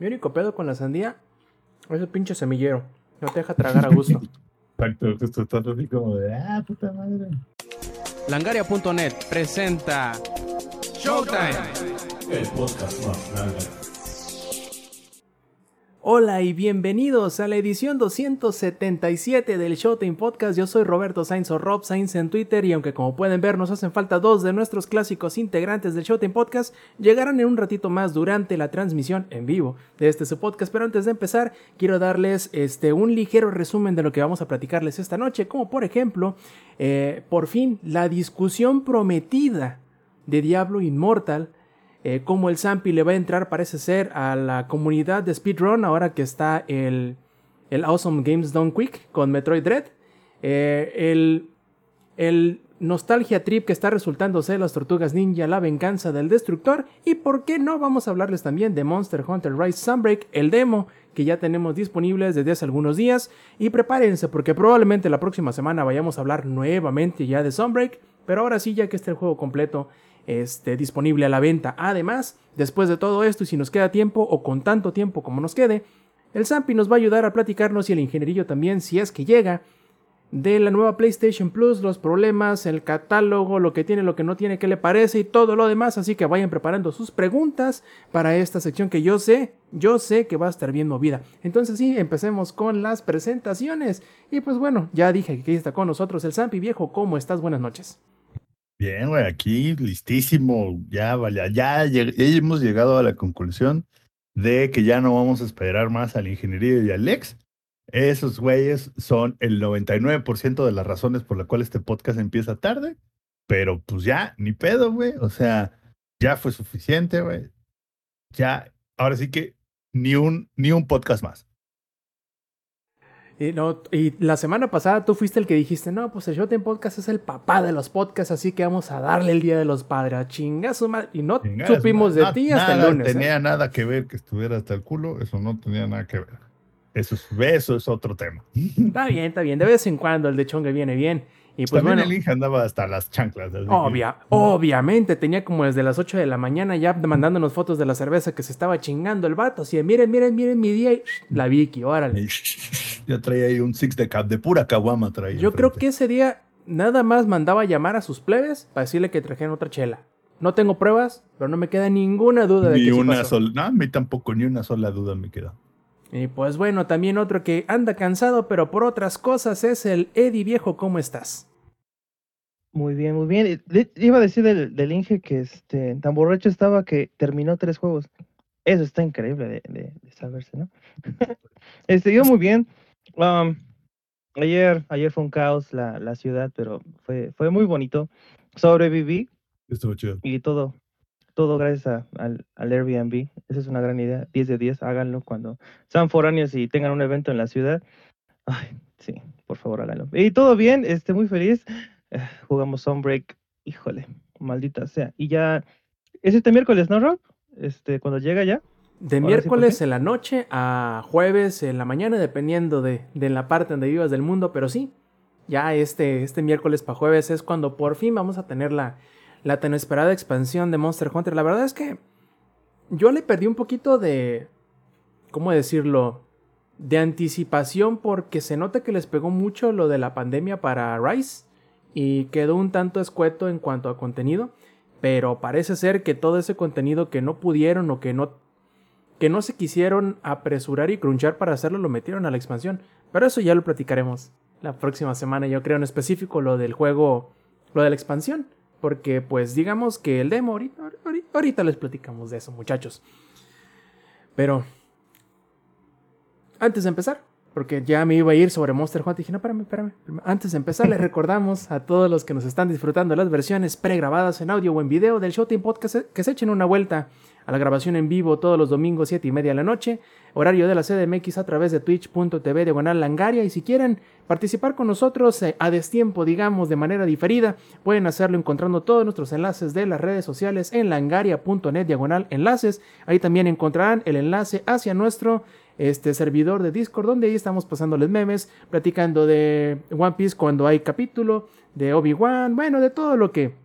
Mi único pedo con la sandía es el pinche semillero. No te deja tragar a gusto. Exacto, justo estás así como de, ah, puta madre. Langaria.net presenta Showtime. El podcast más grande. Hola y bienvenidos a la edición 277 del Showtime Podcast. Yo soy Roberto Sainz o Rob Sainz en Twitter y aunque como pueden ver nos hacen falta dos de nuestros clásicos integrantes del Showtime Podcast, llegarán en un ratito más durante la transmisión en vivo de este su podcast. Pero antes de empezar, quiero darles este, un ligero resumen de lo que vamos a platicarles esta noche, como por ejemplo, eh, por fin, la discusión prometida de Diablo Immortal eh, cómo el Zampi le va a entrar, parece ser, a la comunidad de Speedrun ahora que está el, el Awesome Games Done Quick con Metroid Dread. Eh, el, el Nostalgia Trip que está resultando ser las Tortugas Ninja, la venganza del destructor. Y por qué no, vamos a hablarles también de Monster Hunter Rise Sunbreak, el demo que ya tenemos disponibles desde hace algunos días. Y prepárense porque probablemente la próxima semana vayamos a hablar nuevamente ya de Sunbreak. Pero ahora sí, ya que está el juego completo este, disponible a la venta. Además, después de todo esto, y si nos queda tiempo o con tanto tiempo como nos quede, el Zampi nos va a ayudar a platicarnos y el ingenierillo también, si es que llega, de la nueva PlayStation Plus, los problemas, el catálogo, lo que tiene, lo que no tiene, qué le parece y todo lo demás. Así que vayan preparando sus preguntas para esta sección que yo sé, yo sé que va a estar bien movida. Entonces sí, empecemos con las presentaciones. Y pues bueno, ya dije que aquí está con nosotros el Zampi viejo. ¿Cómo estás? Buenas noches. Bien, güey, aquí listísimo. Ya, vale, ya, hemos llegado a la conclusión de que ya no vamos a esperar más al ingeniero y al Lex. Esos güeyes son el 99% de las razones por las cuales este podcast empieza tarde. Pero pues ya, ni pedo, güey. O sea, ya fue suficiente, güey. Ya, ahora sí que ni un, ni un podcast más. Y, no, y la semana pasada tú fuiste el que dijiste, no, pues el Showtime Podcast es el papá de los podcasts, así que vamos a darle el Día de los Padres. Chinga su madre. Y no supimos de ti hasta el lunes. No ¿eh? tenía nada que ver que estuviera hasta el culo, eso no tenía nada que ver. Eso es, eso es otro tema. Está bien, está bien. De vez en cuando el de Chongue viene bien. Y pues También bueno, el Inge andaba hasta las chanclas. Obvia, obviamente, tenía como desde las 8 de la mañana ya mandándonos fotos de la cerveza que se estaba chingando el vato. Así de, miren, miren, miren mi día y la Vicky, órale. Ya traía ahí un six de cap, de pura caguama traía. Yo creo que ese día nada más mandaba llamar a sus plebes para decirle que trajeran otra chela. No tengo pruebas, pero no me queda ninguna duda de ni que sí una pasó. sola, no, a mí tampoco, ni una sola duda me queda. Y pues bueno, también otro que anda cansado, pero por otras cosas es el Eddie viejo, ¿cómo estás? Muy bien, muy bien. Le- Iba a decir del, del Inge que este, tan borracho estaba que terminó tres juegos. Eso está increíble de, de- de saberse, ¿no? este, yo muy bien. Um, ayer, ayer fue un caos la, la ciudad, pero fue, fue muy bonito. Sobreviví Estuvo chido. y todo, todo gracias a- al, al Airbnb. Esa es una gran idea. 10 de 10, háganlo cuando sean foráneos y tengan un evento en la ciudad. Ay, sí, por favor, háganlo. Y todo bien, este, muy feliz. Eh, Jugamos Sunbreak, híjole, maldita sea. Y ya, es este miércoles, ¿no, Rob? Este, cuando llega ya. De Ahora sí, ¿por miércoles en la noche a jueves en la mañana, dependiendo de, de la parte donde vivas del mundo, pero sí, ya este, este miércoles para jueves es cuando por fin vamos a tener la, la tan esperada expansión de Monster Hunter. La verdad es que yo le perdí un poquito de, ¿cómo decirlo? De anticipación porque se nota que les pegó mucho lo de la pandemia para Rise y quedó un tanto escueto en cuanto a contenido. Pero parece ser que todo ese contenido que no pudieron o que no que no se quisieron apresurar y crunchar para hacerlo, lo metieron a la expansión. Pero eso ya lo platicaremos la próxima semana, yo creo en específico lo del juego, lo de la expansión. Porque pues digamos que el demo, ahorita, ahorita, ahorita les platicamos de eso muchachos. Pero antes de empezar, porque ya me iba a ir sobre Monster Hunter, dije, no, espérame, espérame. Antes de empezar, les recordamos a todos los que nos están disfrutando de las versiones pregrabadas en audio o en video del Showtime Podcast que se echen una vuelta a la grabación en vivo todos los domingos 7 y media de la noche, horario de la CDMX a través de twitch.tv diagonal langaria y si quieren participar con nosotros eh, a destiempo, digamos, de manera diferida, pueden hacerlo encontrando todos nuestros enlaces de las redes sociales en langaria.net diagonal enlaces. Ahí también encontrarán el enlace hacia nuestro este servidor de Discord, donde ahí estamos pasándoles memes, platicando de One Piece cuando hay capítulo, de Obi-Wan, bueno, de todo lo que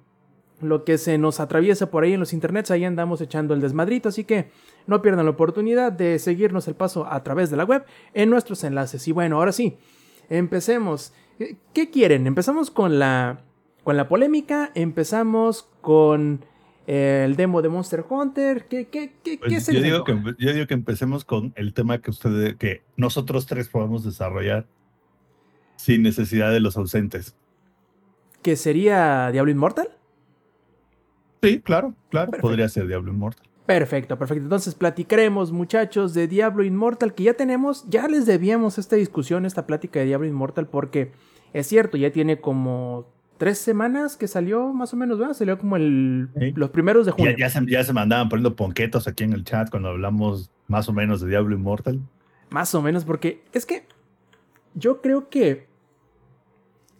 lo que se nos atraviesa por ahí en los internets, ahí andamos echando el desmadrito, así que no pierdan la oportunidad de seguirnos el paso a través de la web en nuestros enlaces. Y bueno, ahora sí, empecemos. ¿Qué quieren? Empezamos con la, con la polémica, empezamos con el demo de Monster Hunter. ¿Qué, qué, qué, pues qué se yo, digo que, yo digo que empecemos con el tema que ustedes, que nosotros tres podemos desarrollar sin necesidad de los ausentes. ¿Que sería Diablo Immortal? Sí, claro, claro, Perfecto. podría ser Diablo Immortal. Perfecto, perfecto. Entonces platicaremos, muchachos, de Diablo Immortal, que ya tenemos, ya les debíamos esta discusión, esta plática de Diablo Immortal, porque es cierto, ya tiene como tres semanas que salió, más o menos, ¿verdad? Salió como el, Sí. los primeros de junio. Ya, ya, se, ya se me andaban poniendo ponquetos aquí en el chat cuando hablamos más o menos de Diablo Immortal. Más o menos, porque es que yo creo que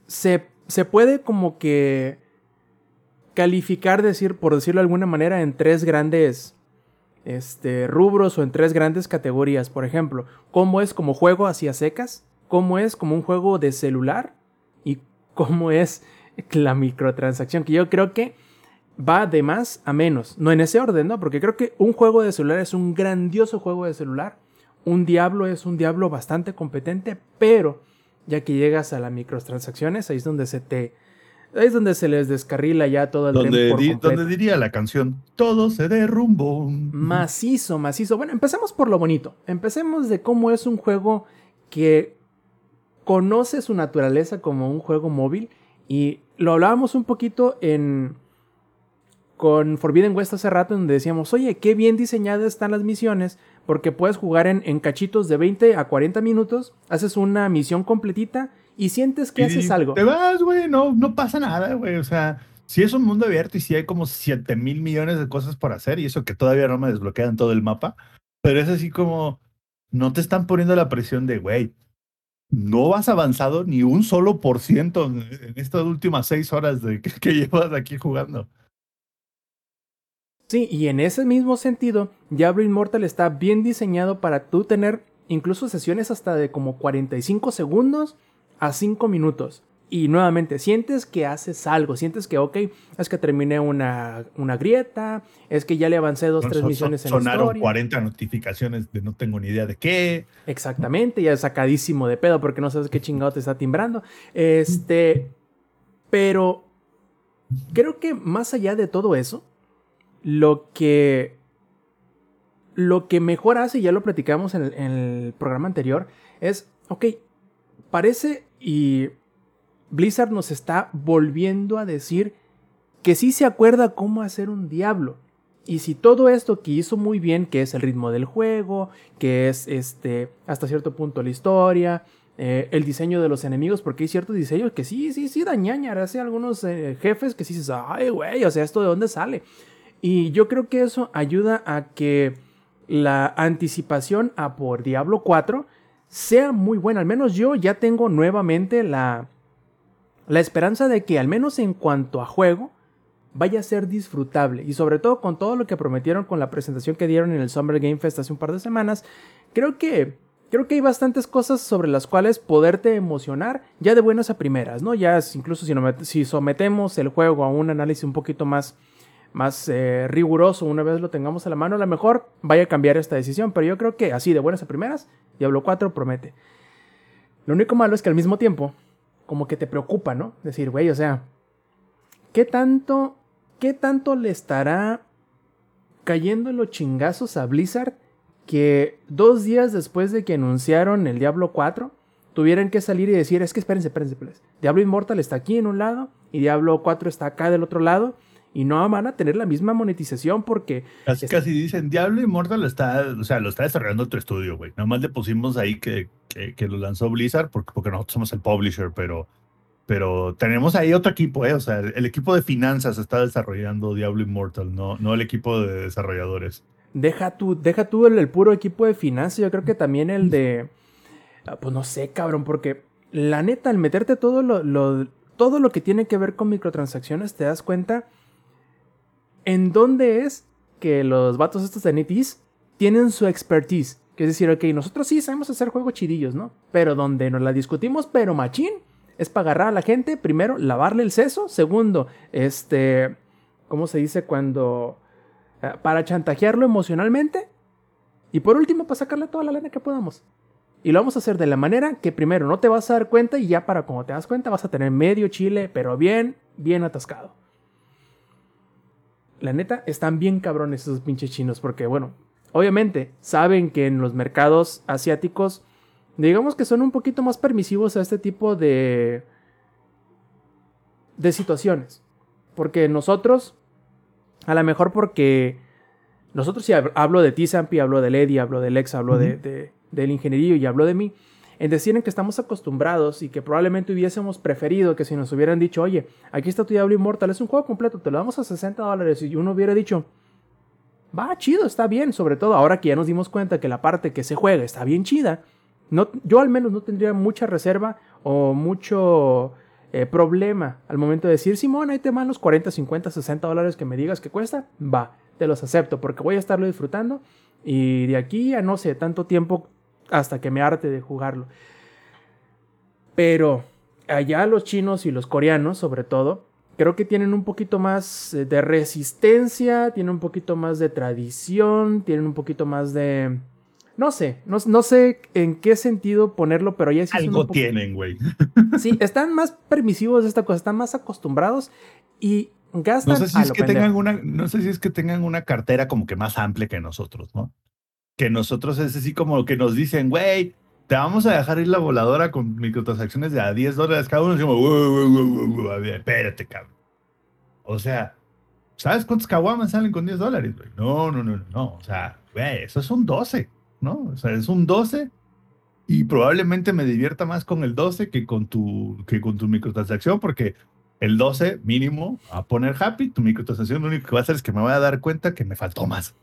se, se puede como que calificar, decir, por decirlo de alguna manera, en tres grandes este, rubros o en tres grandes categorías. Por ejemplo, cómo es como juego hacia secas, cómo es como un juego de celular y cómo es la microtransacción, que yo creo que va de más a menos. No en ese orden, ¿no? Porque creo que un juego de celular es un grandioso juego de celular. Un diablo es un diablo bastante competente, pero ya que llegas a las microtransacciones, ahí es donde se te. Ahí es donde se les descarrila ya todo el Donde, tren por di- donde diría la canción, todo se derrumbó. Macizo, macizo. Bueno, empecemos por lo bonito. Empecemos de cómo es un juego que conoce su naturaleza como un juego móvil. Y lo hablábamos un poquito en. Con Forbidden West hace rato, donde decíamos, oye, qué bien diseñadas están las misiones, porque puedes jugar en, en cachitos de 20 a 40 minutos, haces una misión completita y sientes que Y haces algo. Te vas, güey, no, no pasa nada, güey. O sea, si es un mundo abierto y si hay como 7 mil millones de cosas por hacer, y eso que todavía no me desbloquean todo el mapa, pero es así como, no te están poniendo la presión de, güey, no vas avanzado ni un solo por ciento en, en estas últimas seis horas de que, que llevas aquí jugando. Sí, y en ese mismo sentido, Diablo Immortal está bien diseñado para tú tener incluso sesiones hasta de como 45 segundos a 5 minutos. Y nuevamente, sientes que haces algo, sientes que, ok, es que terminé una, una grieta, es que ya le avancé dos, Son- tres son- misiones en la sonaron historia. 40 notificaciones de no tengo ni idea de qué. Exactamente, ya sacadísimo de pedo porque no sabes qué chingado te está timbrando. Este, pero creo que más allá de todo eso, lo que lo que mejor hace, ya lo platicamos en el, en el programa anterior, es, ok, parece y Blizzard nos está volviendo a decir que sí se acuerda cómo hacer un diablo. Y si todo esto que hizo muy bien, que es el ritmo del juego, que es este hasta cierto punto la historia, eh, el diseño de los enemigos, porque hay ciertos diseños que sí, sí, sí dañañar, hace algunos eh, jefes que sí dices, ay, güey, o sea, ¿esto de dónde sale? Y yo creo que eso ayuda a que la anticipación a por Diablo 4 sea muy buena. Al menos yo ya tengo nuevamente la, la esperanza de que al menos en cuanto a juego vaya a ser disfrutable. Y sobre todo con todo lo que prometieron con la presentación que dieron en el Summer Game Fest hace un par de semanas, creo que... Creo que hay bastantes cosas sobre las cuales poderte emocionar ya de buenas a primeras, ¿no? Ya incluso si sometemos el juego a un análisis un poquito más, más eh, riguroso una vez lo tengamos a la mano, a lo mejor vaya a cambiar esta decisión, pero yo creo que así de buenas a primeras, Diablo 4 promete. Lo único malo es que al mismo tiempo, como que te preocupa, ¿no? Decir, güey, o sea, ¿qué tanto, qué tanto le estará cayendo en los chingazos a Blizzard que dos días después de que anunciaron el Diablo 4, tuvieran que salir y decir, es que espérense, espérense, espérense. Diablo Immortal está aquí en un lado y Diablo 4 está acá del otro lado y no van a tener la misma monetización porque Casi, casi dicen, Diablo Immortal lo está, o sea, lo está desarrollando otro estudio, güey. Nomás le pusimos ahí que, que, que lo lanzó Blizzard porque, porque nosotros somos el publisher, pero, pero tenemos ahí otro equipo, ¿eh? O sea, el, equipo de finanzas está desarrollando Diablo Immortal, no, no el equipo de desarrolladores. deja tú, deja tú el, el puro equipo de finanzas, yo creo que también el de, ah, pues no sé, cabrón, porque la neta, al meterte todo lo, lo- todo lo que tiene que ver con microtransacciones, te das cuenta en dónde es que los vatos estos de NetEase tienen su expertise. Que es decir, ok, nosotros sí sabemos hacer juegos chidillos, ¿no? Pero donde nos la discutimos, pero machín, es para agarrar a la gente, primero, lavarle el seso, segundo, este, ¿cómo se dice? Cuando... eh, para chantajearlo emocionalmente. Y por último, para sacarle toda la lana que podamos. Y lo vamos a hacer de la manera que primero no te vas a dar cuenta y ya para cuando te das cuenta vas a tener medio chile, pero bien, bien atascado. La neta, están bien cabrones esos pinches chinos porque, bueno, obviamente saben que en los mercados asiáticos, digamos que son un poquito más permisivos a este tipo de, de situaciones. Porque nosotros, a lo mejor porque nosotros si hab- hablo de ti, Sampi, hablo de Lady, hablo de Lex, hablo de- del ingenierillo y hablo de mí, en decir en que estamos acostumbrados y que probablemente hubiésemos preferido que si nos hubieran dicho, oye, aquí está tu Diablo Immortal, es un juego completo, te lo damos a 60 dólares y uno hubiera dicho, va, chido, está bien, sobre todo ahora que ya nos dimos cuenta que la parte que se juega está bien chida, no, yo al menos no tendría mucha reserva o mucho eh, problema al momento de decir, Simón, ahí te van los 40, 50, 60 dólares que me digas que cuesta, va, te los acepto porque voy a estarlo disfrutando y de aquí a no sé, tanto tiempo hasta que me harte de jugarlo. Pero allá los chinos y los coreanos, sobre todo, creo que tienen un poquito más eh, de resistencia, tienen un poquito más de tradición, tienen un poquito más de... No sé, no, no sé en qué sentido ponerlo, pero ya sí un Algo tienen, güey. Sí, están más permisivos de esta cosa, están más acostumbrados y gastan No sé si a es lo que pendejo. tengan una, no sé si es que tengan una cartera como que más amplia que nosotros, ¿no? Que nosotros es así como que nos dicen, güey, te vamos a dejar ir la voladora con microtransacciones de a 10 dólares cada uno. Y decimos, "Wow, espérate, cabrón. O sea, ¿sabes cuántos caguamas salen con 10 dólares, no, no, no, no. O sea, güey, eso es un 12, ¿no? O sea, es un 12 y probablemente me divierta más con el 12 que con tu, que con tu microtransacción porque el 12 mínimo a poner happy, tu microtransacción lo único que va a hacer es que me voy a dar cuenta que me faltó más,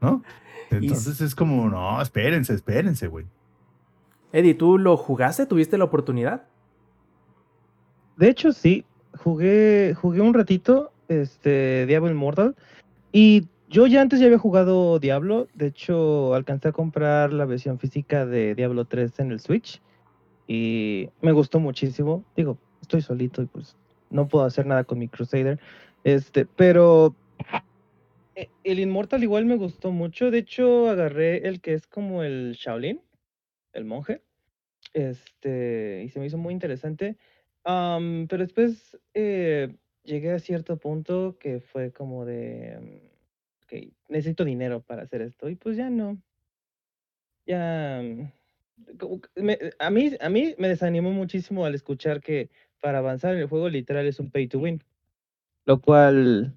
¿no? Entonces es como, no, espérense, espérense, güey. Eddie, ¿tú lo jugaste? ¿Tuviste la oportunidad? De hecho, sí, jugué, jugué un ratito, este, Diablo Immortal, y yo ya antes ya había jugado Diablo, de hecho, alcancé a comprar la versión física de Diablo 3 en el Switch, y me gustó muchísimo, digo, estoy solito y pues no puedo hacer nada con mi Crusader, este, pero el Immortal igual me gustó mucho, de hecho, agarré el que es como el Shaolin, el monje, este, y se me hizo muy interesante. Am, pero después eh, llegué a cierto punto que fue como de, mm, ok, necesito dinero para hacer esto y pues ya no. Ya, mm, a mí, a mí me desanimó muchísimo al escuchar que para avanzar en el juego literal es un pay to win, lo cual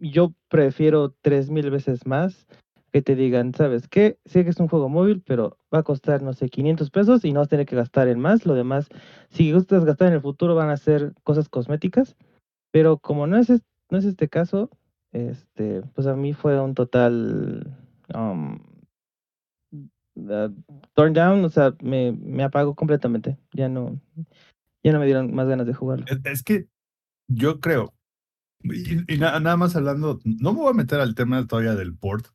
yo prefiero tres mil veces más que te digan, ¿sabes qué? Sé que es un juego móvil, pero va a costar, no sé, 500 pesos y no vas a tener que gastar en más. Lo demás, si gustas gastar en el futuro, van a ser cosas cosméticas. Pero como no es, no es este caso, este, pues a mí fue un total um, uh, turn down, o sea, me, me apagó completamente. Ya no, ya no me dieron más ganas de jugarlo. Es que yo creo, y, y na- nada más hablando, no me voy a meter al tema todavía del port,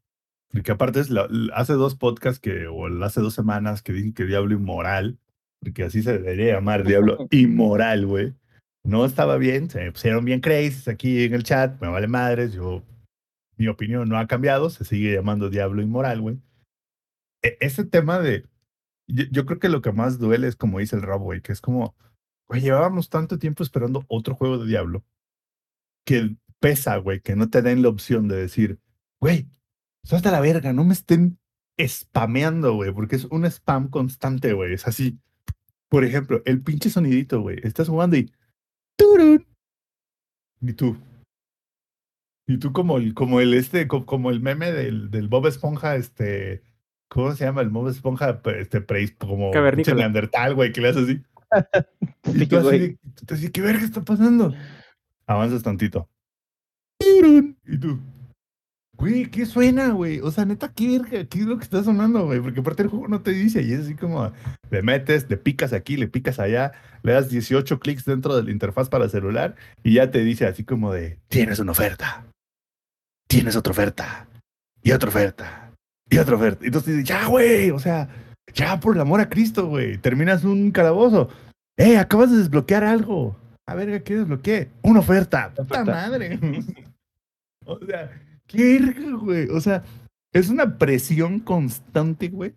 porque aparte es la- hace dos podcasts que, o hace dos semanas que dije que Diablo Inmoral, porque así se debería llamar Diablo Inmoral, güey. No estaba bien, se me pusieron bien crazy aquí en el chat, me vale madres, yo, mi opinión no ha cambiado, se sigue llamando Diablo Inmoral, güey. E- ese tema de, yo, yo creo que lo que más duele es como dice el Rob, güey, que es como, güey, llevábamos tanto tiempo esperando otro juego de Diablo que pesa, güey, que no te den la opción de decir, güey, suelta la verga, no me estén spameando, güey, porque es un spam constante, güey, es así. Por ejemplo, el pinche sonidito, güey, estás jugando y... ¡turun! Y tú. Y tú como el, como el este, co- como, el meme del, del Bob Esponja, este, ¿cómo se llama? El Bob Esponja, este, pre, como Cavernícola. Neandertal, güey, que le haces así. Y tú así, tú así, ¿qué verga está pasando? Avanzas tantito. Y tú, güey, ¿qué suena, güey? O sea, neta, ¿qué? ¿Qué es lo que está sonando, güey? Porque aparte el juego no te dice y es así como, le metes, le picas aquí, le picas allá, le das 18 clics dentro de la interfaz para celular y ya te dice así como de, tienes una oferta, tienes otra oferta, y otra oferta, y otra oferta. Y entonces ya, güey, o sea, ya por el amor a Cristo, güey, terminas un calabozo. ¡Eh, acabas de desbloquear algo! A ver, ¿qué desbloqueé? Una oferta. ¡Puta Oferta. madre! O sea, qué verga, güey. O sea, es una presión constante, güey.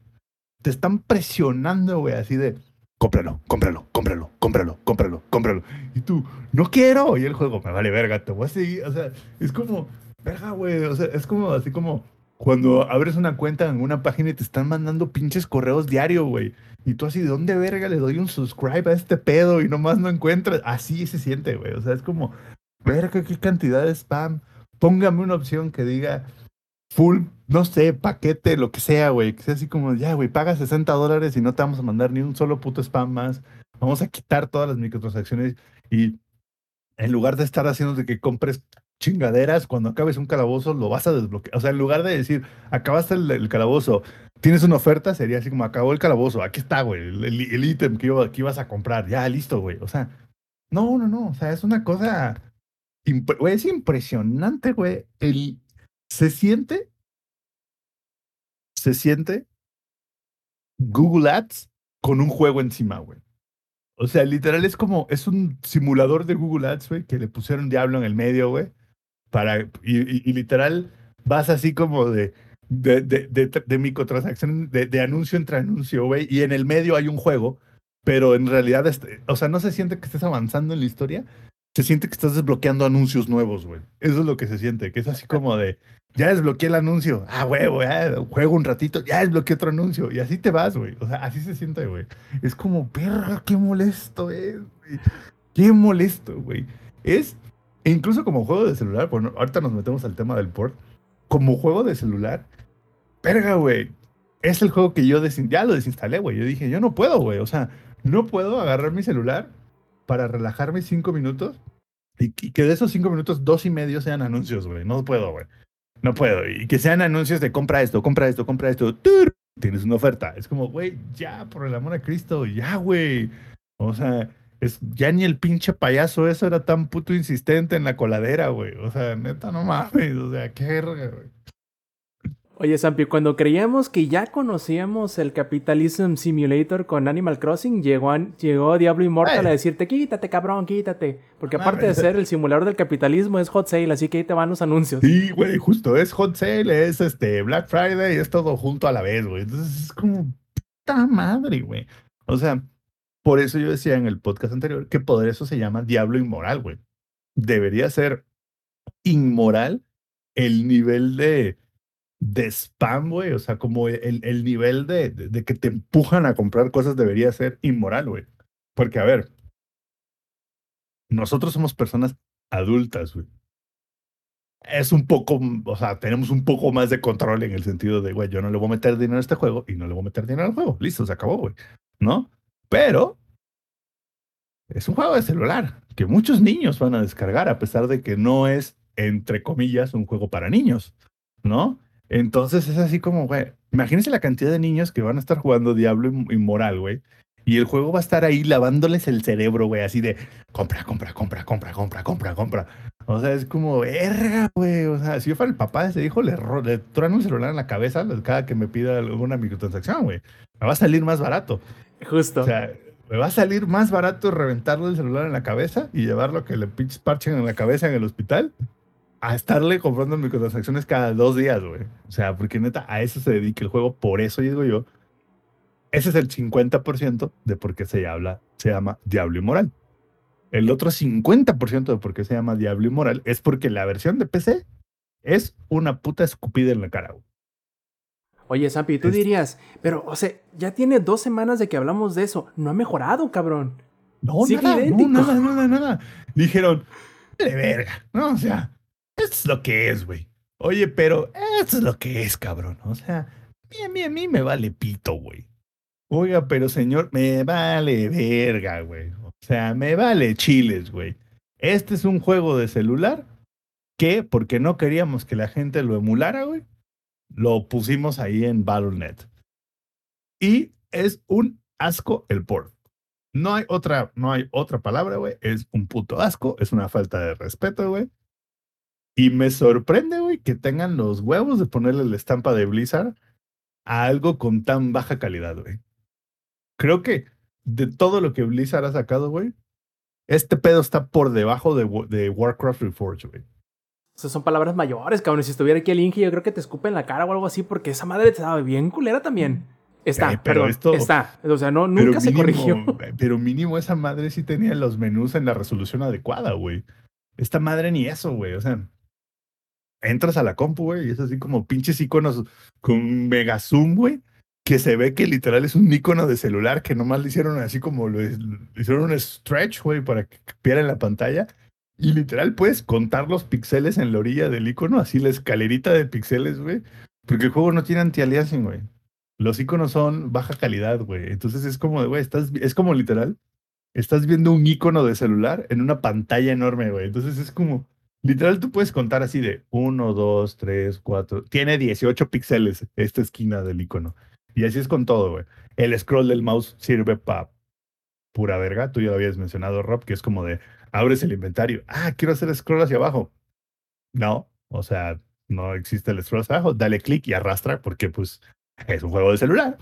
Te están presionando, güey, así de cómpralo, cómpralo, cómpralo, cómpralo, cómpralo, cómpralo. Y tú, no quiero. Y el juego, me vale verga, te voy a seguir. O sea, es como, verga, güey. O sea, es como así como cuando abres una cuenta en una página y te están mandando pinches correos diario, güey. Y tú así, ¿de dónde verga le doy un subscribe a este pedo? Y nomás no encuentras. Así se siente, güey. O sea, es como, verga, qué cantidad de spam. Póngame una opción que diga full, no sé, paquete, lo que sea, güey. Que sea así como, ya, güey, paga 60 dólares y no te vamos a mandar ni un solo puto spam más. Vamos a quitar todas las microtransacciones y en lugar de estar haciendo de que compres chingaderas, cuando acabes un calabozo lo vas a desbloquear. O sea, en lugar de decir, acabaste el, calabozo, tienes una oferta, sería así como, acabó el calabozo, aquí está, güey, el, ítem que, iba- que ibas a comprar, ya, listo, güey. O sea, no, no, no, o sea, es una cosa, güey, es impresionante, güey. El, se siente, se siente Google Ads con un juego encima, güey. O sea, literal es como, es un simulador de Google Ads, güey, que le pusieron Diablo en el medio, güey. Para, y, literal vas así como de, de, de, de, microtransacción, de, anuncio entre anuncio, güey. Y en el medio hay un juego, pero en realidad, este- o sea, no se siente que estés avanzando en la historia, se siente que estás desbloqueando anuncios nuevos, güey. Eso es lo que se siente, que es así como de, ya desbloqueé el anuncio, ah, huevo, juego un ratito, ya desbloqueé otro anuncio, y así te vas, güey. O sea, así se siente, güey. Es como, perra, qué molesto es, güey. Qué molesto, güey. Es, incluso como juego de celular, bueno, ahorita nos metemos al tema del port. Como juego de celular, verga, güey. Es el juego que yo ya lo desinstalé, güey. Yo dije, yo no puedo, güey. O sea, no puedo agarrar mi celular para relajarme cinco minutos y, y que de esos cinco minutos, dos y medio sean anuncios, güey. No puedo, güey. No puedo. Y que sean anuncios de compra esto, compra esto, compra esto. ¡tur! Tienes una oferta. Es como, güey, ya, por el amor a Cristo, ya, güey. O sea, es, ya ni el pinche payaso eso era tan puto insistente en la coladera, güey. O sea, neta, no mames. O sea, qué verga, güey. Oye, Sampi, cuando creíamos que ya conocíamos el Capitalism Simulator con Animal Crossing, llegó, llegó Diablo Immortal Ay. a decirte, quítate, cabrón, quítate. Porque No aparte de ser el simulador del capitalismo, es hot sale, así que ahí te van los anuncios. Sí, güey, justo. Es Hot Sale, es este Black Friday, es todo junto a la vez, güey. Entonces es como, puta madre, güey. O sea, por eso yo decía en el podcast anterior que por eso se llama Diablo Inmoral, güey. Debería ser inmoral el nivel de, de spam, güey. O sea, como el, el nivel de, de, de que te empujan a comprar cosas debería ser inmoral, güey. Porque, a ver, nosotros somos personas adultas, güey. Es un poco, o sea, tenemos un poco más de control en el sentido de, güey, yo no le voy a meter dinero a este juego y no le voy a meter dinero al juego. Listo, se acabó, güey. ¿No? Pero es un juego de celular que muchos niños van a descargar, a pesar de que no es, entre comillas, un juego para niños, ¿no? Entonces es así como, güey, imagínense la cantidad de niños que van a estar jugando Diablo Im- Inmoral, güey. Y el juego va a estar ahí lavándoles el cerebro, güey, así de compra, compra, compra, compra, compra, compra, compra. O sea, es como, verga, güey. O sea, si yo fuera el papá de ese hijo, le, le trueno un celular en la cabeza cada que me pida alguna microtransacción, güey. Me va a salir más barato. Justo. O sea, me va a salir más barato reventarle el celular en la cabeza y llevarlo que le pinches parchen en la cabeza en el hospital a estarle comprando microtransacciones cada dos días, güey. O sea, porque neta, a eso se dedica el juego. Por eso digo yo, ese es el 50% de por qué se habla, se llama Diablo Inmoral. El otro 50% de por qué se llama Diablo Inmoral es porque la versión de PC es una puta escupida en la cara, güey. Oye, Sampi, tú Es- dirías, pero, o sea, ya tiene dos semanas de que hablamos de eso. No ha mejorado, cabrón. No, Sigue nada, idéntico. no, nada, nada, nada. Dijeron, de verga, ¿no? O sea, esto es lo que es, güey. Oye, pero esto es lo que es, cabrón. O sea, a mí, a mí me vale pito, güey. Oiga, pero señor, me vale verga, güey. O sea, me vale chiles, güey. Este es un juego de celular que, porque no queríamos que la gente lo emulara, güey, lo pusimos ahí en Battle.net. Y es un asco el port. No hay otra, no hay otra palabra, güey. Es un puto asco, es una falta de respeto, güey. Y me sorprende, güey, que tengan los huevos de ponerle la estampa de Blizzard a algo con tan baja calidad, güey. Creo que de todo lo que Blizzard ha sacado, güey, este pedo está por debajo de, de Warcraft Reforged, güey. O sea, son palabras mayores, cabrón. Si estuviera aquí el Inge, yo creo que te escupe en la cara o algo así, porque esa madre te estaba bien culera también. Está, Eh, pero perdón, esto- está. O sea, no, nunca se mínimo- corrigió. Pero mínimo esa madre sí tenía los menús en la resolución adecuada, güey. Esta madre ni eso, güey. O sea, entras a la compu, güey, y es así como pinches iconos con mega zoom, güey, que se ve que literal es un icono de celular que nomás le hicieron así como lo, le hicieron un stretch, güey, para que cupiera en la pantalla. Y literal puedes contar los píxeles en la orilla del icono, así la escalerita de píxeles, güey. Porque el juego no tiene anti-aliasing, güey. Los iconos son baja calidad, güey. Entonces es como, güey, estás, es como literal. Estás viendo un icono de celular en una pantalla enorme, güey. Entonces es como, literal, tú puedes contar así de 1, 2, 3, 4. Tiene 18 píxeles esta esquina del icono. Y así es con todo, güey. El scroll del mouse sirve para pura verga. Tú ya lo habías mencionado, Rob, que es como de, abres el inventario. Ah, quiero hacer scroll hacia abajo. No, o sea, no existe el scroll hacia abajo. Dale clic y arrastra porque, pues, es un juego de celular.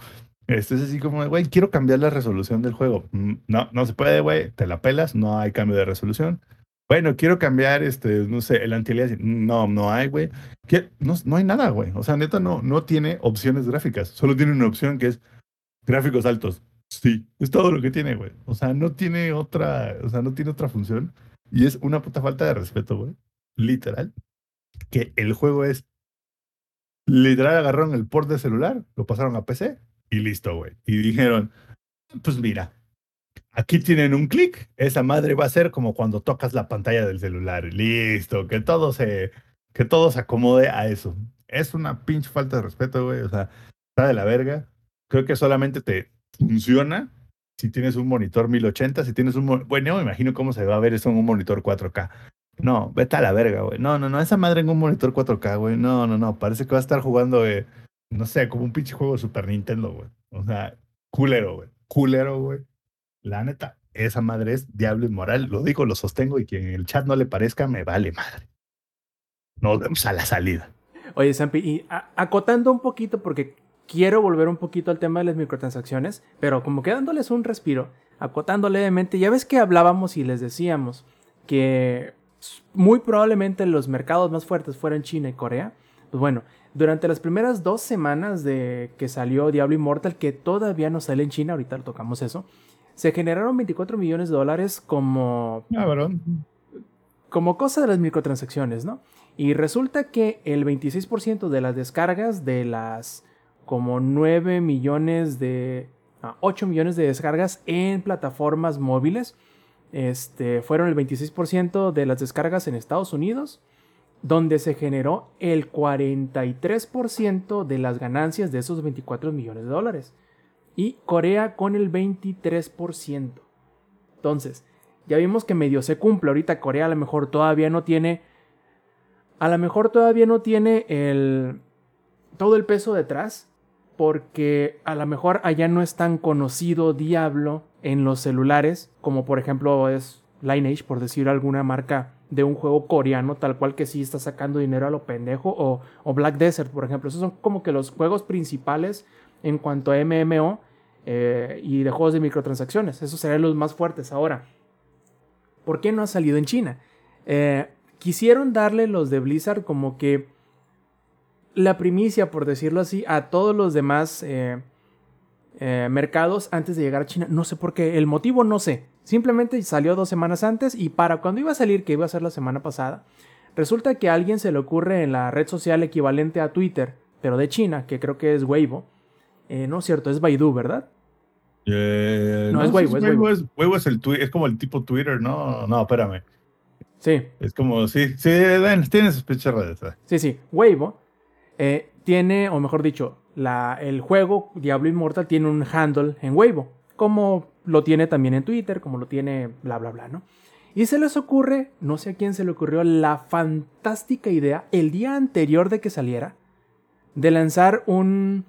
Esto es así como, güey, quiero cambiar la resolución del juego. Mm, No, no se puede, güey, te la pelas, no hay cambio de resolución. Bueno, quiero cambiar, este, no sé, el anti No, no hay, güey. No, no hay nada, güey. O sea, neta, no, no tiene opciones gráficas. Solo tiene una opción que es gráficos altos. Sí, es todo lo que tiene, güey. O sea, no tiene otra, o sea, no tiene otra función. Y es una puta falta de respeto, güey. Literal. Que el juego es literal agarraron el port de celular, lo pasaron a PC y listo, güey. Y dijeron, pues mira, aquí tienen un clic, esa madre va a ser como cuando tocas la pantalla del celular. Listo, que todo se, que todo se acomode a eso. Es una pinche falta de respeto, güey. O sea, está de la verga. Creo que solamente te funciona si tienes un monitor 1080, si tienes un... Bueno, no me imagino cómo se va a ver eso en un monitor 4K. No, vete a la verga, güey. No, no, no, esa madre en un monitor 4K, güey. No, no, no. Parece que va a estar jugando, eh, no sé, como un pinche juego de Super Nintendo, güey. O sea, culero, güey. Culero, güey. La neta, esa madre es diablo inmoral. Lo digo, lo sostengo y quien en el chat no le parezca, me vale madre. Nos vemos a la salida. Oye, Sampi, y acotando un poquito, porque quiero volver un poquito al tema de las microtransacciones, pero como que dándoles un respiro, acotando levemente, ya ves que hablábamos y les decíamos que muy probablemente los mercados más fuertes fueran China y Corea. Pues bueno, durante las primeras dos semanas de que salió Diablo Immortal, que todavía no sale en China, ahorita tocamos eso, se generaron 24 millones de dólares como Cabrón. como cosa de las microtransacciones, ¿no? Y resulta que el 26% de las descargas de las como 9 millones de... ah, 8 millones de descargas en plataformas móviles, este, fueron el 26% de las descargas en Estados Unidos, donde se generó el 43% de las ganancias de esos 24 millones de dólares. Y Corea con el 23%. Entonces, ya vimos que medio se cumple. Ahorita Corea a lo mejor todavía no tiene. A lo mejor todavía no tiene el. todo el peso detrás. Porque a lo mejor allá no es tan conocido Diablo en los celulares. Como por ejemplo es Lineage, por decir alguna marca de un juego coreano, tal cual que sí está sacando dinero a lo pendejo. O, o Black Desert, por ejemplo. Esos son como que los juegos principales en cuanto a MMO eh, y de juegos de microtransacciones. Esos serían los más fuertes ahora. ¿Por qué no ha salido en China? Eh, quisieron darle los de Blizzard como que la primicia, por decirlo así, a todos los demás eh, eh, mercados antes de llegar a China. No sé por qué, el motivo no sé. Simplemente salió dos semanas antes y para cuando iba a salir, que iba a ser la semana pasada, resulta que a alguien se le ocurre en la red social equivalente a Twitter, pero de China, que creo que es Weibo. Eh, no es cierto, es Baidu, ¿verdad? Eh, No, es Weibo, es Weibo. Es, Weibo es el es como el tipo Twitter, no, no, espérame. Sí, Es como, sí, sí, bueno, tiene sus pinches redes. Sí, sí. Weibo eh, tiene, o mejor dicho, el juego Diablo Immortal tiene un handle en Weibo, como lo tiene también en Twitter, como lo tiene bla, bla, bla, ¿no? Y se les ocurre, no sé a quién se le ocurrió, la fantástica idea, el día anterior de que saliera, de lanzar un,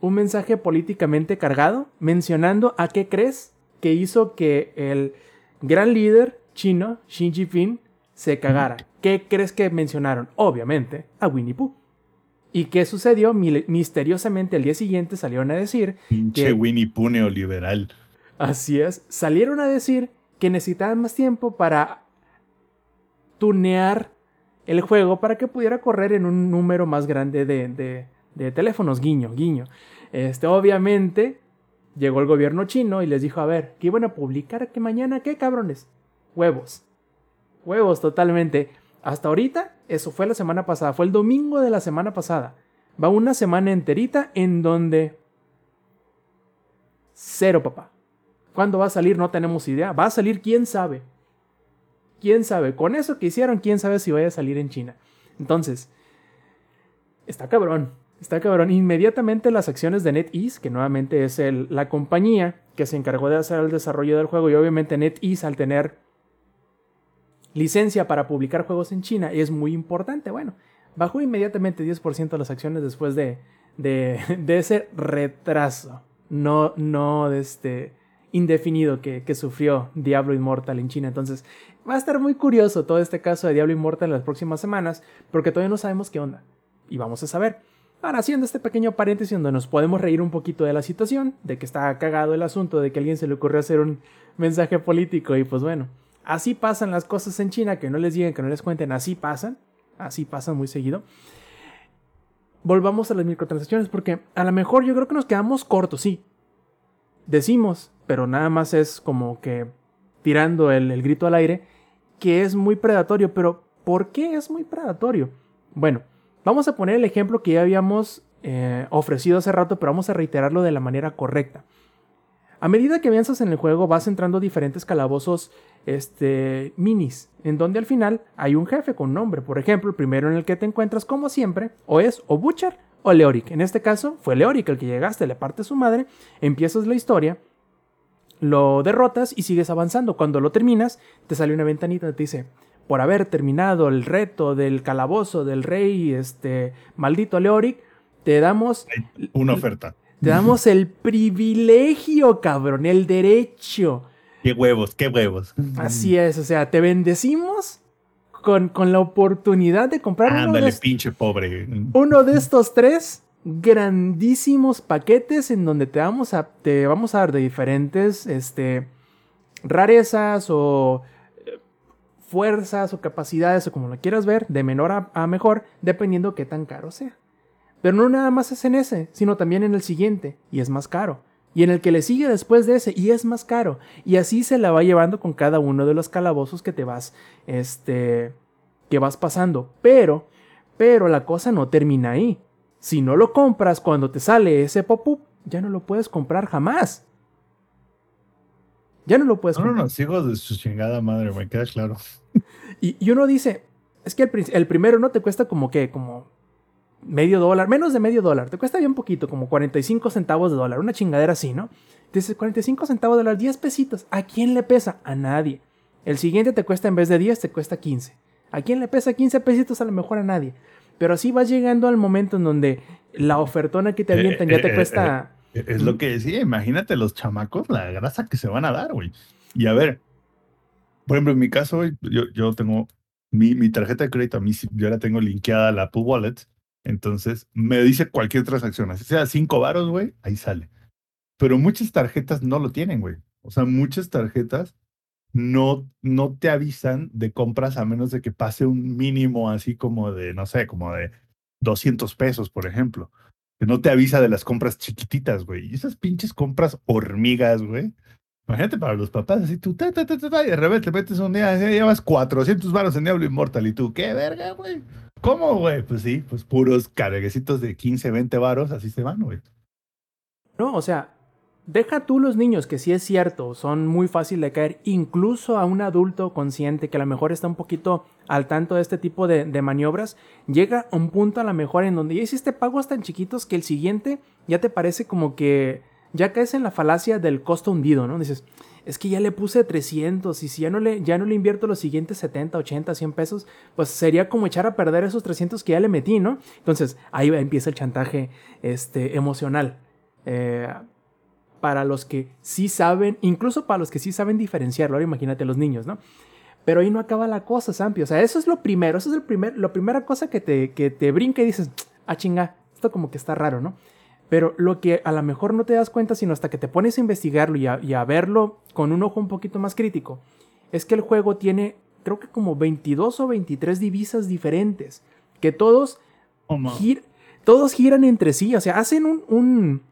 un mensaje políticamente cargado mencionando a qué crees que hizo que el gran líder chino, Xi Jinping, se cagara. ¿Qué crees que mencionaron? Obviamente, a Winnie Pooh. ¿Y qué sucedió? Misteriosamente al día siguiente salieron a decir, Pinche ¿Qué? Winnie Pooh neoliberal. así es, salieron a decir que necesitaban más tiempo para tunear el juego para que pudiera correr en un número más grande de, de, de teléfonos, guiño, guiño. Este, obviamente, llegó el gobierno chino y les dijo, a ver, ¿qué iban a publicar? ¿Qué mañana? ¿Qué cabrones? Huevos. Huevos totalmente. Hasta ahorita, eso fue la semana pasada, fue el domingo de la semana pasada. Va una semana enterita en donde... Cero, papá. ¿Cuándo va a salir? No tenemos idea. Va a salir quién sabe. ¿Quién sabe? Con eso que hicieron, quién sabe si vaya a salir en China. Entonces, está cabrón. Está cabrón. Inmediatamente las acciones de NetEase, que nuevamente es la compañía que se encargó de hacer el desarrollo del juego, y obviamente NetEase al tener licencia para publicar juegos en China es muy importante. Bueno, bajó inmediatamente 10% las acciones después de, de, de, ese retraso. No, no de este indefinido que, sufrió Diablo Immortal en China. Entonces, va a estar muy curioso todo este caso de Diablo Immortal en las próximas semanas, porque todavía no sabemos qué onda. Y vamos a saber. Ahora, haciendo este pequeño paréntesis donde nos podemos reír un poquito de la situación, de que está cagado el asunto, de que a alguien se le ocurrió hacer un mensaje político y pues bueno, así pasan las cosas en China, que no les digan, que no les cuenten, así pasan, así pasan muy seguido. Volvamos a las microtransacciones porque a lo mejor yo creo que nos quedamos cortos, sí. Decimos, pero nada más es como que tirando el, grito al aire, que es muy predatorio, pero ¿por qué es muy predatorio? Bueno, Vamos a poner el ejemplo que ya habíamos eh, ofrecido hace rato, pero vamos a reiterarlo de la manera correcta. A medida que avanzas en el juego vas entrando a diferentes calabozos este, minis, en donde al final hay un jefe con nombre. Por ejemplo, el primero en el que te encuentras como siempre, o es o Butcher o Leoric. En este caso fue Leoric el que llegaste, le parte su madre, empiezas la historia, lo derrotas y sigues avanzando. Cuando lo terminas, te sale una ventanita que te dice, por haber terminado el reto del calabozo del rey este maldito Leoric, te damos una oferta. Te damos el privilegio, cabrón, el derecho. Qué huevos, qué huevos. Así es, o sea, te bendecimos con, con la oportunidad de comprar Ándale, uno, de, pinche pobre. uno de estos tres grandísimos paquetes en donde te vamos a, te vamos a dar de diferentes este, rarezas o fuerzas o capacidades o como lo quieras ver, de menor a, a, mejor, dependiendo qué tan caro sea. Pero no nada más es en ese, sino también en el siguiente, y es más caro. Y en el que le sigue después de ese, y es más caro. Y así se la va llevando con cada uno de los calabozos que te vas, este, que vas pasando. Pero, pero la cosa no termina ahí. Si no lo compras cuando te sale ese pop-up, ya no lo puedes comprar jamás. Ya no lo puedes comprar. No, no, hijos de su chingada madre, me queda claro. Y, y uno dice, es que el, el, primero no te cuesta como que, como medio dólar, menos de medio dólar, te cuesta bien poquito, como 45 centavos de dólar, una chingadera así, ¿no? Dices 45 centavos de dólar, 10 pesitos, ¿a quién le pesa? A nadie. El siguiente te cuesta en vez de 10, te cuesta 15. ¿A quién le pesa 15 pesitos? A lo mejor a nadie. Pero así vas llegando al momento en donde la ofertona que te avientan eh, ya te eh, cuesta... Eh, es lo que decía, imagínate los chamacos, la grasa que se van a dar, güey. Y a ver, por ejemplo, en mi caso, yo, yo tengo mi, mi, tarjeta de crédito, a mí yo la tengo linkeada a la Apple Wallet, entonces me dice cualquier transacción, así sea cinco varos, güey, ahí sale. Pero muchas tarjetas no lo tienen, güey. O sea, muchas tarjetas no, no te avisan de compras a menos de que pase un mínimo así como de, no sé, como de 200 pesos, por ejemplo. Que no te avisa de las compras chiquititas, güey. Y esas pinches compras hormigas, güey. Imagínate para los papás, así tú, de repente te metes un día, llevas 400 varos en Diablo Immortal y tú, ¿qué verga, güey? ¿Cómo, güey? Pues sí, pues puros carguecitos de 15, 20 varos, así se van, güey. No, o sea, deja tú los niños, que sí es cierto, son muy fáciles de caer, incluso a un adulto consciente que a lo mejor está un poquito al tanto de este tipo de, de maniobras, llega a un punto a lo mejor en donde ya hiciste pagos tan chiquitos que el siguiente ya te parece como que ya caes en la falacia del costo hundido, ¿no? Dices, es que ya le puse 300 y si ya no le, ya no le invierto los siguientes 70, 80, 100 pesos, pues sería como echar a perder esos 300 que ya le metí, ¿no? Entonces ahí empieza el chantaje este, emocional. Eh, para los que sí saben, incluso para los que sí saben diferenciarlo, ahora imagínate los niños, ¿no? Pero ahí no acaba la cosa, Sampi. O sea, eso es lo primero, eso es el primer, la primera cosa que te, que te brinca y dices, ah, chinga, esto como que está raro, ¿no? Pero lo que a lo mejor no te das cuenta, sino hasta que te pones a investigarlo y a, y a verlo con un ojo un poquito más crítico, es que el juego tiene creo que como 22 o 23 divisas diferentes, que todos, Oh, gir- todos giran entre sí, o sea, hacen un, un-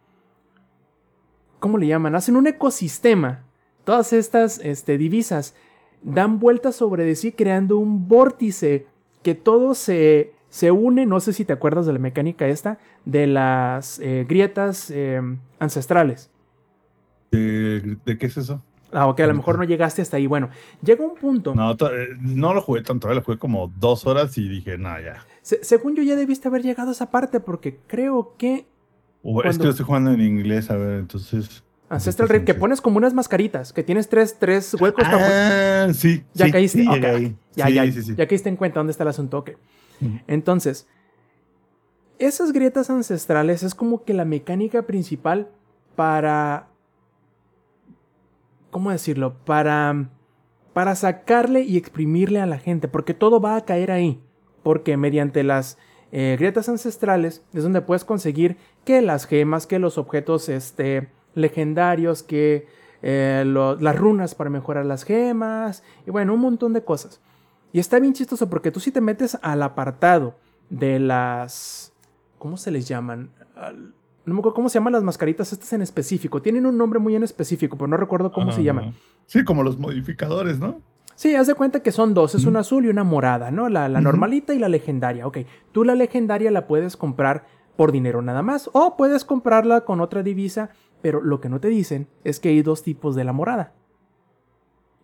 ¿cómo le llaman? Hacen un ecosistema. Todas estas este, divisas dan vueltas sobre de sí creando un vórtice que todo se, se une, no sé si te acuerdas de la mecánica esta, de las eh, grietas eh, ancestrales. ¿De, de qué es eso? Ah, ok, a lo mejor no llegaste hasta ahí. Bueno, llega un punto. No, eh, no lo jugué tanto, lo jugué como dos horas y dije, no, ya. Se- según yo ya debiste haber llegado a esa parte porque creo que O- es Cuando- que lo estoy jugando en inglés, a ver, entonces. Ancestral sí, que pones como unas mascaritas, que tienes tres, tres huecos. Ah, sí. ya sí, caíste. sí, ok. llegué ahí. Ya, Sí, ya, sí, sí. ya caíste en cuenta dónde está el asunto. ok. Entonces, esas grietas ancestrales es como que la mecánica principal para. ¿Cómo decirlo? Para. Para sacarle y exprimirle a la gente. Porque todo va a caer ahí. Porque mediante las eh, grietas ancestrales es donde puedes conseguir que las gemas, que los objetos este, legendarios, que eh, las runas para mejorar las gemas. Y bueno, un montón de cosas. Y está bien chistoso porque tú si te metes al apartado de las... ¿Cómo se les llaman? No me acuerdo cómo se llaman las mascaritas estas en específico. Tienen un nombre muy en específico, pero no recuerdo cómo se llaman. Sí, como los modificadores, ¿no? Sí, haz de cuenta que son dos, es una azul y una morada, ¿no? La, la normalita y la legendaria. Ok, tú la legendaria la puedes comprar por dinero nada más o puedes comprarla con otra divisa, pero lo que no te dicen es que hay dos tipos de la morada.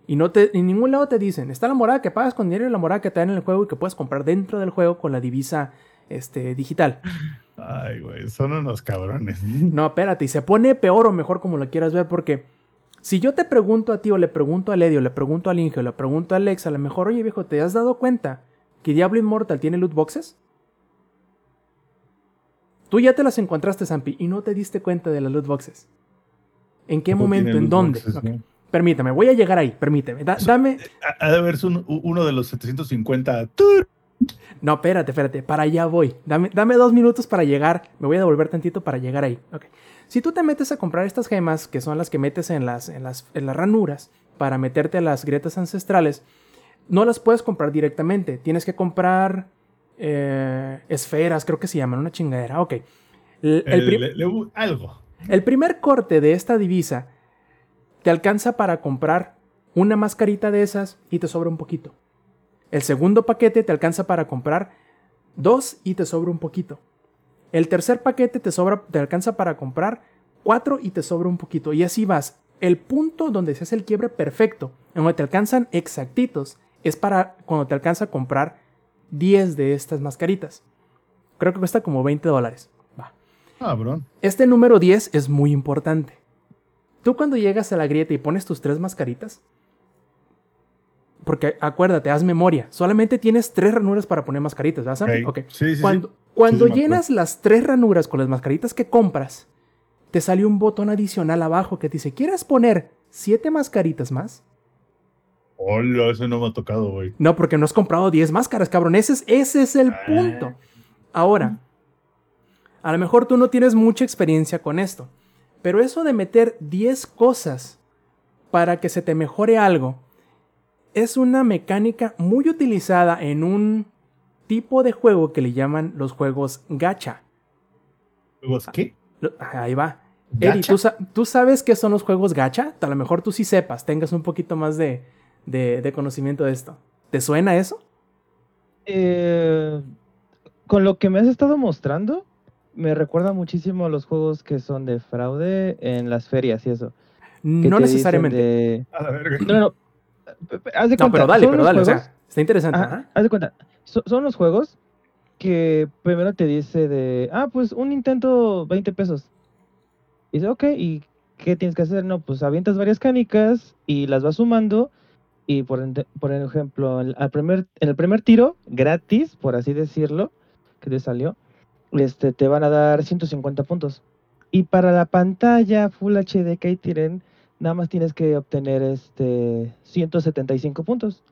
Y no te, en ningún lado te dicen, está la morada que pagas con dinero y la morada que te dan en el juego y que puedes comprar dentro del juego con la divisa este, digital. Ay, güey, son unos cabrones. No, espérate, y se pone peor o mejor como lo quieras ver, porque si yo te pregunto a ti, o le pregunto a Ledio, le pregunto al Inge, o le pregunto a Alex, a lo mejor, oye viejo, ¿te has dado cuenta que Diablo Immortal tiene loot boxes? Tú ya te las encontraste, Zampi, y no te diste cuenta de las loot boxes. ¿En qué momento? ¿En dónde? boxes, Ok, ¿no? Permítame, voy a llegar ahí, permíteme. Da- dame. Ha ha de haber un- uno de los 750. ¡tur! No, espérate, espérate, para allá voy. Dame, dame dos minutos para llegar. Me voy a devolver tantito para llegar ahí. Ok. Si tú te metes a comprar estas gemas, que son las que metes en las, en las, en las ranuras, para meterte a las grietas ancestrales, no las puedes comprar directamente. Tienes que comprar eh, esferas, creo que se llaman, una chingadera. Ok. El, el Eh, le- algo. el primer corte de esta divisa te alcanza para comprar una mascarita de esas y te sobra un poquito. El segundo paquete te alcanza para comprar dos y te sobra un poquito. El tercer paquete te, sobra, te alcanza para comprar cuatro y te sobra un poquito. Y así vas. El punto donde se hace el quiebre perfecto, en donde te alcanzan exactitos, es para cuando te alcanza a comprar 10 de estas mascaritas. Creo que cuesta como 20 dólares. Va. Cabrón. Este número 10 es muy importante. Tú cuando llegas a la grieta y pones tus tres mascaritas, porque acuérdate, haz memoria, solamente tienes tres ranuras para poner mascaritas, ¿verdad? Sam? Ok. Ok. Sí, sí. Cuando, Sí, llenas las tres ranuras con las mascaritas que compras, te sale un botón adicional abajo que te dice, ¿quieres poner siete mascaritas más? Hola, eso no me ha tocado, güey. No, porque no has comprado 10 máscaras, cabrón. Ese es, ese es el punto. Ahora, a lo mejor tú no tienes mucha experiencia con esto, pero eso de meter 10 cosas para que se te mejore algo es una mecánica muy utilizada en un tipo de juego que le llaman los juegos gacha. ¿Juegos qué? Ahí va. Eddie, ¿Gacha? ¿tú, sa- tú sabes qué son los juegos gacha? A lo mejor tú sí sepas, tengas un poquito más de, de- de conocimiento de esto. ¿Te suena eso? Eh, con lo que me has estado mostrando, me recuerda muchísimo a los juegos que son de fraude en las ferias y eso. No necesariamente. de- A la verga. No, no, no. Haz de No, cuenta, pero dale, son pero los dale. O juegos- sea, está interesante. Ajá, haz de cuenta. So- son los juegos que primero te dice de, ah, pues un Nintendo 20 pesos. Y dice, ok, ¿y qué tienes que hacer? No, pues avientas varias canicas y las vas sumando. Y por, por ejemplo, al primer, en el primer tiro, gratis, por así decirlo, que te salió, este, te van a dar 150 puntos. Y para la pantalla Full HD que ahí tienen, nada más tienes que obtener este 175 puntos.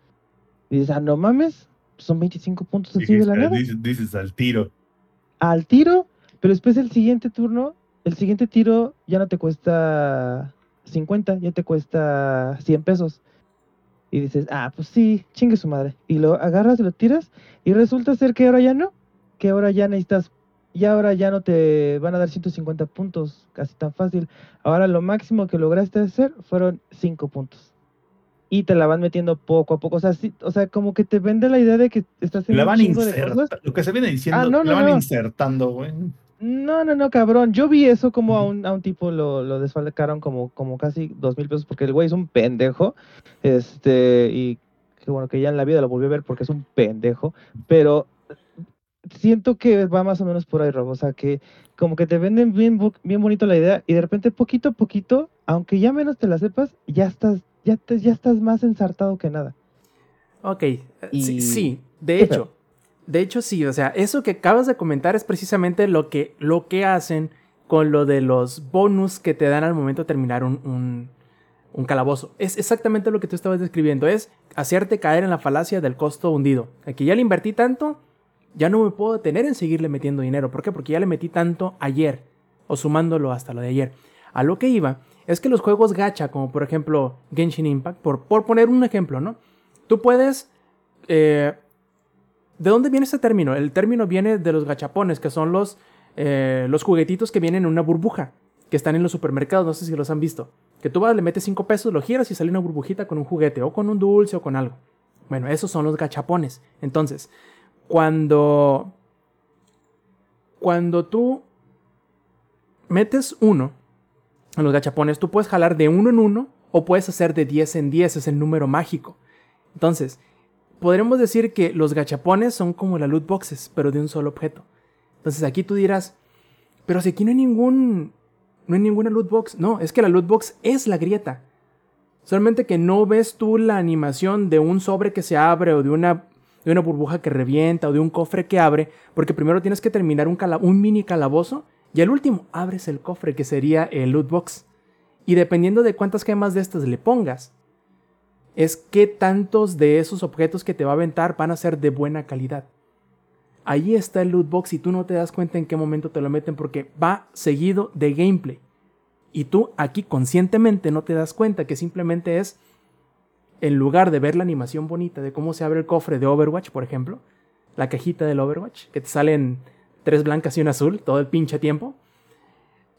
Y dices, ah, no mames, son 25 puntos así de la Dices, nada. dices- dices al tiro. Al tiro, pero después el siguiente turno, el siguiente tiro ya no te cuesta 50, ya te cuesta 100 pesos. Y dices, ah, pues sí, chingue su madre. Y lo agarras y lo tiras y resulta ser que ahora ya no, que ahora ya necesitas, y ahora ya no te van a dar 150 puntos, casi tan fácil. Ahora lo máximo que lograste hacer fueron 5 puntos. Y te la van metiendo poco a poco. O sea, sí, o sea como que te vende la idea de que estás La haciendo van insertando. Lo que se viene diciendo, Ah, no, la no, van no. insertando, güey. No, no, no, cabrón. Yo vi eso como a un, a un tipo lo, lo desfalcaron como, como casi dos mil pesos porque el güey es un pendejo. Este, y qué bueno que ya en la vida lo volví a ver porque es un pendejo. Pero siento que va más o menos por ahí, Rob. O sea, que como que te venden bien, bien bonito la idea y de repente poquito a poquito, aunque ya menos te la sepas, ya estás, ya te, ya estás más ensartado que nada. Ok, eh, sí, de ¿Qué hecho, de hecho sí, o sea, eso que acabas de comentar es precisamente lo que, lo que hacen con lo de los bonus que te dan al momento de terminar un, un, un calabozo. Es exactamente lo que tú estabas describiendo, es hacerte caer en la falacia del costo hundido. Aquí ya le invertí tanto, ya no me puedo detener en seguirle metiendo dinero. ¿Por qué? Porque ya le metí tanto ayer, o sumándolo hasta lo de ayer. A lo que iba es que los juegos gacha, como por ejemplo Genshin Impact, por, por poner un ejemplo, ¿no? Tú puedes... eh, ¿De dónde viene este término? El término viene de los gachapones, que son los, eh, los juguetitos que vienen en una burbuja, que están en los supermercados, no sé si los han visto. Que tú vas, le metes 5 pesos, lo giras y sale una burbujita con un juguete, o con un dulce, o con algo. Bueno, esos son los gachapones. Entonces, cuando... Cuando tú metes uno en los gachapones, tú puedes jalar de uno en uno o puedes hacer de 10 en 10, es el número mágico. Entonces, podríamos decir que los gachapones son como las loot boxes, pero de un solo objeto. Entonces aquí tú dirás, pero si aquí no hay ningún, no hay ninguna loot box. No, es que la loot box es la grieta. Solamente que no ves tú la animación de un sobre que se abre o de una, de una burbuja que revienta o de un cofre que abre, porque primero tienes que terminar un, mini calabozo y al último abres el cofre que sería el loot box. Y dependiendo de cuántas gemas de estas le pongas, es qué tantos de esos objetos que te va a aventar van a ser de buena calidad. Ahí está el loot box y tú no te das cuenta en qué momento te lo meten porque va seguido de gameplay. Y tú aquí conscientemente no te das cuenta que simplemente es, en lugar de ver la animación bonita de cómo se abre el cofre de Overwatch, por ejemplo, la cajita del Overwatch, que te salen tres blancas y una azul todo el pinche tiempo,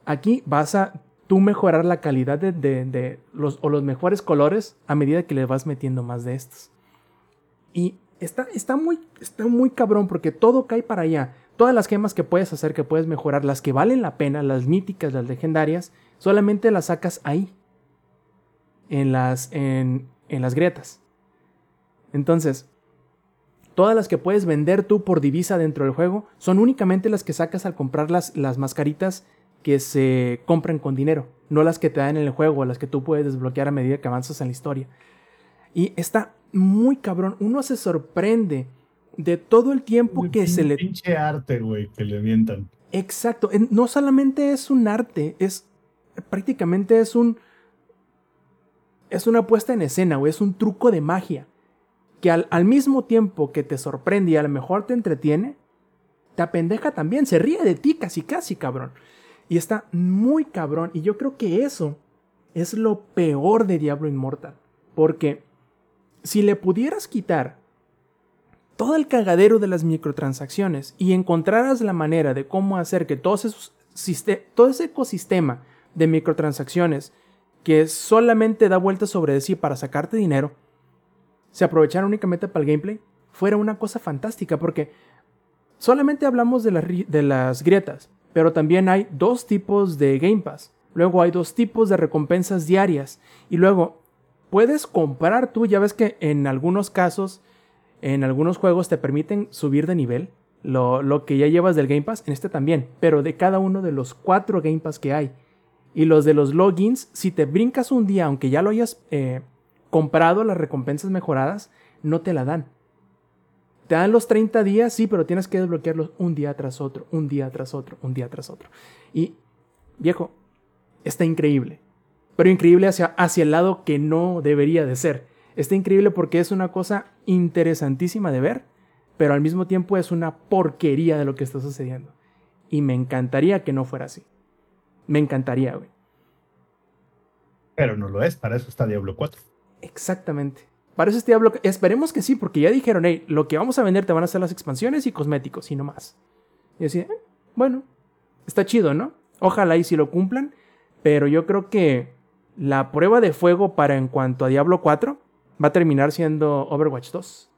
aquí vas a tú mejorar la calidad de, de- de los, o los mejores colores a medida que le vas metiendo más de estos. Y está, está, muy, está muy cabrón porque todo cae para allá. Todas las gemas que puedes hacer, que puedes mejorar, las que valen la pena, las míticas, las legendarias, solamente las sacas ahí. En las, en, en las grietas. Entonces, todas las que puedes vender tú por divisa dentro del juego son únicamente las que sacas al comprar las, las mascaritas que se compran con dinero, no las que te dan en el juego, las que tú puedes desbloquear a medida que avanzas en la historia. Y está muy cabrón, uno se sorprende de todo el tiempo El que se le... Pinche arte, güey, que le avientan. Exacto, no solamente es un arte, es prácticamente es un... Es una puesta en escena, o es un truco de magia. Que al, al mismo tiempo que te sorprende y a lo mejor te entretiene, te apendeja también, se ríe de ti casi casi, cabrón. Y está muy cabrón. Y yo creo que eso es lo peor de Diablo Immortal. Porque si le pudieras quitar todo el cagadero de las microtransacciones y encontraras la manera de cómo hacer que todos esos todo ese ecosistema de microtransacciones que solamente da vueltas sobre sí para sacarte dinero, se aprovechara únicamente para el gameplay, fuera una cosa fantástica porque solamente hablamos de, de las grietas, pero también hay dos tipos de Game Pass. Luego hay dos tipos de recompensas diarias. Y luego puedes comprar tú, ya ves que en algunos casos, en algunos juegos te permiten subir de nivel. Lo, lo que ya llevas del Game Pass, en este también, pero de cada uno de los cuatro Game Pass que hay. Y los de los logins, si te brincas un día, aunque ya lo hayas eh, comprado, las recompensas mejoradas, no te la dan. Te dan los 30 días, sí, pero tienes que desbloquearlos un día tras otro, un día tras otro, un día tras otro. Y, viejo, está increíble. Pero increíble hacia, hacia el lado que no debería de ser. Está increíble porque es una cosa interesantísima de ver, pero al mismo tiempo es una porquería de lo que está sucediendo. Y me encantaría que no fuera así. Me encantaría, güey. Pero no lo es, para eso está Diablo 4. Exactamente. Para eso este Diablo. Esperemos que sí, porque ya dijeron, hey, lo que vamos a vender te van a ser las expansiones y cosméticos y no más. Y así, eh, bueno, está chido, ¿no? Ojalá y si lo cumplan. Pero yo creo que la prueba de fuego para en cuanto a Diablo 4 va a terminar siendo Overwatch 2.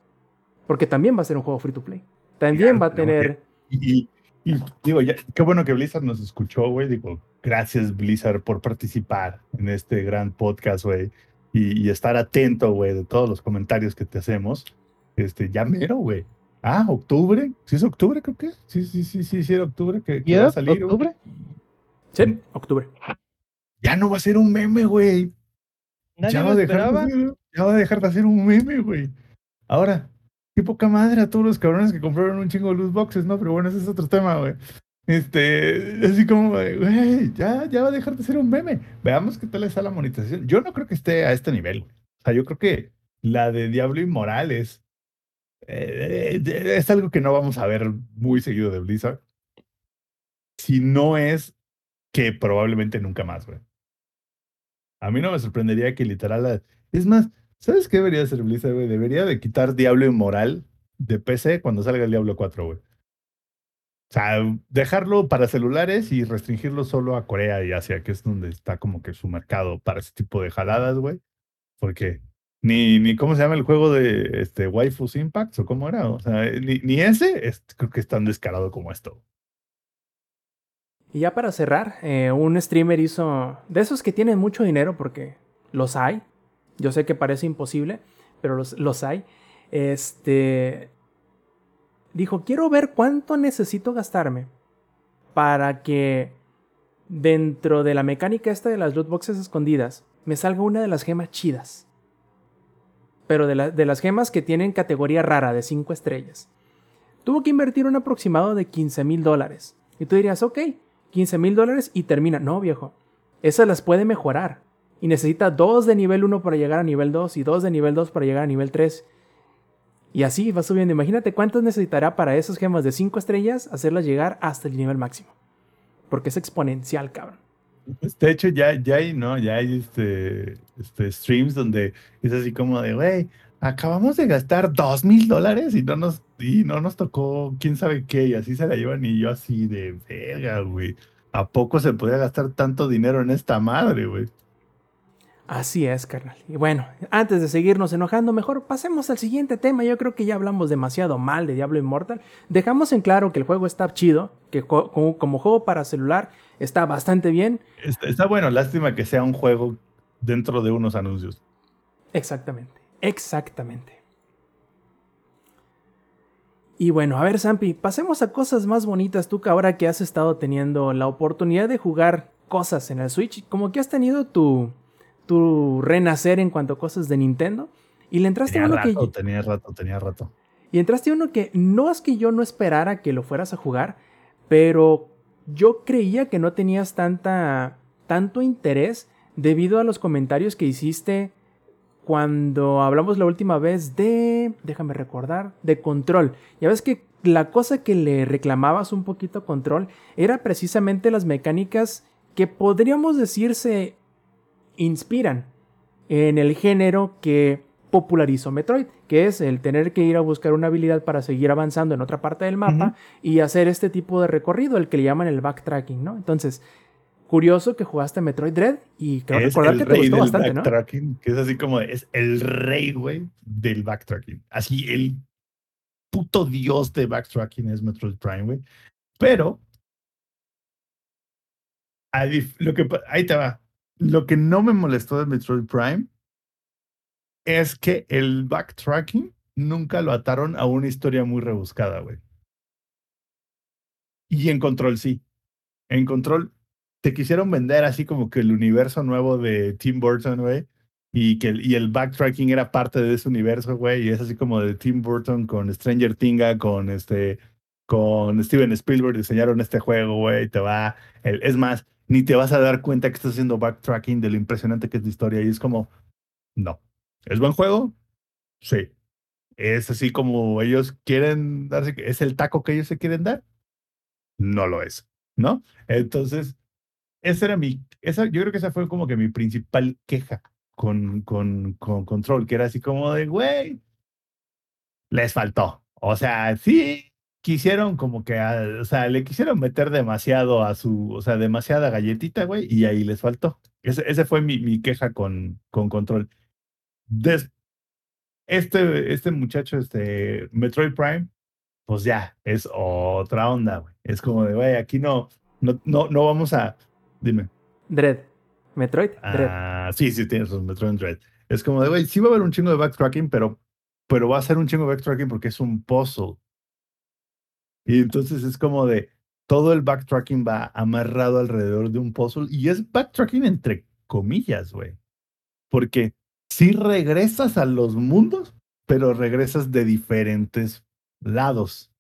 Porque también va a ser un juego free to play. También va a tener. Y, y digo, ya, qué bueno que Blizzard nos escuchó, güey. Digo, gracias Blizzard por participar en este gran podcast, güey. Y, y estar atento, güey, de todos los comentarios que te hacemos. Este, ya mero, güey. Ah, octubre. ¿Sí es octubre, creo que? Sí, sí, sí, sí, sí, era octubre que, que a salir. ¿Octubre? Sí, octubre. Ya no va a ser un meme, güey. Ya va, a dejar de ser, ya va a dejar de hacer un meme, güey. Ahora, qué poca madre a todos los cabrones que compraron un chingo de loot boxes, ¿no? Pero bueno, ese es otro tema, güey. Este, así como, güey, ya, ya va a dejar de ser un meme. Veamos qué tal está la monetización. Yo no creo que esté a este nivel, güey. O sea, yo creo que la de Diablo Inmoral es, eh, eh, es algo que no vamos a ver muy seguido de Blizzard. Si no es que probablemente nunca más, güey. A mí no me sorprendería que literal... Es más, ¿sabes qué debería hacer Blizzard, güey? Debería de quitar Diablo Inmoral de PC cuando salga el Diablo 4, güey. Sea, dejarlo para celulares y restringirlo solo a Corea y Asia, que es donde está como que su mercado para ese tipo de jaladas, güey. Porque ni, ni cómo se llama el juego de este Waifus Impacts o cómo era. O sea, ni, ni ese es, creo que es tan descarado como esto. Y ya para cerrar, eh, un streamer hizo. De esos que tienen mucho dinero, porque los hay. Yo sé que parece imposible, pero los, los hay. Este. Dijo: Quiero ver cuánto necesito gastarme para que dentro de la mecánica esta de las loot boxes escondidas me salga una de las gemas chidas. Pero de, de las gemas que tienen categoría rara de 5 estrellas. Tuvo que invertir un aproximado de 15 mil dólares. Y tú dirías, ok, 15 mil dólares y termina. No, viejo. Esas las puede mejorar. Y necesita dos de nivel 1 para llegar a nivel 2 y dos de nivel 2 para llegar a nivel 3. Y así va subiendo. Imagínate cuántas necesitará para esas gemas de 5 estrellas hacerlas llegar hasta el nivel máximo. Porque es exponencial, cabrón. Pues, De hecho, ya, ya hay, ¿no? Ya hay este, este streams donde es así como de, güey, acabamos de gastar dos mil dólares y no nos, y no nos tocó quién sabe qué, y así se la llevan y yo así de verga, güey. ¿A poco se podía gastar tanto dinero en esta madre, güey? Así es, carnal. Y bueno, antes de seguirnos enojando, mejor pasemos al siguiente tema. Yo creo que ya hablamos demasiado mal de Diablo Immortal. Dejamos en claro que el juego está chido, que como, como juego para celular está bastante bien. Está, está bueno, lástima que sea un juego dentro de unos anuncios. Exactamente, exactamente. Y bueno, a ver, Zampi, pasemos a cosas más bonitas. Tú que ahora que has estado teniendo la oportunidad de jugar cosas en el Switch, como que has tenido tu, tu renacer en cuanto a cosas de Nintendo. Y le entraste a uno que. rato, tenía rato, tenía rato. Y entraste a uno que no es que yo no esperara que lo fueras a jugar, pero yo creía que no tenías tanta, tanto interés debido a los comentarios que hiciste cuando hablamos la última vez de, déjame recordar, de control. Ya ves que la cosa que le reclamabas un poquito a control era precisamente las mecánicas que podríamos decir se inspiran en el género que popularizó Metroid, que es el tener que ir a buscar una habilidad para seguir avanzando en otra parte del mapa y hacer este tipo de recorrido, el que le llaman el backtracking, ¿no? Entonces, curioso que jugaste Metroid Dread y creo es recordar que te gustó bastante, ¿no? backtracking, que es así como, es el rey, güey, del backtracking. Así, el puto dios de backtracking es Metroid Prime, güey. Pero, a dif- lo que, pa- ahí te va. Lo que no me molestó de Metroid Prime es que el backtracking nunca lo ataron a una historia muy rebuscada, güey. Y en Control sí. En Control te quisieron vender así como que el universo nuevo de Tim Burton, güey. Y que el, y el backtracking era parte de ese universo, güey. Y es así como de Tim Burton con Stranger Things, con este, con Steven Spielberg diseñaron este juego, güey. Te va, el- es más, ni te vas a dar cuenta que estás haciendo backtracking de lo impresionante que es la historia. Y es como, no. ¿Es buen juego? Sí. Es así como ellos quieren darse, es el taco que ellos se quieren dar. No lo es, ¿no? Entonces, esa era mi, esa, yo creo que esa fue como que mi principal queja con, con, con Control, que era así como de, güey, les faltó. O sea, sí quisieron como que, o sea, le quisieron meter demasiado a su, o sea, demasiada galletita, güey, y ahí les faltó. Ese, ese fue mi, mi queja con, con Control. Des- este, este muchacho, este Metroid Prime, pues ya, es otra onda, güey. Es como de, güey, aquí no, no, no, no vamos a, dime. Dread. Metroid, Dread. Ah, sí, sí, tienes un Metroid Dread. Es como de, güey, sí va a haber un chingo de backtracking, pero, pero va a ser un chingo de backtracking porque es un puzzle. Y entonces es como de, todo el backtracking va amarrado alrededor de un puzzle y es backtracking entre comillas, güey. Porque sí regresas a los mundos, pero regresas de diferentes lados.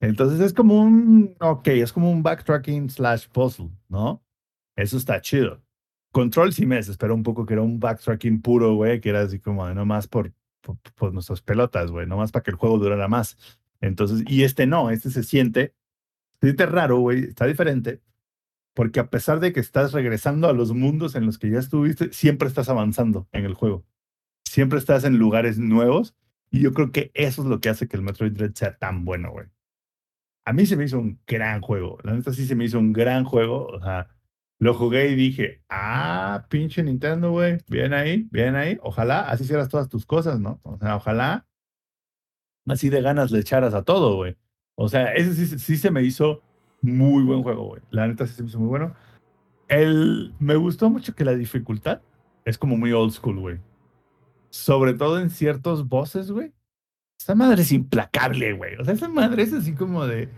Entonces es como un, ok, es como un backtracking slash puzzle, ¿no? Eso está chido. Control sí me desesperó un poco que era un backtracking puro, güey, que era así como de nomás por, por, por nuestras pelotas, güey, nomás para que el juego durara más. Entonces, y este no, este se siente, se siente raro, güey, está diferente, porque a pesar de que estás regresando a los mundos en los que ya estuviste, siempre estás avanzando en el juego. Siempre estás en lugares nuevos, y yo creo que eso es lo que hace que el Metroid Dread sea tan bueno, güey. A mí se me hizo un gran juego, la neta sí se me hizo un gran juego, o sea, lo jugué y dije, ah, pinche Nintendo, güey, bien ahí, bien ahí. Ojalá así hicieras todas tus cosas, ¿no? O sea, ojalá así de ganas le echaras a todo, güey. O sea, ese sí, sí se me hizo muy buen juego, güey. La neta sí se me hizo muy bueno. El, me gustó mucho que la dificultad es como muy old school, güey. Sobre todo en ciertos bosses, güey. Esa madre es implacable, güey. O sea, esa madre es así como de...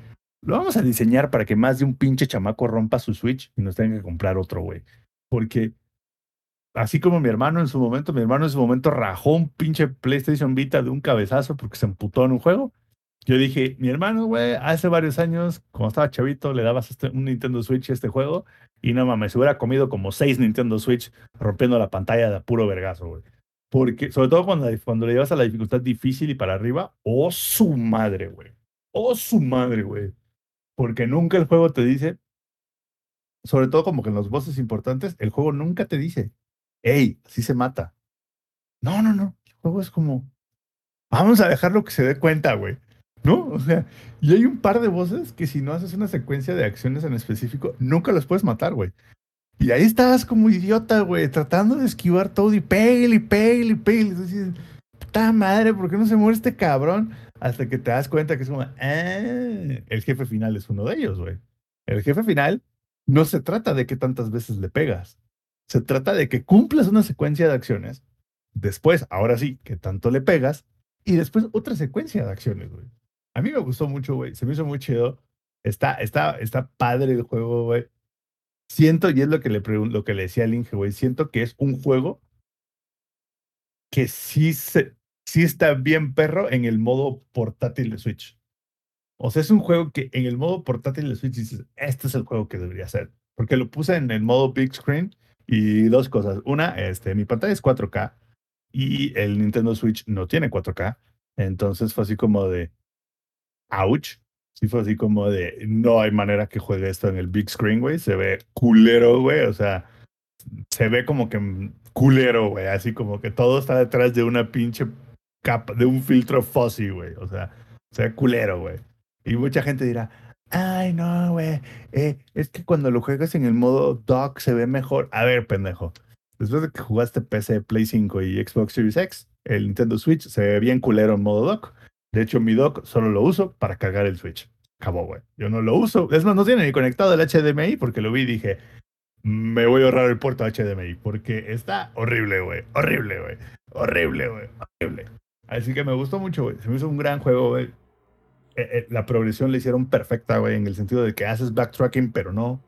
Lo vamos a diseñar para que más de un pinche chamaco rompa su Switch y nos tenga que comprar otro, güey. Porque así como mi hermano en su momento, mi hermano en su momento rajó un pinche PlayStation Vita de un cabezazo porque se emputó en un juego. Yo dije, mi hermano, güey, hace varios años, cuando estaba chavito, le dabas este, un Nintendo Switch a este juego y no mames, se hubiera comido como seis Nintendo Switch rompiendo la pantalla de puro vergazo, güey. Porque, sobre todo cuando, cuando le llevas a la dificultad difícil y para arriba, oh su madre, güey. Oh su madre, güey. Porque nunca el juego te dice, sobre todo como que en los bosses importantes, el juego nunca te dice, hey, así se mata. No, no, no. El juego es como, vamos a dejarlo que se dé cuenta, güey. ¿No? O sea, y hay un par de voces que si no haces una secuencia de acciones en específico, nunca los puedes matar, güey. Y ahí estás como idiota, güey, tratando de esquivar todo y pégale, y pégale, y pégale. Dices, puta madre, ¿por qué no se muere este cabrón? Hasta que te das cuenta que es como, ah, el jefe final es uno de ellos, güey. El jefe final no se trata de que tantas veces le pegas. Se trata de que cumplas una secuencia de acciones. Después, ahora sí, que tanto le pegas. Y después otra secuencia de acciones, güey. A mí me gustó mucho, güey. Se me hizo muy chido. Está, está, está padre el juego, güey. Siento, y es lo que le, lo que le decía al Inge, güey. Siento que es un juego que sí, se, sí está bien perro en el modo portátil de Switch. O sea, es un juego que en el modo portátil de Switch dices, este es el juego que debería ser. Porque lo puse en el modo big screen y dos cosas. Una, este, mi pantalla es 4K y el Nintendo Switch no tiene 4K. Entonces fue así como de, ouch. Sí fue así como de, no hay manera que juegue esto en el big screen, güey. Se ve culero, güey. O sea, se ve como que culero, güey. Así como que todo está detrás de una pinche capa, de un filtro fuzzy, güey. O sea, se ve culero, güey. Y mucha gente dirá, ay, no, güey. Eh, es que cuando lo juegas en el modo dock se ve mejor. A ver, pendejo. Después de que jugaste PC, Play 5 y Xbox Series X, el Nintendo Switch se ve bien culero en modo dock. De hecho, mi dock solo lo uso para cargar el Switch. Acabó, güey. Yo no lo uso. Es más, no tiene ni conectado el HDMI porque lo vi y dije, me voy a ahorrar el puerto HDMI porque está horrible, güey. Horrible, güey. Horrible, güey. Horrible. Así que me gustó mucho, güey. Se me hizo un gran juego, güey. Eh, eh, la progresión la hicieron perfecta, güey, en el sentido de que haces backtracking, pero no.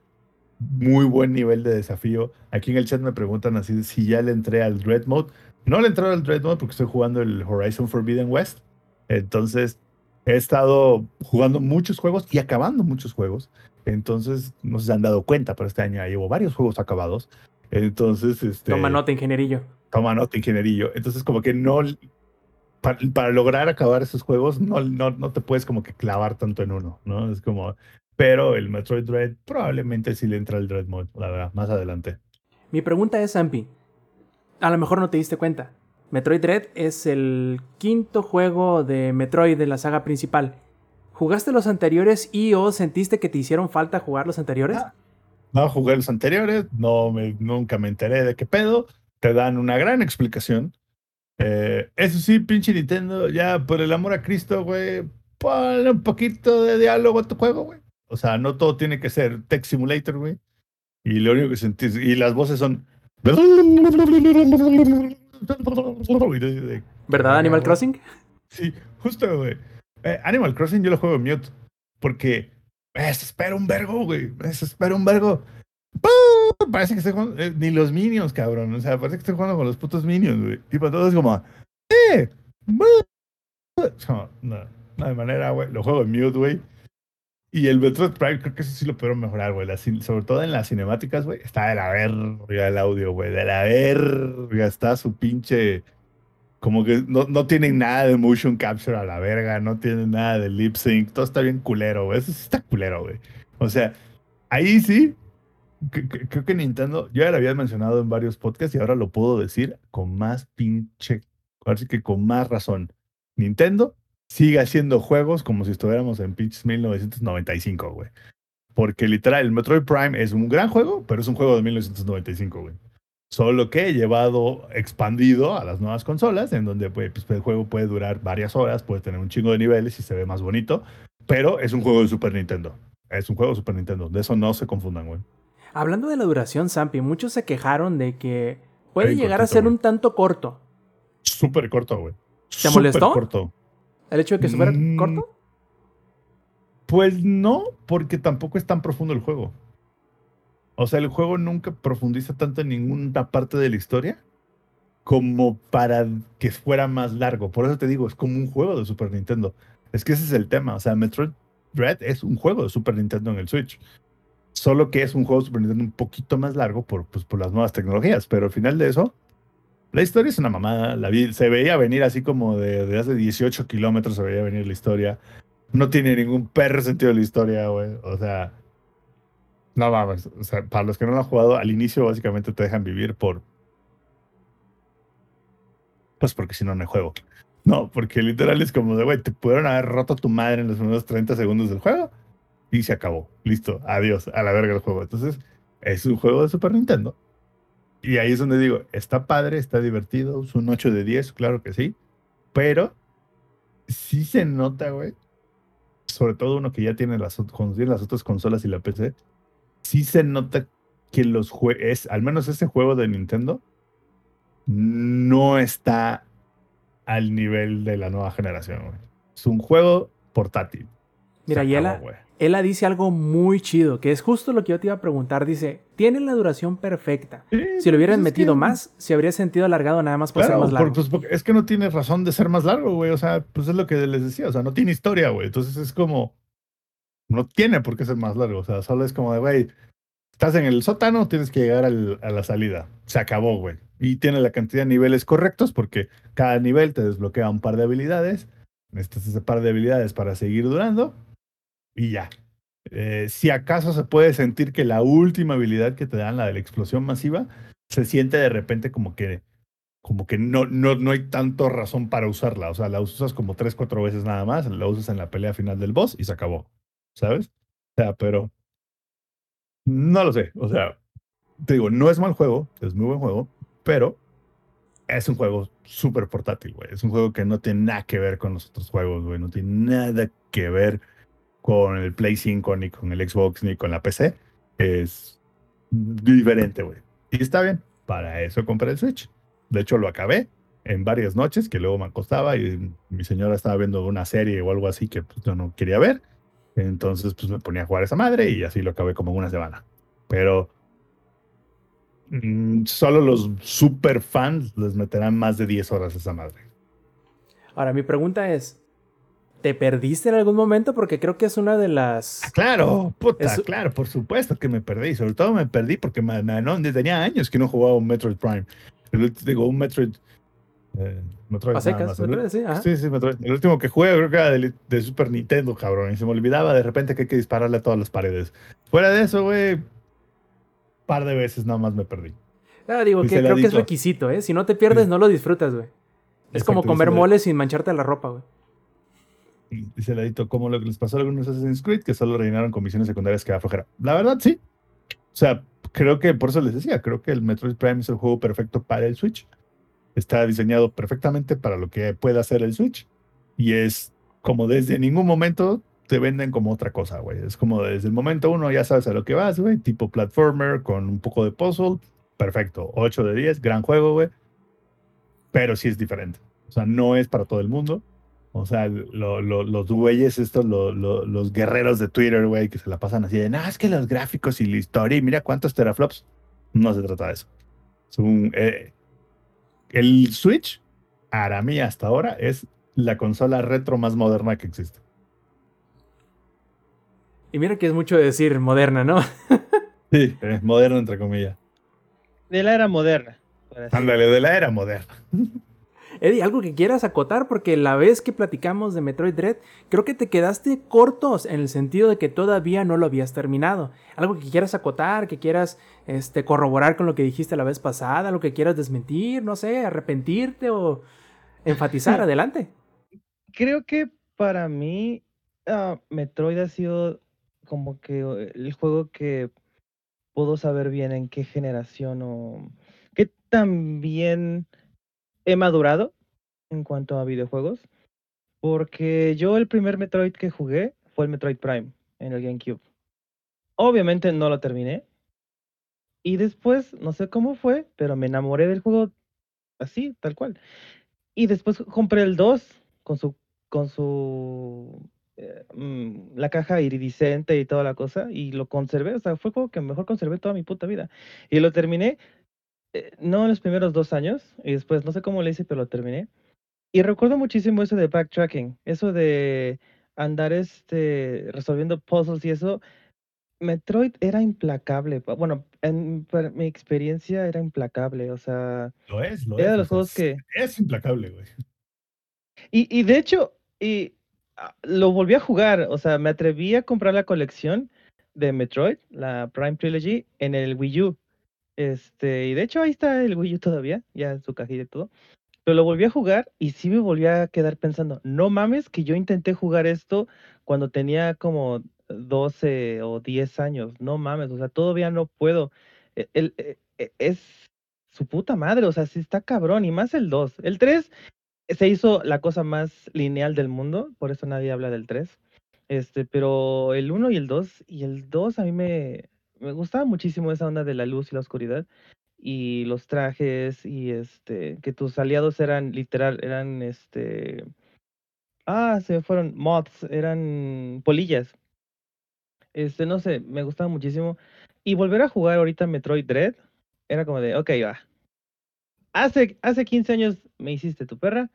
Muy buen nivel de desafío. Aquí en el chat me preguntan así si ya le entré al Dread Mode. No le entré al Dread Mode porque estoy jugando el Horizon Forbidden West. Entonces, he estado jugando muchos juegos y acabando muchos juegos. Entonces, no se han dado cuenta, pero este año ya llevo varios juegos acabados. Entonces, este. Toma nota, ingenierillo. Toma nota, ingenierillo. Entonces, como que no. Para, para lograr acabar esos juegos, no, no, no te puedes como que clavar tanto en uno, ¿no? Es como. Pero el Metroid Dread probablemente sí le entra el Dread Mode, la verdad, más adelante. Mi pregunta es, Zampi. a lo mejor no te diste cuenta. Metroid Dread es el quinto juego de Metroid de la saga principal. ¿Jugaste los anteriores y o sentiste que te hicieron falta jugar los anteriores? Ah. No jugué los anteriores, no me, nunca me enteré de qué pedo. Te dan una gran explicación. Eh, eso sí, pinche Nintendo, ya por el amor a Cristo, güey, ponle un poquito de diálogo a tu juego, güey. O sea, no todo tiene que ser Tech Simulator, güey. Y lo único que sentís, y las voces son. ¿Verdad, Animal Crossing? Sí, justo, güey. Eh, Animal Crossing yo lo juego en mute. Porque me desespera un vergo, güey. Me desespera un vergo. Parece que estoy jugando. eh, ni los minions, cabrón. O sea, parece que estoy jugando con los putos minions, güey. Tipo, todo es como. ¡Eh! No, no, no hay manera, güey. Lo juego en mute, güey. Y el Metroid Prime creo que eso sí lo pudieron mejorar, güey. Sobre todo en las cinemáticas, güey. Está de la verga el audio, güey. De la verga. Está su pinche. Como que no, no tienen nada de motion capture a la verga. No tienen nada de lip sync. Todo está bien culero, güey. Eso sí está culero, güey. O sea, ahí sí. Creo que Nintendo, yo ya lo había mencionado en varios podcasts y ahora lo puedo decir con más pinche. Ahora sí que con más razón. Nintendo sigue haciendo juegos como si estuviéramos en pinches 1995, güey. Porque literal, el Metroid Prime es un gran juego, pero es un juego de 1995, güey. Solo que llevado, expandido a las nuevas consolas, en donde pues, pues, el juego puede durar varias horas, puede tener un chingo de niveles y se ve más bonito, pero es un juego de Super Nintendo. Es un juego de Super Nintendo. De eso no se confundan, güey. Hablando de la duración, Zampi, muchos se quejaron de que puede Bien llegar a ser un tanto corto. Súper corto, güey. ¿Te Súper molestó? corto. ¿El hecho de que fuera Mm, corto? Pues no, porque tampoco es tan profundo el juego. O sea, el juego nunca profundiza tanto en ninguna parte de la historia como para que fuera más largo. Por eso te digo, es como un juego de Super Nintendo. Es que ese es el tema. O sea, Metroid Dread es un juego de Super Nintendo en el Switch. Solo que es un juego Super un poquito más largo por, pues, por las nuevas tecnologías. Pero al final de eso, la historia es una mamada. La se veía venir así como de, de hace 18 kilómetros, se veía venir la historia. No tiene ningún perro sentido la historia, güey. O sea, no mames. O sea, para los que no lo han jugado, al inicio básicamente te dejan vivir por. Pues porque si no, no hay juego. No, porque literal es como de, güey, te pudieron haber roto tu madre en los primeros 30 segundos del juego y se acabó. Listo, adiós, a la verga el juego. Entonces, es un juego de Super Nintendo. Y ahí es donde digo, está padre, está divertido, es un 8 de 10, claro que sí. Pero sí se nota, güey. Sobre todo uno que ya tiene las, tiene las otras consolas y la PC. Sí se nota que los juegos, al menos ese juego de Nintendo, no está al nivel de la nueva generación, güey. Es un juego portátil. Mira, Se Ela dice algo muy chido, que es justo lo que yo te iba a preguntar. Dice, tiene la duración perfecta. Sí, Si lo hubieran pues metido que- más, se habría sentido alargado nada más por ser Claro, más por- largo. pues, es que no tiene razón de ser más largo, güey. O sea, pues es lo que les decía. O sea, no tiene historia, güey. Entonces es como. No tiene por qué ser más largo. O sea, solo es como de, güey, estás en el sótano, tienes que llegar al- a la salida. Se acabó, güey. Y tiene la cantidad de niveles correctos porque cada nivel te desbloquea un par de habilidades. Necesitas ese par de habilidades para seguir durando. Y ya. Eh, si acaso se puede sentir que la última habilidad que te dan, la de la explosión masiva, se siente de repente como que como que no, no, no hay tanto razón para usarla. O sea, la usas como tres, cuatro veces nada más, la usas en la pelea final del boss y se acabó. ¿Sabes? O sea, pero no lo sé. O sea, te digo, no es mal juego, es muy buen juego, pero es un juego súper portátil, güey. Es un juego que no tiene nada que ver con los otros juegos, güey. No tiene nada que ver con el Play 5, ni con el Xbox, ni con la PC. Es diferente, güey. Y está bien. Para eso compré el Switch. De hecho, lo acabé en varias noches, que luego me acostaba y mi señora estaba viendo una serie o algo así que pues, yo no quería ver. Entonces, pues me ponía a jugar esa madre y así lo acabé como una semana. Pero mm, solo los super fans les meterán más de 10 horas a esa madre. Ahora, mi pregunta es, ¿te perdiste en algún momento? Porque creo que es una de las... Claro, puta, claro, por supuesto que me perdí. Sobre todo me perdí porque me, me- no, tenía años que no jugaba un Metroid Prime. El digo, un Metroid. eh, Metroid A nada secas, más. ¿me El- atreves? Sí. Sí, sí, Metroid. El último que jugué creo que era de, de Super Nintendo, cabrón. Y se me olvidaba de repente que hay que dispararle a todas las paredes. Fuera de eso, güey, par de veces nada más me perdí. Ah, digo, que creo que es requisito, ¿eh? Si no te pierdes, no lo disfrutas, güey. Es como comer mole sin mancharte la ropa, güey. Dice Ladito, como lo que les pasó a algunos Assassin's Creed, que solo rellenaron con misiones secundarias que da flojera. La verdad, sí. O sea, creo que por eso les decía, creo que el Metroid Prime es el juego perfecto para el Switch. Está diseñado perfectamente para lo que puede hacer el Switch. Y es como desde ningún momento te venden como otra cosa, güey. Es como desde el momento uno ya sabes a lo que vas, güey. Tipo platformer con un poco de puzzle. Perfecto. 8 de 10, gran juego, güey. Pero sí es diferente. O sea, no es para todo el mundo. O sea, lo- lo- los güeyes, estos, lo- lo- los guerreros de Twitter, güey, que se la pasan así de, no, es que los gráficos y la historia, y mira cuántos teraflops. No se trata de eso. Es un, eh, el Switch, para mí hasta ahora, es la consola retro más moderna que existe. Y mira que es mucho decir moderna, ¿no? Sí, es moderna entre comillas. De la era moderna. Ándale, de la era moderna. Eddie, algo que quieras acotar, porque la vez que platicamos de Metroid Dread, creo que te quedaste cortos en el sentido de que todavía no lo habías terminado. Algo que quieras acotar, que quieras este, corroborar con lo que dijiste la vez pasada, lo que quieras desmentir, no sé, arrepentirte o enfatizar, adelante. Creo que para mí ah, Metroid ha sido como que eh, el juego que puedo saber bien en qué generación o qué tan bien he madurado en cuanto a videojuegos. Porque yo el primer Metroid que jugué fue el Metroid Prime en el GameCube. Obviamente no lo terminé. Y después, no sé cómo fue, pero me enamoré del juego así, tal cual. Y después compré el 2 con su con su eh, mm, la caja iridiscente y toda la cosa y lo conservé, o sea, fue juego que mejor conservé toda mi puta vida. Y lo terminé eh, no en los primeros dos años y después no sé cómo le hice, pero lo terminé. Y recuerdo muchísimo eso de backtracking, eso de andar este resolviendo puzzles y eso. Metroid era implacable. Bueno, en para mi experiencia era implacable, o sea, Lo es, lo era es. de o los sea, juegos es- que Es implacable, güey. Y, y de hecho, y, ah, lo volví a jugar, o sea, me atreví a comprar la colección de Metroid, la Prime Trilogy, en el Wii U. Este, y de hecho ahí está el Wii U todavía, ya en su cajita y todo. Pero lo volví a jugar y sí me volví a quedar pensando, no mames que yo intenté jugar esto cuando tenía como 12 o 10 años, no mames, o sea, todavía no puedo. E- el- e- e- es su puta madre, o sea, sí está cabrón, y más el 2. El 3 se hizo la cosa más lineal del mundo, por eso nadie habla del 3. Este, pero el 1 y el 2, y el 2 a mí me, me gustaba muchísimo esa onda de la luz y la oscuridad, y los trajes, y este, que tus aliados eran literal, eran este, ah, se fueron moths, eran polillas. Este, no sé, me gustaba muchísimo. Y volver a jugar ahorita Metroid Dread, era como de, ok, va. Hace, hace 15 años me hiciste tu perra.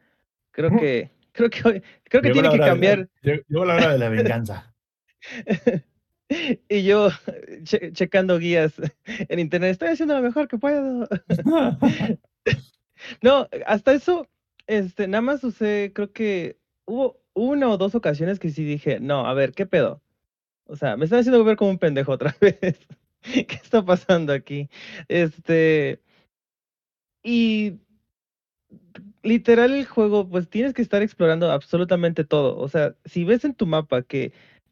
Creo que, creo que, creo que tiene que de- cambiar. Llegó la hora de la venganza. y yo che- checando guías en internet, estoy haciendo lo mejor que puedo. no, hasta eso, este, nada más usé, creo que hubo una o dos ocasiones que sí dije, no, a ver, ¿qué pedo? O sea, me están haciendo ver como un pendejo otra vez. ¿Qué está pasando aquí? Este. Y literal el juego, pues tienes que estar explorando absolutamente todo. O sea, si ves en tu mapa que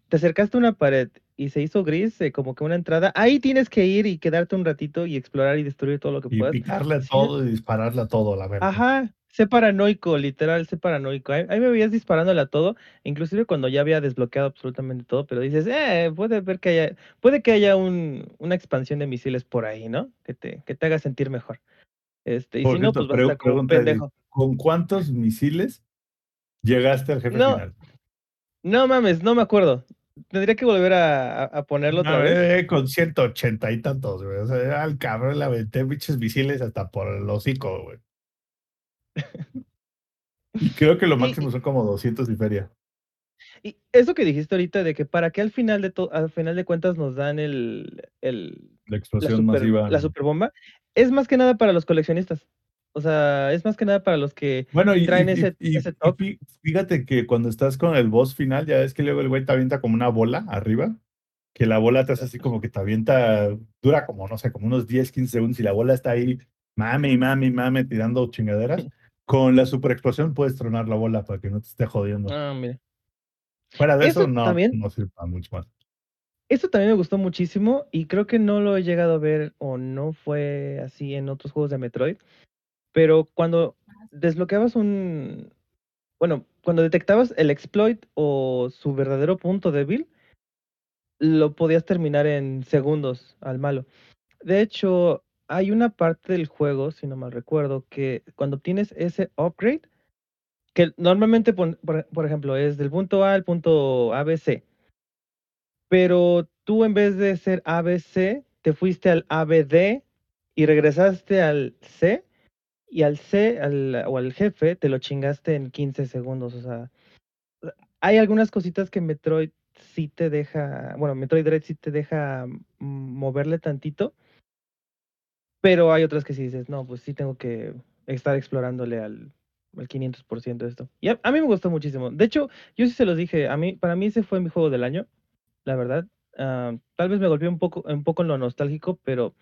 te acercaste a una pared y se hizo gris, eh, como que una entrada, ahí tienes que ir y quedarte un ratito y explorar y destruir todo lo que Y puedas. picarle a todo y dispararle a todo, la verdad. Ajá, sé paranoico, literal, sé paranoico. Ahí, ahí me veías disparándole a todo, inclusive cuando ya había desbloqueado absolutamente todo, pero dices, eh, puede ver que haya, puede que haya un, una expansión de misiles por ahí, ¿no? Que te, que te haga sentir mejor. Este, y Por si no, cierto, pues vas a estar como un pendejo. ¿Con cuántos misiles llegaste al jefe No, final? No mames, no me acuerdo. Tendría que volver a, ponerlo otra No, vez. eh, con 180 y tantos, güey. O sea, al cabrón le aventé bichos misiles hasta por el hocico, güey. Y creo que lo Y- máximo son como 200 y feria. Y eso que dijiste ahorita de que para qué al final de to- al final de cuentas nos dan el, el La la explosión super, masiva. la superbomba, es más que nada para los coleccionistas. O sea, es más que nada para los que Bueno, y, traen y- ese- y- ese toque. fí- fíjate que cuando estás con el boss final, ya ves que luego el güey te avienta como una bola arriba, que la bola te hace así como que te avienta, dura como, no sé, como unos 10, 15 segundos y la bola está ahí mame y mame y mame tirando chingaderas, con la super explosión puedes tronar la bola para que no te esté jodiendo. Ah, mira. Fuera de eso, eso no, también- no sirve para mucho más. Esto también me gustó muchísimo y creo que no lo he llegado a ver o no fue así en otros juegos de Metroid. Pero cuando desbloqueabas un... Bueno, cuando detectabas el exploit o su verdadero punto débil, lo podías terminar en segundos al malo. De hecho, hay una parte del juego, si no mal recuerdo, que cuando obtienes ese upgrade, que normalmente, por, por ejemplo, es del punto A al punto ABC, pero tú en vez de ser ABC, te fuiste al ABD y regresaste al C, y al C al- o al jefe te lo chingaste en 15 segundos. O sea, hay algunas cositas que Metroid sí te deja, bueno, Metroid Dread sí te deja moverle tantito, pero hay otras que sí dices, no, pues sí tengo que estar explorándole al, al 500% de esto. Y a, a mí me gustó muchísimo. De hecho, yo sí se los dije, a mí, para mí ese fue mi juego del año, la verdad. Ah, tal vez me golpeé un poco, un poco en lo nostálgico, pero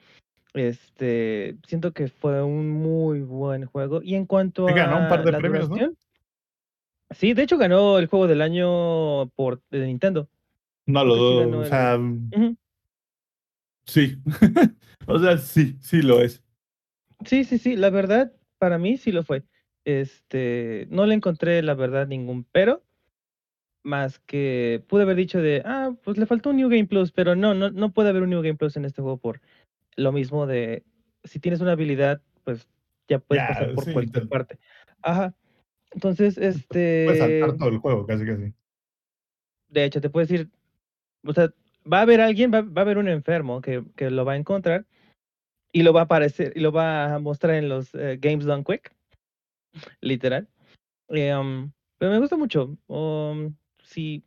este siento que fue un muy buen juego. Y en cuanto a ganó un par de premios, ¿no? sí, de hecho ganó el juego del año por de Nintendo. No lo sí dudo. O el- sea, Ujú. sí. o sea, sí, sí lo es. Sí, sí, sí, la verdad, para mí sí lo fue. Este, no le encontré, la verdad, ningún pero, más que pude haber dicho de, ah, pues le faltó un New Game Plus, pero no, no, no puede haber un New Game Plus en este juego por lo mismo de, si tienes una habilidad, pues ya puedes Ya, pasar por sí, cualquier te- parte. Ajá. Entonces, este, Puedes saltar todo el juego, casi casi. de hecho, te puedes ir, o sea, va a haber alguien, va, va a haber un enfermo que, que lo va a encontrar y lo va a aparecer, y lo va a mostrar en los eh, Games Done Quick, literal. Eh, um, pero me gusta mucho. Um, si,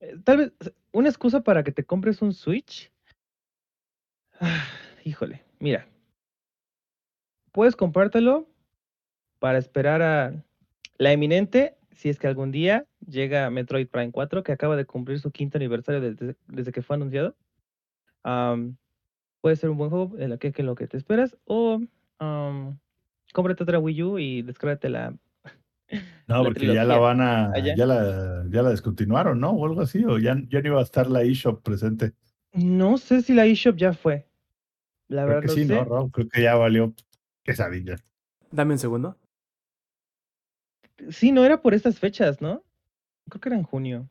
eh, tal vez, una excusa para que te compres un Switch. Ah, híjole, mira. Puedes comprártelo para esperar a la eminente, si es que algún día llega Metroid Prime 4, que acaba de cumplir su quinto aniversario desde, desde que fue anunciado. Puede ser un buen juego en lo que, lo que te esperas, o am, cómprate otra Wii U y descárgate la. No, La porque ya la van a, Allá. ya la, ya la descontinuaron, ¿no? O algo así, o ya, ya no iba a estar la eShop presente. No sé si la eShop ya fue. La Creo verdad que no sí, sé. ¿no, Rob? Creo que ya valió quesadilla. Dame un segundo. Sí, no era por estas fechas, ¿no? Creo que era en junio.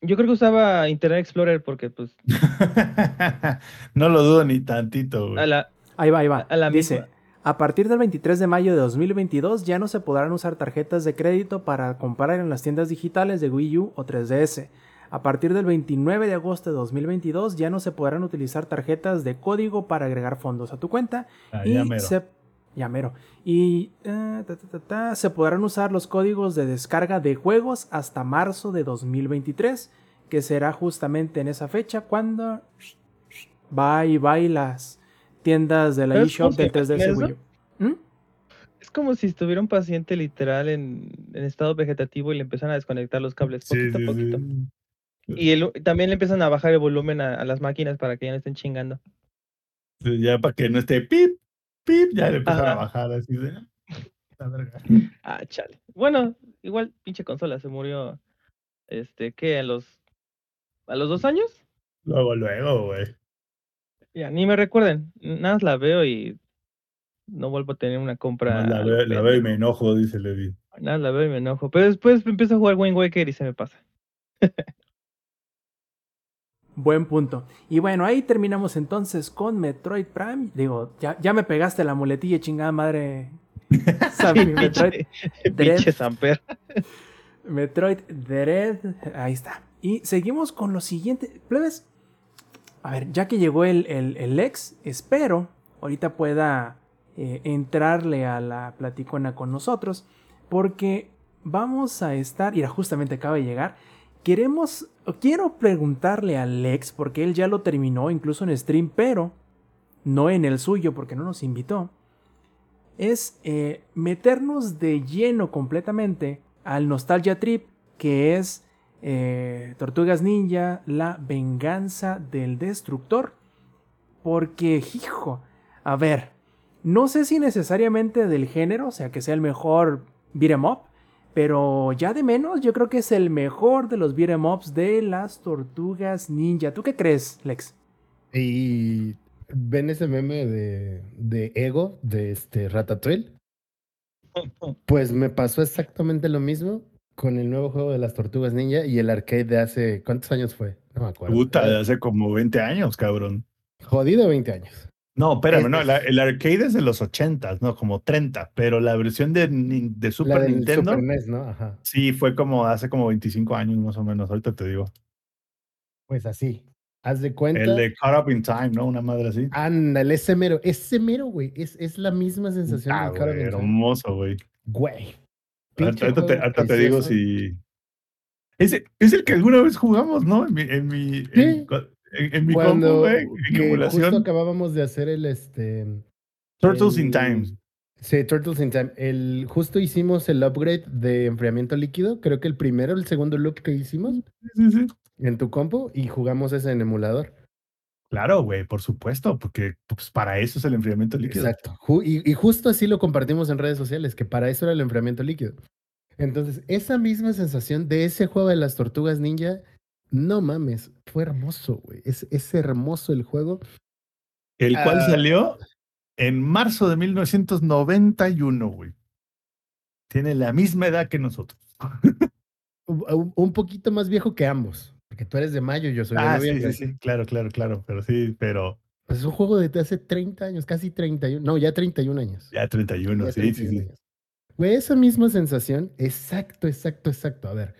Yo creo que usaba Internet Explorer porque, pues, no lo dudo ni tantito, güey. a la, Ahí va, ahí va. A la Dice, misma. a partir del 23 de mayo de 2022 ya no se podrán usar tarjetas de crédito para comprar en las tiendas digitales de Wii U o 3DS. A partir del 29 de agosto de 2022 ya no se podrán utilizar tarjetas de código para agregar fondos a tu cuenta. Ah, y ya mero. se ya mero. Y eh, ta, ta, ta, ta, se podrán usar los códigos de descarga de juegos hasta marzo de 2023, que será justamente en esa fecha cuando va y va y las tiendas de la ¿Sabes eShop del 3DS llama Wii U. ¿Mm? es como si estuviera un paciente literal en, en estado vegetativo y le empiezan a desconectar los cables Sí, poquito sí, a poquito. sí. Y el- también le empiezan a bajar el volumen a, a las máquinas para que ya no estén chingando. Ya para que no esté pip, pip, ya le empiezan a bajar así de. La verga. Ah, chale. Bueno, igual pinche consola se murió, este, ¿qué? ¿A los, a los dos años? Luego, luego, güey. Ya, ni me recuerden. Nada más la veo y no vuelvo a tener una compra. La veo, la veo y me enojo, dice Levi. Nada, la veo y me enojo. Pero después empiezo a jugar Wind Waker y se me pasa. Buen punto. Y bueno, ahí terminamos entonces con Metroid Prime. Digo, ya, ya me pegaste la muletilla, chingada madre. Sammy, Metroid, Dread. Samper. Metroid Dread. Ahí está. Y seguimos con lo siguiente. Plebes. A ver, ya que llegó el, el, el ex, espero ahorita pueda eh, entrarle a la platicona con nosotros. Porque vamos a estar. Mira, justamente acaba de llegar. Queremos. Quiero preguntarle al ex. Porque él ya lo terminó, incluso en stream, pero no en el suyo, porque no nos invitó. Es eh, meternos de lleno completamente al Nostalgia Trip, que es eh, Tortugas Ninja, la venganza del destructor. Porque, hijo, a ver, No sé si necesariamente del género, o sea, que sea el mejor beat'em up, pero ya de menos, yo creo que es el mejor de los beat'em ups de las tortugas ninja. ¿Tú qué crees, Lex? Y ven ese meme de, de Ego, de este Ratatouille. Pues me pasó exactamente lo mismo con el nuevo juego de las tortugas ninja y el arcade de hace. ¿Cuántos años fue? No me acuerdo. Puta, de hace como 20 años, cabrón. Jodido 20 años. No, espérame, no, la- el arcade es de los 80, no, como 30, pero la versión de, de La Super del Nintendo Super NES, ¿no? Ajá. sí fue como hace como 25 años más o menos, ahorita te digo. Pues así. Haz de cuenta. El de Caught Up in Time, ¿no? Una madre así. Ándale, ese mero. Ese mero, güey. Es, es la misma sensación Ah, del Call of güey, Duty. hermoso, güey. Güey. Ahorita te, ahorita te digo si. Ese, es el que alguna vez jugamos, ¿no? En mi, en mi, en, Sí. en- en mi Cuando compu, güey, en que justo emulación. acabábamos de hacer el este. Turtles in el- Time. Sí, Turtles in Time. El, justo hicimos el upgrade de enfriamiento líquido. Creo que el primero, el segundo loop que hicimos Sí, sí. en tu compu y jugamos ese en emulador. Claro, güey, por supuesto, porque pues, para eso es el enfriamiento líquido. Exacto. Y justo así lo compartimos en redes sociales, que para eso era el enfriamiento líquido. Entonces, esa misma sensación de ese juego de las tortugas ninja, no mames, fue hermoso, güey. Es, es hermoso el juego. El cual Ah. salió en marzo de 1991, güey. Tiene la misma edad que nosotros. Un, poquito más viejo que ambos, porque tú eres de mayo, yo soy de Ah, sí, noviembre. sí, sí, claro, claro, claro, pero sí, pero Pues es un juego de hace 30 años, casi 31, no, ya 31 años. ya 31, Ya sí, sí, 31 sí. años. Güey, esa misma sensación, exacto, exacto, exacto. A ver,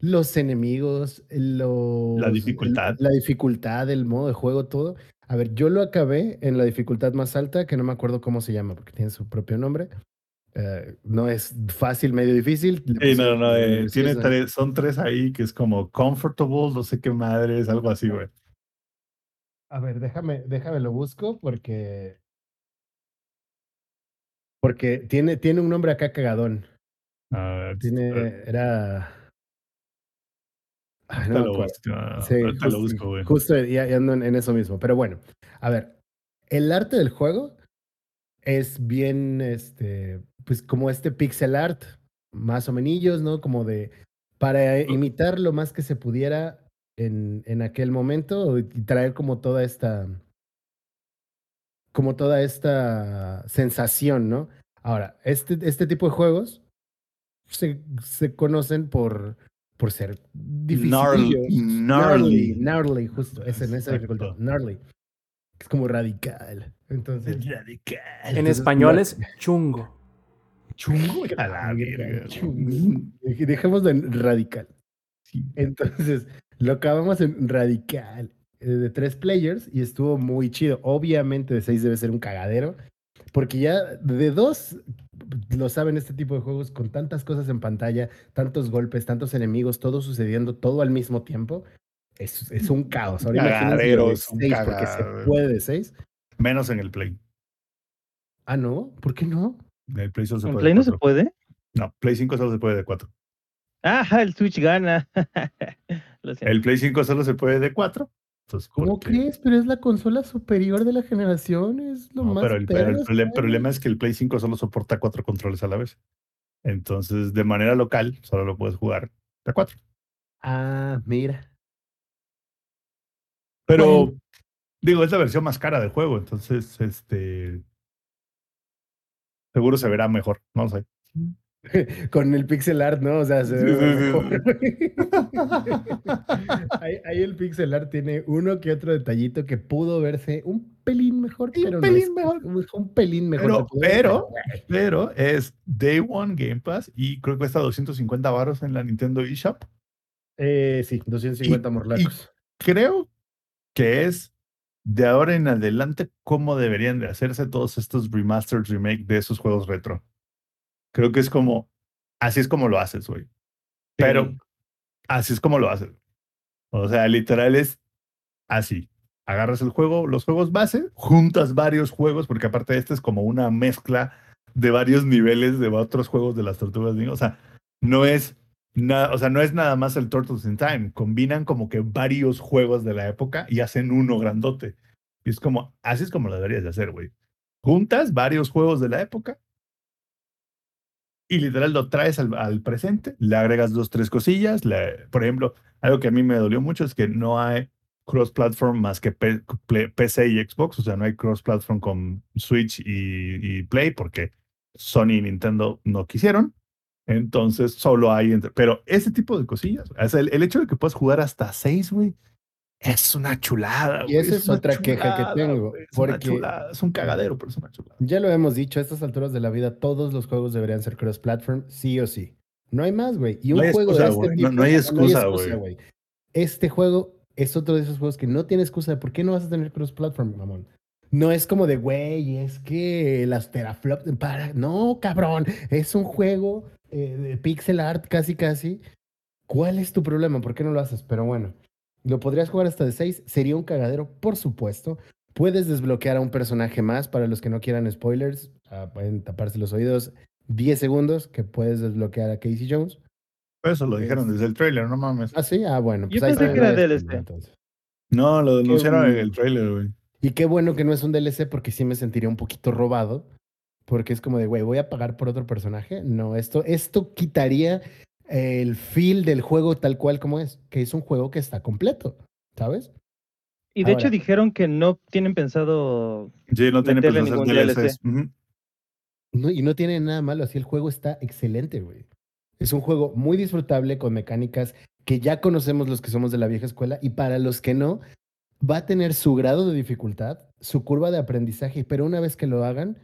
los enemigos, los, el- dificultad. la dificultad, el modo de juego, todo. A ver, yo lo acabé en la dificultad más alta, que no me acuerdo cómo se llama, porque tiene su propio nombre. Eh, no es fácil, medio difícil. Sí, no, no, eh, tiene tres, son tres ahí que es como comfortable, no sé qué madre, es algo así, güey. A ver, déjame, déjame lo busco porque. Porque tiene, tiene un nombre acá cagadón. Ah, Tiene, era. Ay, no me lo busco, Sí, ahorita lo justo, busco, güey. justo ya, ya ando en, en eso mismo. Pero bueno, a ver, el arte del juego es bien, este, pues como este pixel art, más o menos, ¿no? Como de, para imitar lo más que se pudiera en, en aquel momento y traer como toda esta, como toda esta sensación, ¿no? Ahora, este, este tipo de juegos se, se conocen por, por ser difíciles. Gnarly, gnarly. Gnarly, justo, es en esa dificultad. Gnarly. Es como radical. Entonces, Radical. En Entonces, español es chungo. Chungo a la verga. Dej- Dejémoslo en radical. Sí. Entonces, lo acabamos en radical eh, de tres players y estuvo muy chido. Obviamente de seis debe ser un cagadero, porque ya de dos, lo saben este tipo de juegos, con tantas cosas en pantalla, tantos golpes, tantos enemigos, todo sucediendo, todo al mismo tiempo, es, es un caos. Ahora Cagadero, es un seis, porque se puede de seis. Menos en el Play. Ah, no, ¿por qué no? En el Play solo se ¿En puede Play de no se puede? No, Play 5 solo se puede de 4. Ajá, el Switch gana. El Play 5 solo se puede de 4. Entonces, ¿Cómo porque- crees? Pero es la consola superior de la generación, es lo No, más pero el, pero el problema es que el Play 5 solo soporta cuatro controles a la vez. Entonces, de manera local, solo lo puedes jugar de 4. Ah, mira. Pero, Bueno. digo, es la versión más cara del juego. Entonces, este. Seguro se verá mejor. No sé. Con el pixel art, ¿no? O sea, se ve ahí, ahí el pixel art tiene uno que otro detallito que pudo verse un pelín mejor, Un pero no pelín es- mejor. Un, un pelín mejor. Pero- pero- es Day One Game Pass y creo que cuesta 250 baros en la Nintendo eShop. Eh, sí, 250 morlacos. creo que es de ahora en adelante cómo deberían de hacerse todos estos remastered remake de esos juegos retro. Creo que es como, así es como lo haces, güey. Pero así es como lo haces. O sea, literal es así. Agarras el juego, los juegos base, juntas varios juegos, porque aparte este es como una mezcla de varios niveles de otros juegos de las tortugas ninja. O sea, no es nada, o sea, no es nada más el Turtles in Time. Combinan como que varios juegos de la época y hacen uno grandote. Y es como, así es como lo deberías de hacer, güey. juntas varios juegos de la época y literal lo traes al, al presente, le agregas dos, tres cosillas. le- por ejemplo, algo que a mí me dolió mucho es que no hay cross-platform más que PC y Xbox, o sea, no hay cross-platform con Switch y, y Play porque Sony y Nintendo no quisieron. Entonces solo hay, entre- pero ese tipo de cosillas, o sea, el, el hecho de que puedas jugar hasta seis, güey, es una chulada. Y esa es una otra queja que tengo, Es una porque- chulada, es un cagadero, pero es una chulada. Ya lo hemos dicho, a estas alturas de la vida, todos los juegos deberían ser cross-platform, sí o sí. No hay más, güey. Y un No hay juego excusa, de este. No- tipo, no hay excusa, güey. güey. Este juego es otro de esos juegos que no tiene excusa de por qué no vas a tener cross-platform, mamón. No es como de, güey, es que las teraflops para. No, cabrón. Es un juego eh, de pixel art casi, casi. ¿Cuál es tu problema? ¿Por qué no lo haces? Pero bueno, lo podrías jugar hasta de 6. Sería un cagadero, por supuesto. Puedes desbloquear a un personaje más para los que no quieran spoilers. ah, pueden taparse los oídos. 10 segundos que puedes desbloquear a Casey Jones. Eso lo dijeron Es- desde el trailer, no mames. Ah, sí, ah, bueno. Yo ahí pensé que era DLC. entonces. No, lo denunciaron en el trailer, güey. Y qué bueno que no es un DLC porque sí me sentiría un poquito robado. Porque es como de, güey, ¿voy a pagar por otro personaje? No, esto, esto quitaría el feel del juego tal cual como es, que es un juego que está completo, ¿sabes? Y de Ahora. hecho dijeron que no tienen pensado. Sí, no tiene Meterle pensado hacer. Ujú. No, y no tiene nada malo, así el juego está excelente, güey. Es un juego muy disfrutable con mecánicas que ya conocemos los que somos de la vieja escuela y para los que no, va a tener su grado de dificultad, su curva de aprendizaje, pero una vez que lo hagan,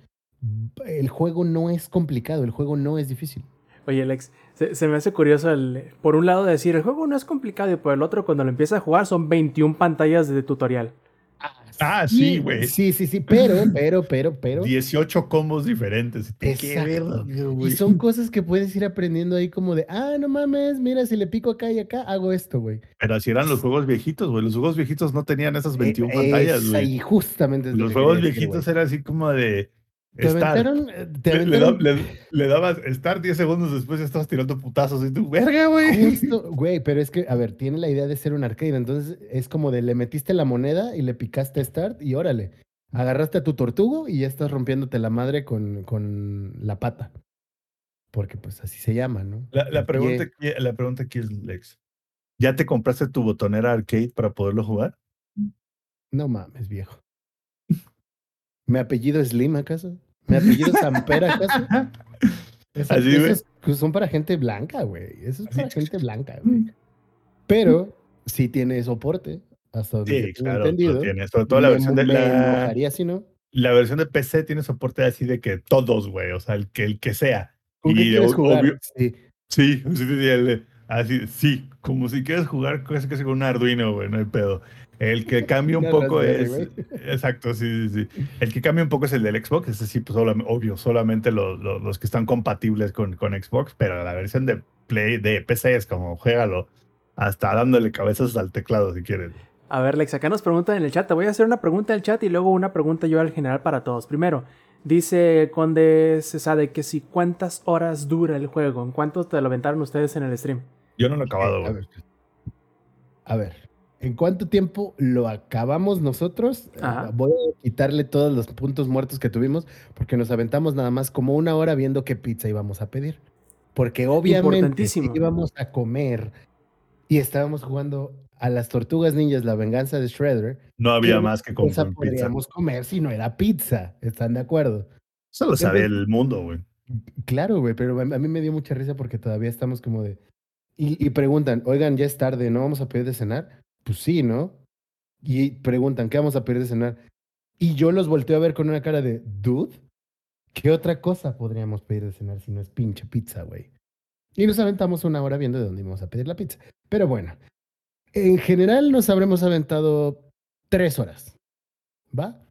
el juego no es complicado, el juego no es difícil. Oye, Alex, se, se me hace curioso el, por un lado decir, el juego no es complicado y por el otro, cuando lo empiezas a jugar, son 21 pantallas de tutorial. Ah, sí, güey. Sí, sí, sí, pero, pero, pero, pero. 18 combos diferentes. Qué Exacto. verga, Y güey. son cosas que puedes ir aprendiendo ahí como de, ah, no mames, mira, si le pico acá y acá, hago esto, güey. Pero así eran los juegos viejitos, güey. Los juegos viejitos no tenían esas 21 Eh, pantallas, güey. Y justamente Los juegos decir, viejitos eran así como de. Te Start. aventaron, eh, te Le, le le- le dabas start 10 segundos después ya estabas tirando putazos y tú, verga, güey. justo, güey, pero es que, a ver, tiene la idea de ser un arcade, entonces es como de le metiste la moneda y le picaste start y órale, agarraste a tu tortugo y ya estás rompiéndote la madre con, con la pata. Porque pues así se llama, ¿no? La, pregunta aquí, la pregunta aquí es, Lex. ¿Ya te compraste tu botonera arcade para poderlo jugar? No mames, viejo. ¿Mi apellido es Slim acaso? ¿Mi apellido es Samper acaso? Esa- Así, güey. esos pues, son para gente blanca, güey. Eso es Así, para gente blanca, güey. Pero sí tiene soporte, hasta donde Sí, claro, entendido. tiene. Sobre todo la Me- versión de me la, enojaría si no. la versión de PC tiene soporte así de que todos, güey. O sea, el que, el que sea. ¿Con qué Y quieres ob- jugar? obvio- Sí. Sí, sí, sí, así, sí, como si quieres jugar casi casi con un Arduino, güey, no hay pedo. El que cambia un poco es. Exacto, sí, sí, sí. El que cambia un poco es el del Xbox, ese sí, pues obvio, solamente los, los, los que están compatibles con, con Xbox, pero la versión de Play, de PC es como, juégalo, hasta dándole cabezas al teclado si quieres. A ver, Lex, acá nos preguntan en el chat. Te voy a hacer una pregunta en el chat y luego una pregunta yo al general para todos. Primero, dice Conde Cesade que si cuántas horas dura el juego. ¿En cuánto te lo aventaron ustedes en el stream? Yo no lo he acabado, Eh, a, güey. ver. a ver, ¿en cuánto tiempo lo acabamos nosotros? Ajá. Eh, Voy a quitarle todos los puntos muertos que tuvimos porque nos aventamos nada más como una hora viendo qué pizza íbamos a pedir. Porque obviamente íbamos a comer y estábamos jugando a las tortugas ninjas, la venganza de Shredder, No había ¿qué más que comprar pizza. podríamos comer si no era pizza? ¿Están de acuerdo? Eso lo sabe el mundo, güey. Claro, güey, pero a a mí me dio mucha risa porque todavía estamos como de... Y, y preguntan, oigan, ya es tarde, ¿no vamos a pedir de cenar? Pues sí, ¿no? Y preguntan, ¿qué vamos a pedir de cenar? Y yo los volteo a ver con una cara de, dude, ¿qué otra cosa podríamos pedir de cenar si no es pinche pizza, güey? Y nos aventamos una hora viendo de dónde íbamos a pedir la pizza. Pero bueno, en general nos habremos aventado tres horas, ¿va?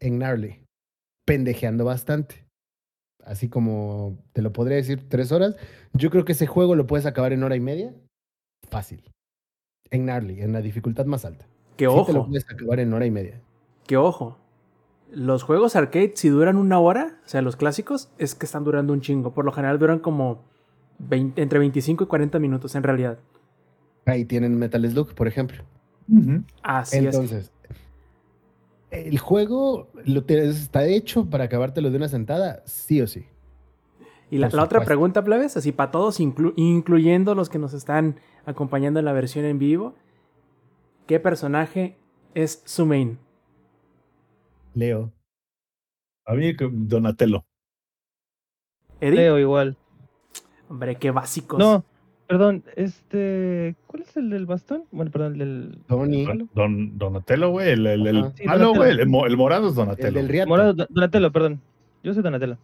En Gnarly, pendejeando bastante así como te lo podría decir, tres horas. Yo creo que ese juego lo puedes acabar en hora y media. Fácil. En Gnarly, en la dificultad más alta. Que Sí te lo ojo, puedes acabar en hora y media. que ojo. Los juegos arcade, si duran una hora, o sea, los clásicos, es que están durando un chingo. Por lo general duran como 20 entre 25 y 40 minutos en realidad. Ahí tienen Metal Slug, por ejemplo. Así es. Entonces, El juego lo te- está hecho para acabártelo de una sentada, sí o sí. Y la, otra pregunta, plebes, así para todos, inclu- incluyendo los que nos están acompañando en la versión en vivo, ¿qué personaje es su main? Leo. A mí, que- Donatello. ¿Eddie? Leo igual. Hombre, qué básicos. No, perdón, este. ¿Cuál es el del bastón? Bueno, perdón, el del. Tony. Don, Don- Donatello, güey. El, el, el Ajá. Sí, malo, Donatello. güey. El, mo- el morado es El Donatello. del Riato. Morado, Don- Donatello, perdón. Yo soy Donatello.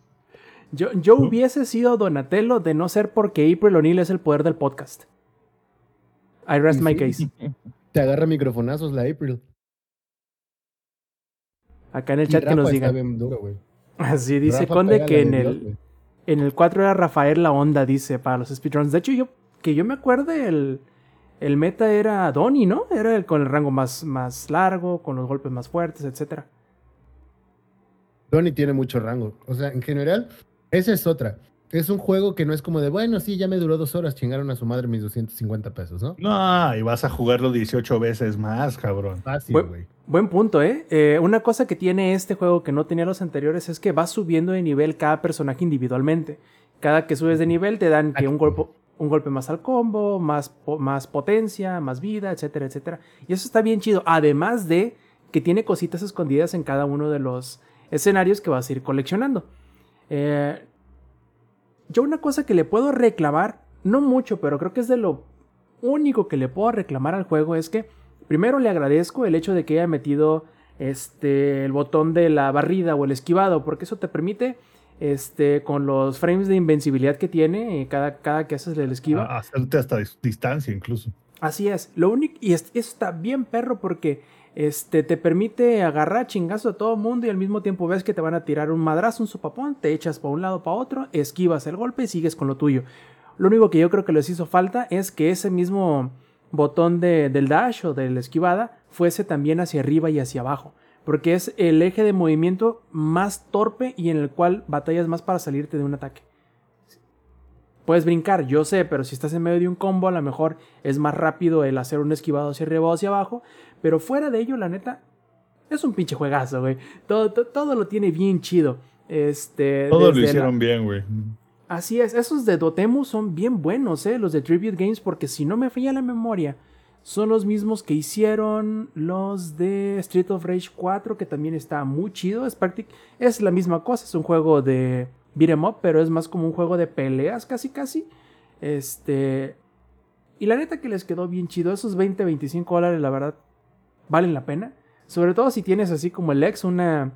Yo, yo hubiese sido Donatello de no ser porque April O'Neil es el poder del podcast. I rest my case. Te agarra microfonazos la April. Acá en el Y chat que nos digan. Así dice Rafa Conde que en Dios, el, en el 4 era Rafael la onda, dice, para los speedruns. De hecho, yo que yo me acuerde, el, el meta era Donnie, ¿no? Era el con el rango más, más largo, con los golpes más fuertes, etcétera. Donnie tiene mucho rango. O sea, en general, esa es otra. Es un juego que no es como de, bueno, sí, ya me duró dos horas, chingaron a su madre mis 250 pesos, ¿no? No, y vas a jugarlo 18 veces más, cabrón. Fácil, güey. Buen punto, ¿eh? Eh, Una cosa que tiene este juego que no tenía los anteriores es que va subiendo de nivel cada personaje individualmente. Cada que subes de nivel te dan que un golpe, un golpe más al combo, más, más potencia, más vida, etcétera, etcétera. Y eso está bien chido. Además de que tiene cositas escondidas en cada uno de los escenarios que vas a ir coleccionando. Eh, yo una cosa que le puedo reclamar, no mucho, pero creo que es de lo único que le puedo reclamar al juego es que primero le agradezco el hecho de que haya metido este el botón de la barrida o el esquivado, porque eso te permite este con los frames de invencibilidad que tiene eh, cada, cada que haces el esquiva. A- hacerte hasta dis- distancia incluso. Así es. Lo único y es- eso está bien perro porque este te permite agarrar chingazo a todo mundo y al mismo tiempo ves que te van a tirar un madrazo, un sopapón, te echas para un lado para otro, esquivas el golpe y sigues con lo tuyo. Lo único que yo creo que les hizo falta es que ese mismo botón de- del dash o de la esquivada fuese también hacia arriba y hacia abajo. Porque es el eje de movimiento más torpe y en el cual batallas más para salirte de un ataque. Puedes brincar, yo sé, pero si estás en medio de un combo, a lo mejor es más rápido el hacer un esquivado hacia arriba o hacia abajo. Pero fuera de ello, la neta, es un pinche juegazo, güey. Todo, to- todo lo tiene bien chido. Este, Todo lo la- hicieron bien, güey. Así es, esos de Dotemu son bien buenos, ¿eh? Los de Tribute Games, porque si no me falla la memoria, son los mismos que hicieron los de Street of Rage 4, que también está muy chido. Es, práctic- es la misma cosa, es un juego de beat 'em up, pero es más como un juego de peleas, casi casi. Este. Y la neta que les quedó bien chido. Esos 20, 25 dólares, la verdad, valen la pena. Sobre todo si tienes así como el ex, una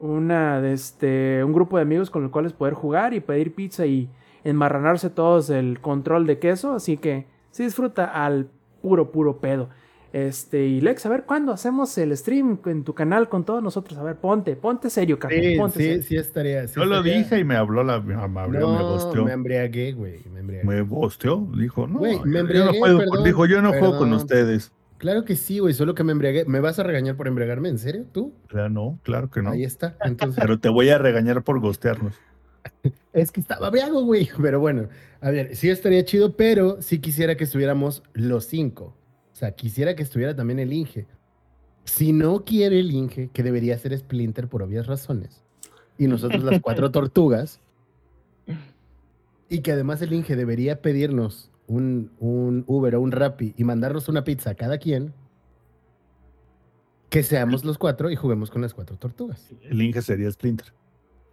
una de este un grupo de amigos con los cuales poder jugar y pedir pizza y enmarranarse todos el control de queso, así que se disfruta al puro puro pedo. Este, y Lex, a ver cuándo hacemos el stream en tu canal con todos nosotros. A ver, ponte, ponte serio, carnal. Sí, ponte sí, serio. sí estaría. sí Yo lo dije y me habló la. Me, me abrió, me No, bosteó. me embriagué, güey. Me embriagué. Me bosteó. Dijo, no. Güey, me yo- yo no embriagué, juego- perdón, dijo, yo no juego con ustedes. Claro que sí, güey. Solo que me embriagué. ¿Me vas a regañar por embriagarme? ¿En serio? ¿Tú? O sea, no, claro que no. Ahí está. Entonces, Pero te voy a regañar por gostearnos. es que estaba briago, güey. Pero bueno, a ver, sí estaría chido, pero sí quisiera que estuviéramos los cinco. O sea, quisiera que estuviera también el Inge. Si no quiere el Inge, que debería ser Splinter por obvias razones, y nosotros las cuatro tortugas, y que además el Inge debería pedirnos un, un Uber o un Rappi y mandarnos una pizza a cada quien, que seamos los cuatro y juguemos con las cuatro tortugas. El Inge sería Splinter.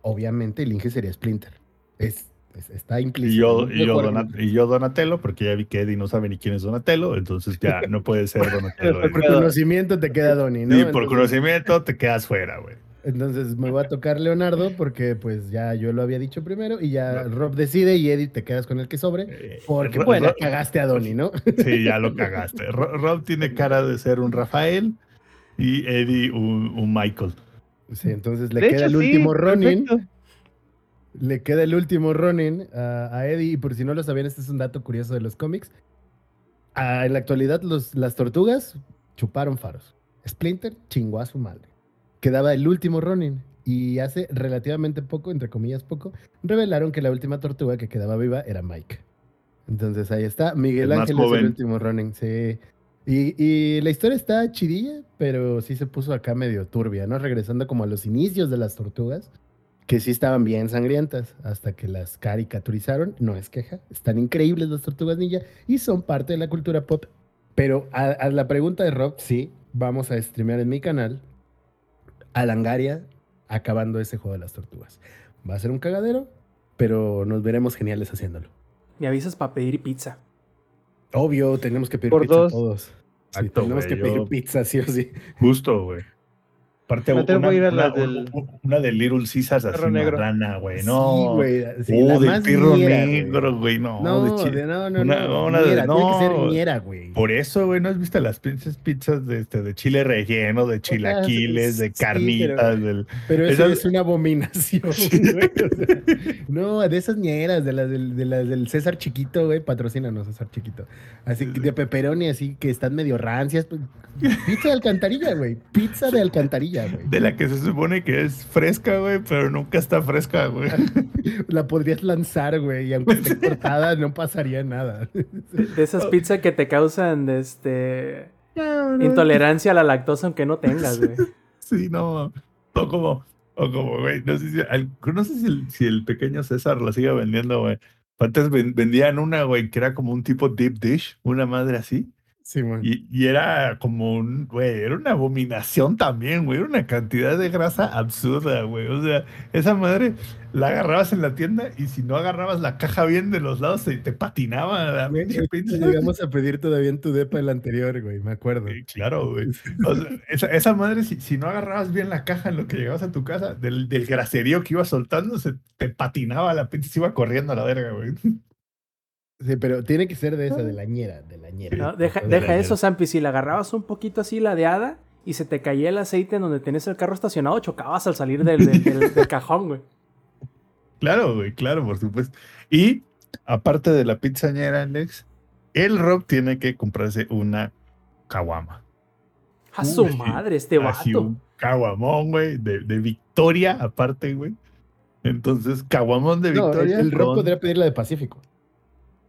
Obviamente el Inge sería Splinter. Es, es- está Y implícito. y, yo Mejor- Donat- y yo Donatello, porque ya vi que Eddie no sabe ni quién es Donatello, entonces ya no puede ser Donatello. Por Eddie. conocimiento te queda Donnie, ¿no? y por Entonces- conocimiento te quedas fuera, güey. Entonces me va a tocar Leonardo porque pues ya yo lo había dicho primero y ya Rob decide y Eddie te quedas con el que sobre Eh, porque Ro- pues ya cagaste a Donnie, ¿no? Sí, ya lo cagaste. Ro- Rob tiene cara de ser un Rafael y Eddie un, un Michael. Sí, entonces le De queda hecho, el sí, último Ronin, perfecto. le queda el último Ronin a, a Eddie y por si no lo sabían, este es un dato curioso de los cómics. Ah, en la actualidad los, las tortugas chuparon faros. Splinter chingó a su madre. Quedaba el último Ronin y hace relativamente poco, entre comillas poco, revelaron que la última tortuga que quedaba viva era Mike. Entonces ahí está, Miguel El Ángel es el último Ronin, sí. Y, y la historia está chidilla, pero sí se puso acá medio turbia, ¿no? Regresando como a los inicios de las tortugas, que sí estaban bien sangrientas, hasta que las caricaturizaron. No es queja, están increíbles las tortugas ninja y son parte de la cultura pop. Pero a, a la pregunta de Rob, sí, vamos a streamear en mi canal a Langaria acabando ese juego de las tortugas. Va a ser un cagadero, pero nos veremos geniales haciéndolo. Me avisas para pedir pizza. Obvio, tenemos que pedir Por pizza dos. todos. Sí, Exacto, tenemos que pedir yo- pizza, sí o sí. Justo, güey. Aparte, atrevo una, ir a una- del- una de Little Caesars así negro. marrana, güey. Sí, No. güey. sí, Oh, más perro negro, güey. No, No, de de- no, no, una- no. una de- ñera, tiene que ser no. ñera, güey. Por eso, güey, ¿no has visto las pinches pizzas de, este, de chile relleno, de chilaquiles, de sí, carnitas? pero- del... Pero eso Esas- es una abominación, güey. o sea, no, de esas ñeras, de las del, de las del César Chiquito, güey. Patrocínanos, César Chiquito. Así de pepperoni, así que están medio rancias. pues, Pizza de alcantarilla, güey. Pizza de alcantarilla, güey. De la que se supone que es fresca, güey, pero nunca está fresca, güey. La podrías lanzar, güey. Y aunque esté cortada, no pasaría nada. De, esas pizzas que te causan este No, no, intolerancia a la lactosa aunque no tengas, güey. Sí, no. O como, o como, güey, no sé si, no sé si el, si el pequeño César lo sigue vendiendo, güey. Antes ven- vendían una, güey, que era como un tipo deep dish, una madre así. Sí. Y, y era como un, güey, era una abominación también, güey. Era una cantidad de grasa absurda, güey. O sea, esa madre la agarrabas en la tienda y si no agarrabas la caja bien de los lados, se te patinaba la Güey, pinche. Llegamos a pedir todavía en tu depa el anterior, güey, me acuerdo. Sí, claro, güey. O sea, esa, esa madre, si, si no agarrabas bien la caja en lo que llegabas a tu casa, del, del graserío que iba soltando, se te patinaba la y se iba corriendo a la verga, güey. Sí, pero tiene que ser de esa, de la ñera, de la ñera. No, deja De la deja eso. Sampi. Si la agarrabas un poquito así ladeada y se te caía el aceite en donde tenías el carro estacionado, chocabas al salir del, del- del- del cajón, güey. Claro, güey, claro, por supuesto. Y aparte de la pizzañera, Alex, el Rob tiene que comprarse una caguama. A su Uy, madre, este Así vato. un caguamón, güey, de, de Victoria, aparte, güey. Entonces, caguamón de No, el, Victoria. el Rob podría pedir la de Pacífico.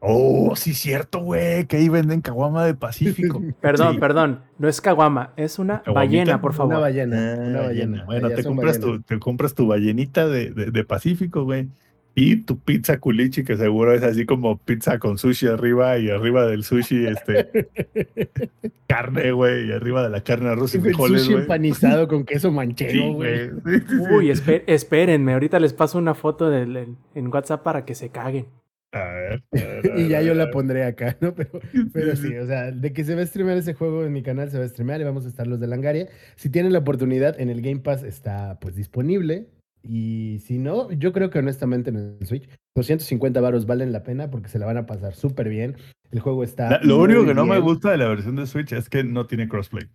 Oh, sí, cierto, güey, que ahí venden caguama de Pacífico. Perdón, Sí. perdón. No es caguama, es una ¿Caguamita? ballena, por favor. Una ballena, Ah, una ballena. Bueno, te compras, tu, te compras tu ballenita de, de, de Pacífico, güey. Y tu pizza culichi, que seguro es así como pizza con sushi arriba y arriba del sushi, este, carne, güey, y arriba de la carne rusa y frijoles, sushi empanizado con queso manchego, güey. Sí, sí, sí. Uy, espérenme, ahorita les paso una foto del- en WhatsApp para que se caguen. A ver, a ver, a Y ya ver, yo la pondré acá, ¿no? Pero, pero sí, o sea, de que se va a streamear ese juego en mi canal, se va a streamear y vamos a estar los de Langaria. Si tienen la oportunidad, en el Game Pass está pues disponible. Y si no, yo creo que honestamente en el Switch, 250 varos valen la pena porque se la van a pasar súper bien. El juego está. La- Lo único que no me gusta de la versión de Switch es que no tiene crossplay.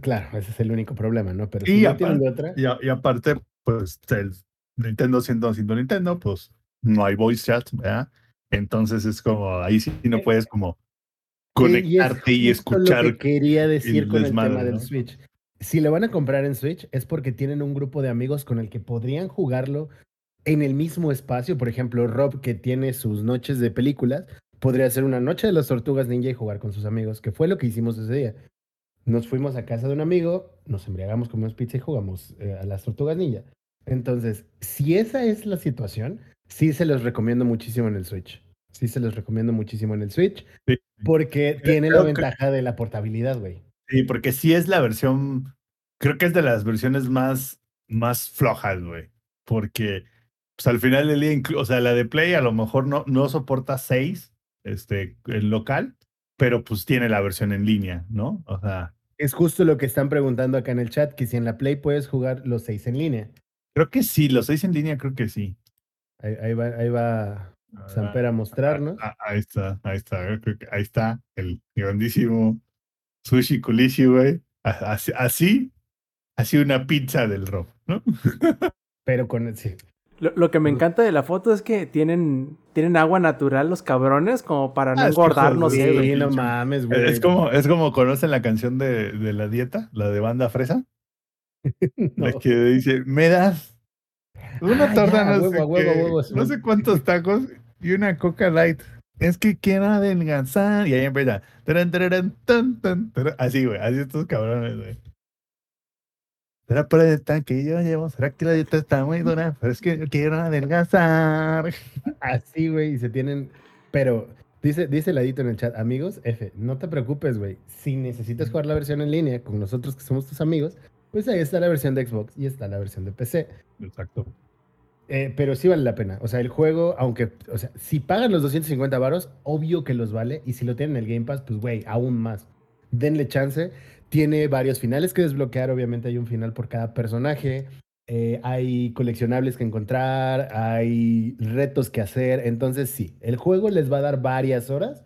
Claro, ese es el único problema, ¿no? Pero Y si no aparte- de otra. Y, a- y aparte, pues, el Nintendo siendo, siendo Nintendo, pues, no hay voice chat, ¿verdad? Entonces es como, ahí sí no puedes como conectarte y, es escuchar. Lo que quería decir el con el del ¿no? Switch. Si lo van a comprar en Switch es porque tienen un grupo de amigos con el que podrían jugarlo en el mismo espacio. Por ejemplo, Rob, que tiene sus noches de películas, podría hacer una noche de las tortugas ninja y jugar con sus amigos, que fue lo que hicimos ese día. Nos fuimos a casa de un amigo, nos embriagamos, comimos pizza y jugamos eh, a las tortugas ninja. Entonces, si esa es la situación, sí se los recomiendo muchísimo en el Switch. Sí se los recomiendo muchísimo en el Switch, Sí. porque tiene la que- ventaja de la portabilidad, güey. Sí, porque sí es la versión, creo que es de las versiones más, más flojas, güey. Porque, pues al final del día, o sea, la de Play a lo mejor no, no soporta 6, este, en local, pero pues tiene la versión en línea, ¿no? O sea, Es justo lo que están preguntando acá en el chat, que si en la Play puedes jugar los seis en línea. creo que sí, los 6 en línea creo que sí. Ahí, ahí va, ahí va Samper a mostrarnos. Ah, ahí está, ahí está, ahí está el grandísimo sushi culichi, güey. A- Así, así, así una pizza del rock, ¿no? Pero con sí. Lo, lo que me encanta de la foto es que tienen, tienen agua natural los cabrones como para no Ah, es que engordar, joder, no sé, Sí, no mames, güey. Es como, es como conocen la canción de, de la dieta, la de banda fresa, No. la que dice, me das una Ah, ya, no, huevo, sé a huevo, a qué, huevo, no sé cuántos tacos y una coca light. es que quiero adelgazar. Y ahí empieza. taran, tararán, tan, tan, taran. Así, güey. Así estos cabrones, güey. ¿Será por el tan que yo llevo? ¿Será que la dieta está muy dura? Pero es que quiero adelgazar. Así, güey, y se tienen. Pero dice, dice Ladito en el chat, amigos, F, no te preocupes, güey. Si necesitas jugar la versión en línea con nosotros que somos tus amigos, pues ahí está la versión de Xbox y está la versión de PC. Exacto. Eh, pero sí vale la pena. O sea, el juego, aunque, o sea, si pagan los 250 varos, obvio que los vale. Y si lo tienen en el Game Pass, pues, güey, aún más. Denle chance. Tiene varios finales que desbloquear. Obviamente hay un final por cada personaje. Eh, hay coleccionables que encontrar. Hay retos que hacer. Entonces, sí, el juego les va a dar varias horas.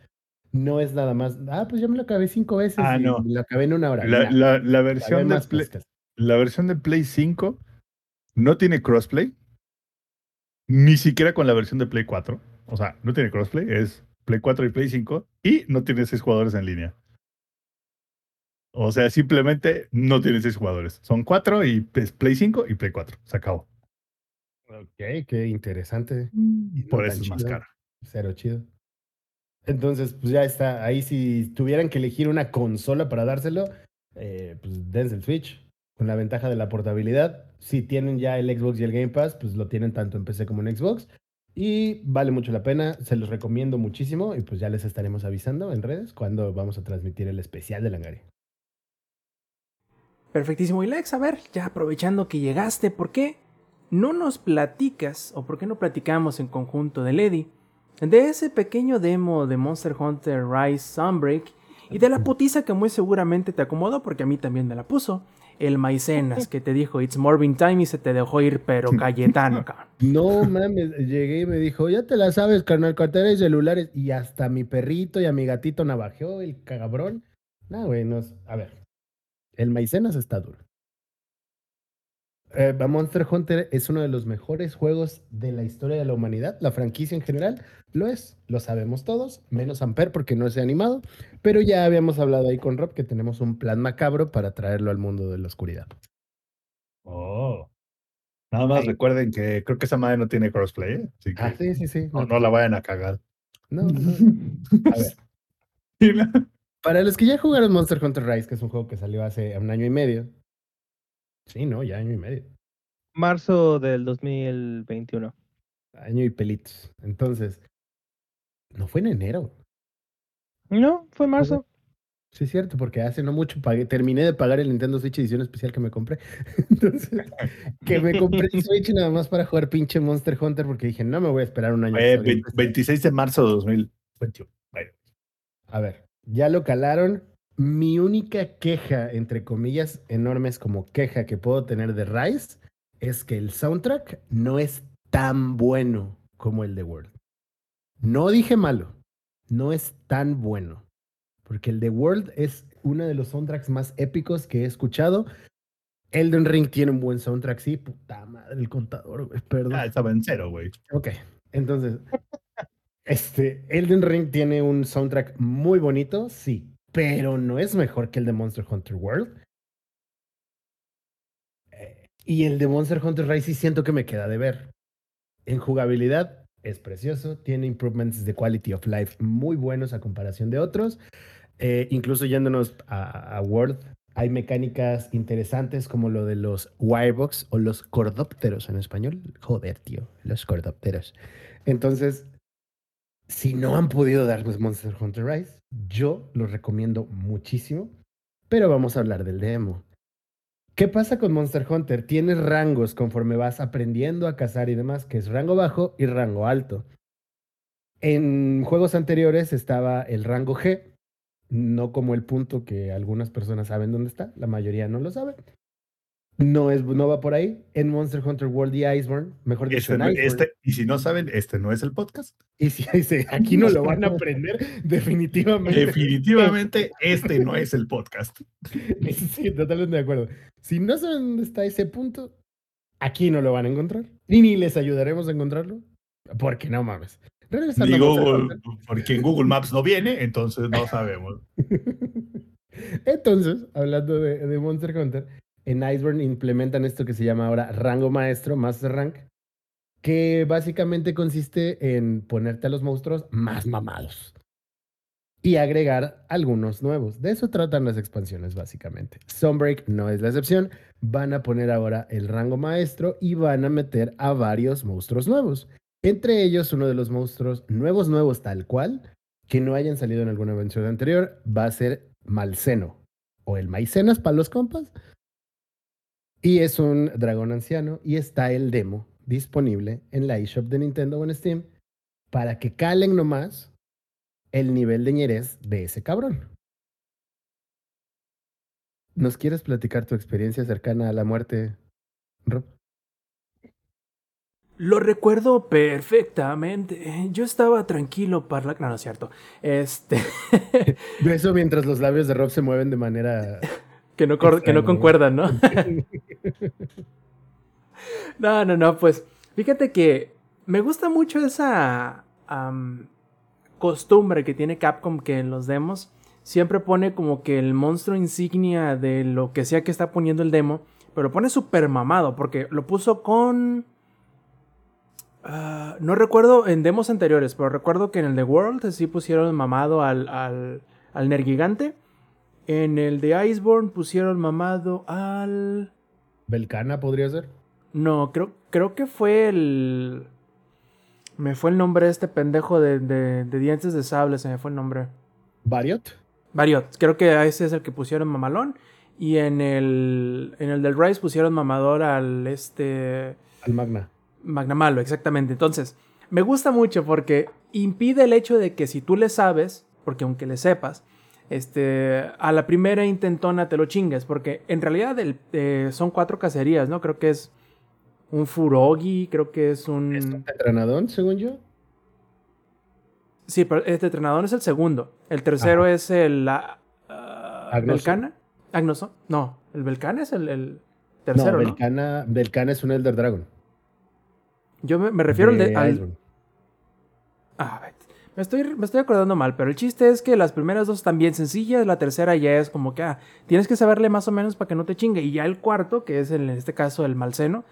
No es nada más. Ah, pues ya me lo acabé cinco veces. Ah, y no. Lo acabé en una hora. La, la- la versión de Play. La versión de Play 5 no tiene crossplay. Ni siquiera con la versión de Play 4. O sea, no tiene crossplay. Es Play 4 y Play 5. Y no tiene seis jugadores en línea. O sea, simplemente no tiene seis jugadores. Son cuatro y es Play 5 y Play 4. Se acabó. Ok, qué interesante. Y por No eso es más chido. caro. Cero chido. Entonces, pues ya está. Ahí si tuvieran que elegir una consola para dárselo, eh, pues dense el Switch. Con la ventaja de la portabilidad. Si tienen ya el Xbox y el Game Pass, pues lo tienen tanto en PC como en Xbox. Y vale mucho la pena. Se los recomiendo muchísimo. Y pues ya les estaremos avisando en redes cuando vamos a transmitir el especial de Langaria. Perfectísimo. Y Lex, a ver, ya aprovechando que llegaste, ¿por qué no nos platicas o por qué no platicamos en conjunto de Lady de ese pequeño demo de Monster Hunter Rise Sunbreak y de la putiza que muy seguramente te acomodó porque a mí también me la puso? El Maicenas que te dijo It's Morbin Time y se te dejó ir, pero Cayetano, cabrón. No mames, llegué y me dijo, ya te la sabes, carnal, cartera y celulares. Y hasta mi perrito y a mi gatito navajeó el cabrón. No, güey, no. A ver, el maicenas está duro. Eh, Monster Hunter es uno de los mejores juegos de la historia de la humanidad. La franquicia en general lo es, lo sabemos todos, menos Amper porque no se ha animado. Pero ya habíamos hablado ahí con Rob que tenemos un plan macabro para traerlo al mundo de la oscuridad. Oh. Nada más recuerden que creo que esa madre no tiene crossplay. ¿eh? Así que Ah, sí, sí, sí. no, no la vayan a cagar. no, no. A ver. Para los que ya jugaron Monster Hunter Rise, que es un juego que salió hace un año y medio. Sí, no, ya año y medio. Marzo del 2021. Año y pelitos. Entonces, no fue en enero. No, fue marzo. Sí, es cierto, porque hace no mucho pagué, terminé de pagar el Nintendo Switch edición especial que me compré. Entonces, que me compré el Switch nada más para jugar pinche Monster Hunter porque dije, no me voy a esperar un año. PC". 26 de marzo de 2021. Bueno, A ver, ya lo calaron. Mi única queja, entre comillas enormes como queja que puedo tener de Rise, es que el soundtrack no es tan bueno como el de World. No dije malo, no es tan bueno. Porque el de World es uno de los soundtracks más épicos que he escuchado. Elden Ring tiene un buen soundtrack, sí. Puta madre, el contador, güey, perdón. ah, estaba en cero, güey. Ok, entonces, este, Elden Ring tiene un soundtrack muy bonito, sí, pero no es mejor que el de Monster Hunter World. Eh, Y el de Monster Hunter Rise sí siento que me queda de ver. En jugabilidad es precioso, tiene improvements de quality of life muy buenos a comparación de otros. Eh, incluso yéndonos a, World, hay mecánicas interesantes como lo de los wirebox o los cordópteros en español. Joder, tío, los cordópteros. Entonces, si no han podido darnos Monster Hunter Rise, yo los recomiendo muchísimo. Pero vamos a hablar del demo. ¿Qué pasa con Monster Hunter? Tienes rangos conforme vas aprendiendo a cazar y demás, que es rango bajo y rango alto. En juegos anteriores estaba el rango G, no como el punto que algunas personas saben dónde está, la mayoría no lo sabe. No, es, no va por ahí. En Monster Hunter World y Iceborne, mejor dicho, Este no- este- y si no saben, este no es el podcast. Y si dice, aquí no lo van a aprender, definitivamente. Definitivamente, este no es el podcast. Sí, totalmente de acuerdo. Si no saben dónde está ese punto, aquí no lo van a encontrar. Y ni les ayudaremos a encontrarlo. Porque no mames. Regresando Hunter. porque en Google Maps no viene, entonces no sabemos. Entonces, hablando de, de Monster Hunter, en Iceborne implementan esto que se llama ahora rango maestro, Master Rank. que básicamente consiste en ponerte a los monstruos más mamados y agregar algunos nuevos. De eso tratan las expansiones, básicamente. Sunbreak no es la excepción. Van a poner ahora el rango maestro y van a meter a varios monstruos nuevos. Entre ellos, uno de los monstruos nuevos, nuevos tal cual, que no hayan salido en alguna versión anterior, va a ser Malceno o el Maicenas para los compas. Y es un dragón anciano y está el demo disponible en la eShop de Nintendo o en Steam para que calen nomás el nivel de ñerez de ese cabrón. ¿Nos quieres platicar tu experiencia cercana a la muerte, Rob? Lo recuerdo perfectamente. Yo estaba tranquilo para la... No, no es cierto. Este... Eso mientras los labios de Rob se mueven de manera... que, no que concuerdan, ¿no? no, no, no, pues fíjate que me gusta mucho esa costumbre que tiene Capcom que en los demos siempre pone como que el monstruo insignia de lo que sea que está poniendo el demo, pero lo pone súper mamado porque lo puso con... ah, no recuerdo en demos anteriores, pero recuerdo que en el de World sí pusieron mamado al, al, al Nergigante. En el de Iceborne pusieron mamado al... ¿Belcana podría ser? No, creo, creo que fue el... Me fue el nombre de este pendejo de, de- de dientes de sable, se me fue el nombre. ¿Variot? Variot, creo que ese es el que pusieron mamalón. Y en el, en el del Rise pusieron mamador al este... Al Magna. Magnamalo, exactamente. Entonces, me gusta mucho porque impide el hecho de que si tú le sabes, porque aunque le sepas, este, a la primera intentona te lo chingues, porque en realidad el- eh, son cuatro cacerías, ¿no? Creo que es un Furogi, creo que es un... ¿Es un tetranadón, según yo? Sí, pero este entrenador es el segundo. El tercero es el... ah, ah, Agnoso. ¿Belcana? ¿Agnoso? No, el Belcana es el, el tercero, no, ¿no? Belcana, Belcana es un Elder Dragon. Yo me, me refiero al de... Ah, vete. Me estoy, me estoy acordando mal, pero el chiste es que las primeras dos están bien sencillas, la tercera ya es como que, ah, tienes que saberle más o menos para que no te chingue. Y ya el cuarto, que es en este caso el malseno,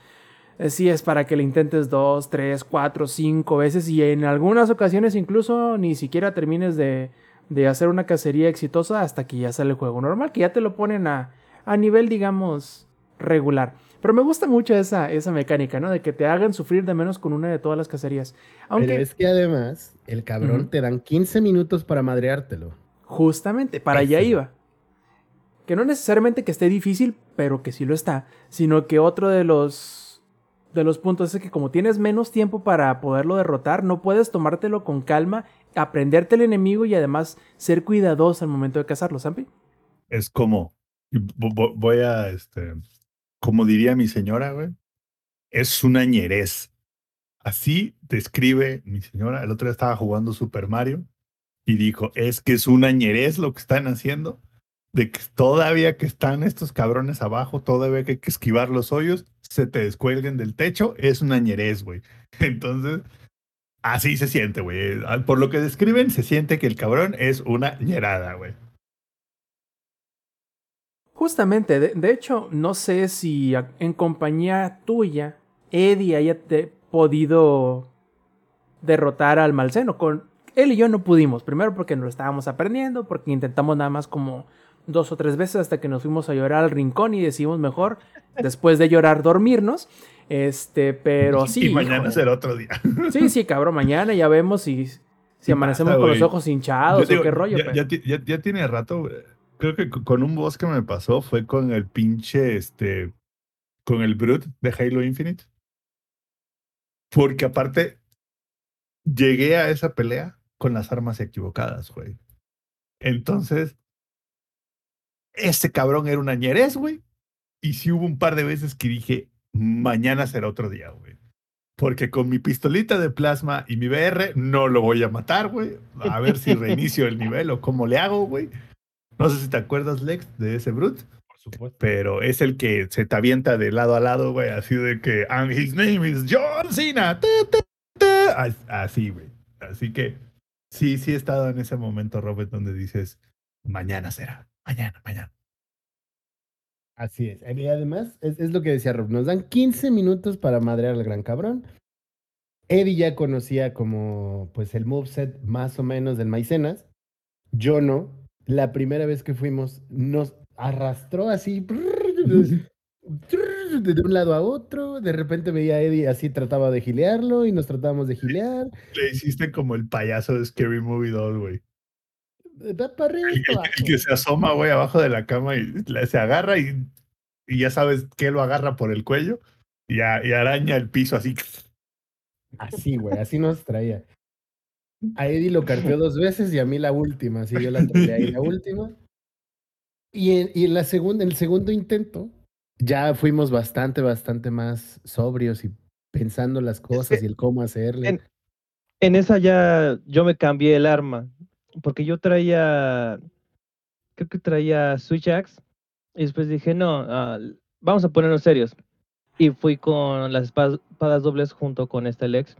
eh, sí es para que le intentes dos, tres, cuatro, cinco veces y en algunas ocasiones incluso ni siquiera termines de, de hacer una cacería exitosa hasta que ya sale el juego normal, que ya te lo ponen a, a nivel, digamos, regular. Pero me gusta mucho esa, esa mecánica, ¿no? De que te hagan sufrir de menos con una de todas las cacerías. Aunque... Pero es que además, el cabrón te dan 15 minutos para madreártelo. Justamente, para allá iba. Que no necesariamente que esté difícil, pero que sí lo está. Sino que otro de los, de los puntos es que como tienes menos tiempo para poderlo derrotar, no puedes tomártelo con calma, aprenderte el enemigo y además ser cuidadoso al momento de cazarlo, ¿Sampi? Es como, voy a, este, como diría mi señora, güey, es una ñerez. Así describe mi señora. El otro día estaba jugando Super Mario y dijo, es que es una ñerez lo que están haciendo, de que todavía que están estos cabrones abajo, todavía que hay que esquivar los hoyos, se te descuelguen del techo, es una ñerez, güey. Entonces, así se siente, güey. Ah, Por lo que describen, se siente que el cabrón es una ñerada, güey. Justamente, de, de hecho, no sé si en compañía tuya, Eddie haya te- podido derrotar al Malseno. Con él y yo no pudimos. Primero porque no lo estábamos aprendiendo, porque intentamos nada más como dos o tres veces hasta que nos fuimos a llorar al rincón y decidimos mejor, después de llorar, dormirnos. Este, pero sí. y mañana será otro día. Sí, sí, cabrón, mañana ya vemos si, si amanecemos pasa, con los ojos hinchados digo, o qué rollo. Ya, pero- ya ti- ya- ya tiene rato. Creo que co- con un boss que me pasó fue con el pinche, este, con el Brute de Halo Infinite. Porque aparte, llegué a esa pelea con las armas equivocadas, güey. Entonces, ese cabrón era una ñerez, güey. Y sí hubo un par de veces que dije, mañana será otro día, güey. Porque con mi pistolita de plasma y mi BR no lo voy a matar, güey. A ver si reinicio el nivel o cómo le hago, güey. No sé si te acuerdas, Lex, de ese Brute, Por supuesto. pero es el que se te avienta de lado a lado, güey, así de que, and his name is John Cena. ta, ta, ta", as- Así, güey. Así que sí, sí he estado en ese momento, Robert, donde dices, mañana será, mañana, mañana. Así es. Y además, es, es lo que decía Rob, nos dan 15 minutos para madrear al gran cabrón. Eddie ya conocía como pues el moveset más o menos del Maicenas. Yo no. La primera vez que fuimos nos arrastró así de un lado a otro. De repente veía a Eddie así trataba de gilearlo y nos tratábamos de gilear. Le hiciste como el payaso de Scary Movie 2, güey. Da para arriba, El, que se asoma, güey, abajo de la cama y se agarra y, y ya sabes que lo agarra por el cuello y, a- y araña el piso así. Así, güey, así nos traía. A Eddie lo carteó dos veces y a mí la última, así yo la traía ahí la última. Y en, y en la segunda, el segundo intento, ya fuimos bastante, bastante más sobrios y pensando las cosas y el cómo hacerle. en- En esa ya yo me cambié el arma, porque yo traía, creo que traía Switch Axe, y después dije, no, ah, vamos a ponernos serios. Y fui con las espadas, espadas dobles junto con este Lex.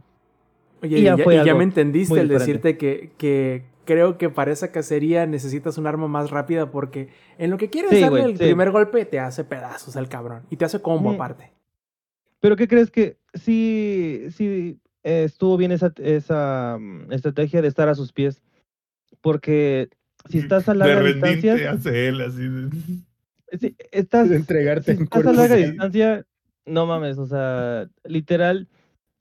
Oye, Y y ya y me entendiste el decirte que, que creo que para esa cacería necesitas un arma más rápida porque en lo que quieres Sí, darle güey, el sí. primer golpe te hace pedazos el cabrón y te hace combo Mm. aparte. Pero ¿qué crees que sí, sí eh, estuvo bien esa, esa mm, estrategia de estar a sus pies? Porque si estás a larga distancia, hace él así. de- si estás, De entregarte si en estás a larga distancia, no mames, o sea, literal,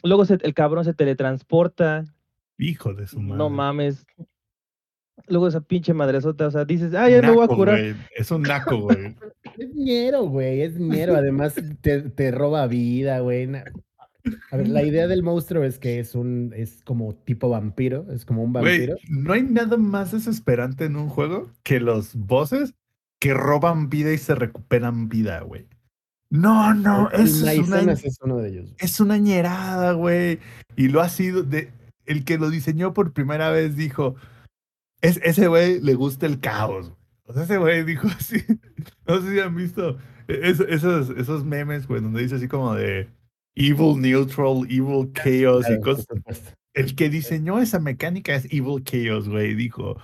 luego se- el cabrón se teletransporta, Hijo de su madre. no mames. Luego esa pinche madresota, o sea, dices, ah, ya me voy a Naco, curar. Es un naco, güey. Es ñero, güey, es ñero. Además, te, te roba vida, güey. A ver, la idea del monstruo es que es un, es como tipo vampiro, es como un vampiro. no hay nada más desesperante en un juego que los bosses que roban vida y se recuperan vida, güey. No, no, eso es una, es uno de ellos. es una ñerada, güey. Y lo ha sido de el que lo diseñó por primera vez dijo, es, ese güey le gusta el caos. O sea, ese güey dijo así. No sé si han visto es- esos, esos memes, güey, donde dice así como de evil neutral, evil chaos y cosas. El que diseñó esa mecánica es Evil Chaos, güey. Dijo,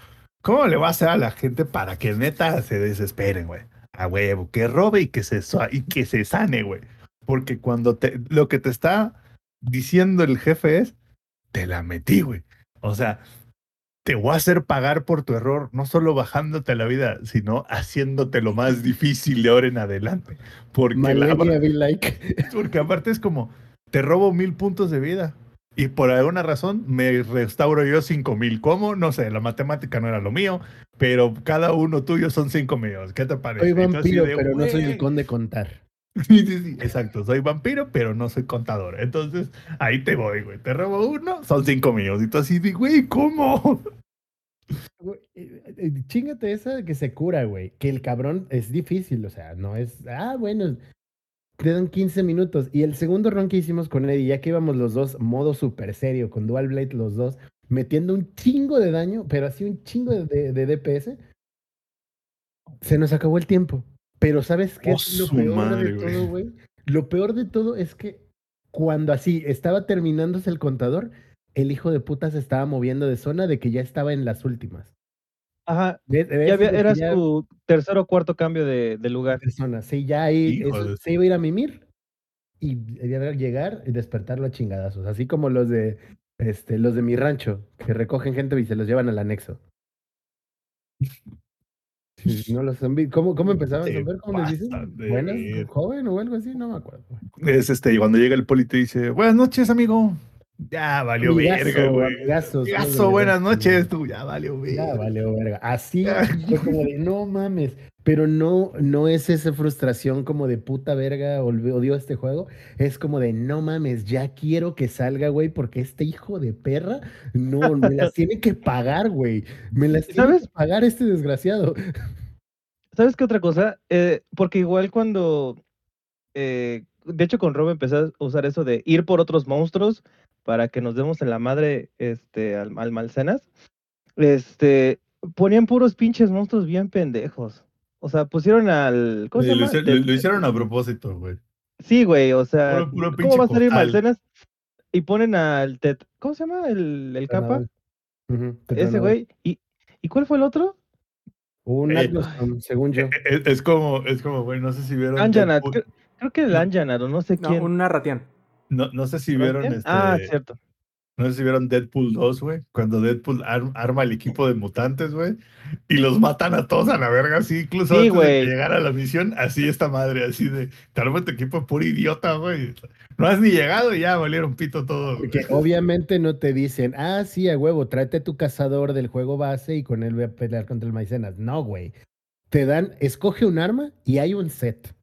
¿cómo le va a hacer a la gente para que neta se desesperen, güey? A huevo, que robe y que se, y que se sane, güey. Porque cuando te, lo que te está diciendo el jefe es, te la metí, güey. O sea, te voy a hacer pagar por tu error, no solo bajándote la vida, sino haciéndote lo más difícil de ahora en adelante. Porque, la, porque aparte es como, te robo mil puntos de vida. Y por alguna razón me restauro yo cinco mil. ¿Cómo? No sé, la matemática no era lo mío, pero cada uno tuyo son cinco míos. ¿Qué te parece? Soy vampiro, de, pero no soy el "Güey". conde contar. Sí, sí, sí, exacto. Soy vampiro, pero no soy contador. Entonces, ahí te voy, güey. Te robo uno, son cinco míos. Y tú así de, güey, ¿cómo? Eh, eh, Chíngate esa de que se cura, güey. Que el cabrón es difícil, o sea, no es. Ah, bueno, te dan 15 minutos. Y el segundo run que hicimos con Eddie, ya que íbamos los dos, modo super serio, con Dual Blade los dos, metiendo un chingo de daño, pero así un chingo de, de- de DPS, se nos acabó el tiempo. Pero ¿sabes qué Oh, es lo su peor madre, de todo, güey? Lo peor de todo es que cuando así estaba terminándose el contador, el hijo de puta se estaba moviendo de zona de que ya estaba en las últimas. Ajá, ¿Ves? ¿Ves? ya había, De que era ya- su tercer o cuarto cambio de, de lugar. persona. Sí, ya ahí se iba a ir a mimir y llegar y despertarlo a chingadazos. Así como los de este, los de mi rancho, que recogen gente y se los llevan al anexo. No los ¿Cómo, cómo empezaban a ver? ¿Cómo les dicen? ¿Buenas? ¿Joven o algo así? No me acuerdo. Es este, y cuando llega el poli te dice, buenas noches, amigo. Ya valió Amigazo, verga, güey. buenas noches, tú. Ya valió verga. Ya valió verga. Así fue como de, no mames. Pero no, no es esa frustración como de puta verga, odio este juego. Es como de, no mames, ya quiero que salga, güey, porque este hijo de perra, no, me las tiene que pagar, güey. Me las tiene ¿Sabes? que pagar este desgraciado. ¿Sabes qué otra cosa? Eh, porque igual cuando, eh, de hecho con Rob empecé a usar eso de ir por otros monstruos para que nos demos en la madre este, al, al Malcenas, este, ponían puros pinches monstruos bien pendejos. O sea, pusieron al... ¿Cómo Sí, se lo, llama? lo- hicieron a propósito, güey. Sí, güey, o sea, Puro- puro ¿cómo va a salir. Malcenas? Y ponen al Tet... ¿Cómo se llama? El, el capa. Ese güey. ¿Y, ¿Y cuál fue el otro? Un Eh, según yo. Es, es como, es como, güey, no sé si vieron. Anjanat. Creo que el Anjanat o no sé No, quién. un Narratian. No, no sé si vieron ¿Quién? este. Ah, cierto. No sé si vieron Deadpool 2, güey. Cuando Deadpool ar- arma el equipo de mutantes, güey. Y los matan a todos a la verga, así. Incluso Sí, antes de llegara a la misión, así esta madre, así de. Te arma tu equipo puro idiota, güey. No has ni llegado y ya valieron pito todo. Porque obviamente no te dicen, ah, sí, a huevo, tráete tu cazador del juego base y con él voy a pelear contra el maicenas. No, güey. Te dan, escoge un arma y hay un set.